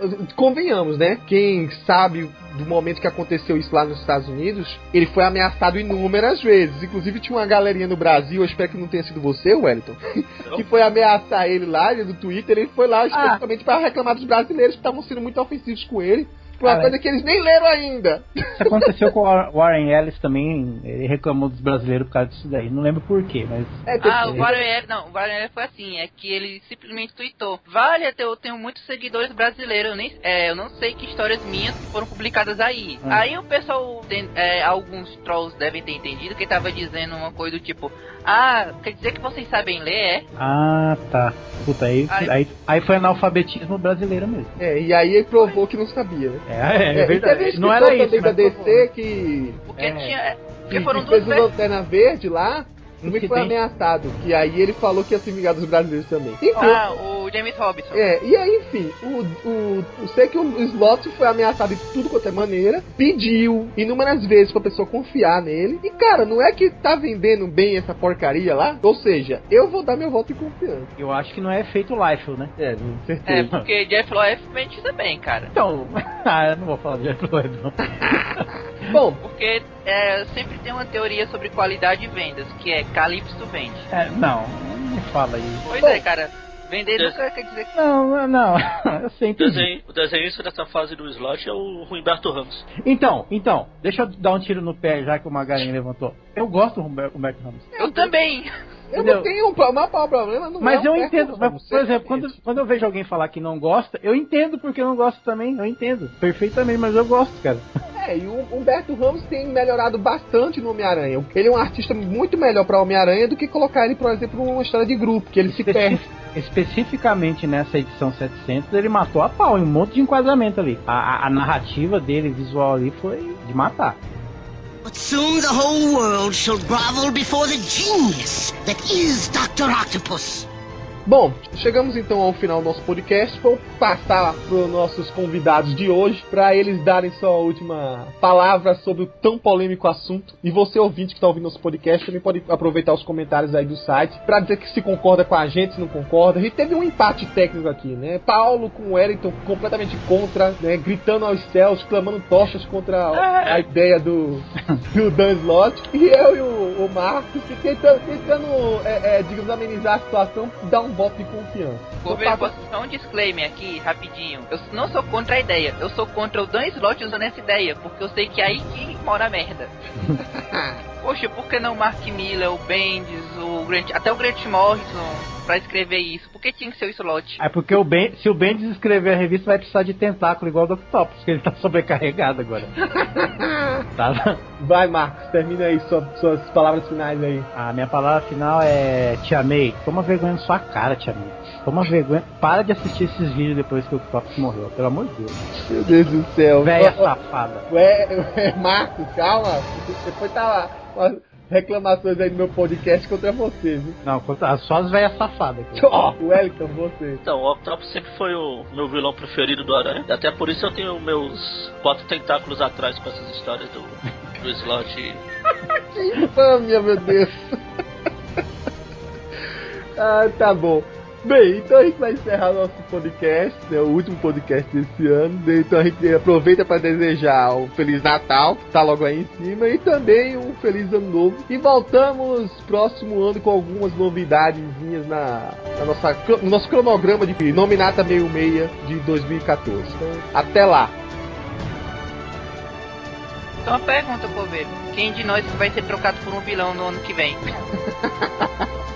Convenhamos, né? Quem sabe do momento que aconteceu isso lá nos Estados Unidos, ele foi ameaçado inúmeras vezes. Inclusive tinha uma galerinha no Brasil, eu espero que não tenha sido você, Wellington, que foi ameaçar ele lá no Twitter. Ele foi lá especificamente pra reclamar dos brasileiros que estavam sendo muito ofensivos com ele. Por uma Cara, coisa que eles nem leram ainda. Isso aconteceu com o Warren Ellis também, ele reclamou dos brasileiros por causa disso daí. Não lembro porquê, mas. É, Ah, o Warren não, o Warren foi assim, é que ele simplesmente tweetou, vale, eu tenho muitos seguidores brasileiros, eu, nem, é, eu não sei que histórias minhas foram publicadas aí. Hum. Aí o pessoal, tem, é, alguns trolls devem ter entendido que ele tava dizendo uma coisa do tipo, ah, quer dizer que vocês sabem ler, é? Ah, tá. Puta, aí, Aí- aí, aí foi analfabetismo brasileiro mesmo. É, e aí ele provou que não sabia, né? É, é, É, e verdade. teve um Não era isso. também da DC que, Porque É. tinha... é, Porque que, foram que duas fez o. Lanterna Verde lá. Que foi ameaçado, que aí ele falou que ia se vingar dos brasileiros também. Enfim, Ah, o James Robinson. É, e aí, enfim, o, o, eu sei que o Slot foi ameaçado de tudo quanto é maneira, pediu inúmeras vezes pra pessoa confiar nele, e cara, não é que tá vendendo bem essa porcaria lá? Ou seja, eu vou dar meu voto de confiança. Eu acho que não é feito Liefeld, né? É, com É, certeza. porque Jeff Loeb mente também, cara. Então, ah, eu não vou falar de Liefeld, não. Bom, Porque é, sempre tem uma teoria sobre qualidade e vendas, que é Calypso vende. É, não, não me fala aí. Pois Bom. é, cara. Vender Des- nunca quer dizer que. Não, não, eu sei desenho, o desenhista dessa fase do slot é o Humberto Ramos. Então, então, deixa eu dar um tiro no pé já que o Magarinha levantou. Eu gosto do Humberto, Ramos. Eu também. Eu Entendeu? não tenho um pro- o maior problema, não Mas é eu entendo, mas, por exemplo, quando, certamente. quando eu vejo alguém falar que não gosta, eu entendo porque eu não gosto também, eu entendo, perfeitamente, mas eu gosto, cara. É, e o Humberto Ramos tem melhorado bastante no Homem-Aranha. Ele é um artista muito melhor pra Homem-Aranha do que colocar ele, por exemplo, numa história de grupo, que ele se perde. Especificamente nessa edição 700, ele matou a pau em um monte de enquadramento ali. A, a- a narrativa dele, visual ali, foi de matar. But soon the whole world shall grovel before the genius that is Dr. Octopus. Bom, chegamos então ao final do nosso podcast. Vou passar para os nossos convidados de hoje para eles darem sua última palavra sobre o tão polêmico assunto. E você, ouvinte que está ouvindo nosso podcast, também pode aproveitar os comentários aí do site para dizer que se concorda com a gente, se não concorda. A gente teve um empate técnico aqui, né? Paulo com o Wellington completamente contra, né? Gritando aos céus, clamando tochas contra a, a ideia do, do Dan Slott. E eu e o, o Marcos tentando, tentando é, é, digamos, amenizar a situação, dar um voto de confiança. Vou ver, posso só um disclaimer aqui, rapidinho. Eu não sou contra a ideia, eu sou contra o Dan Slott usando essa ideia, porque eu sei que é aí que mora a merda. Poxa, por que não o Mark Miller, o Bendis, o Grant, até o Grant Morrison pra escrever isso? Por que tinha que ser o Slott? É porque o ben, se o Bendis escrever a revista, vai precisar de tentáculo igual o Dr. Octopus, porque ele tá sobrecarregado agora. tá? Vai, Marcos, termina aí sua- suas palavras finais aí. A minha palavra final é: Tia May, toma vergonha na sua cara, Tia May. Toma vergonha. Para de assistir esses vídeos depois que o Octopus morreu, pelo amor de Deus. Meu Deus do céu. Ó, safada. Ué, ué, Marcos, calma. Depois tá umas reclamações aí no meu podcast contra você, viu? Não, conta- só as velhas safadas. aqui. Ó, Wellington, você. Então, o Octopus sempre foi o meu vilão preferido do Aranha. Até por isso eu tenho meus quatro tentáculos atrás com essas histórias do, do Slot. Ah, minha, meu Deus. ah, tá bom. Bem, então a gente vai encerrar nosso podcast, né, o último podcast desse ano. né, Então a gente aproveita para desejar um Feliz Natal, que tá logo aí em cima, e também um Feliz Ano Novo. E voltamos próximo ano com algumas novidadezinhas na, na nossa, no nosso cronograma de Nominata Meio Meia de 2014. Então, até lá. Então uma pergunta, Coveiro. Quem de nós vai ser trocado por um vilão no ano que vem?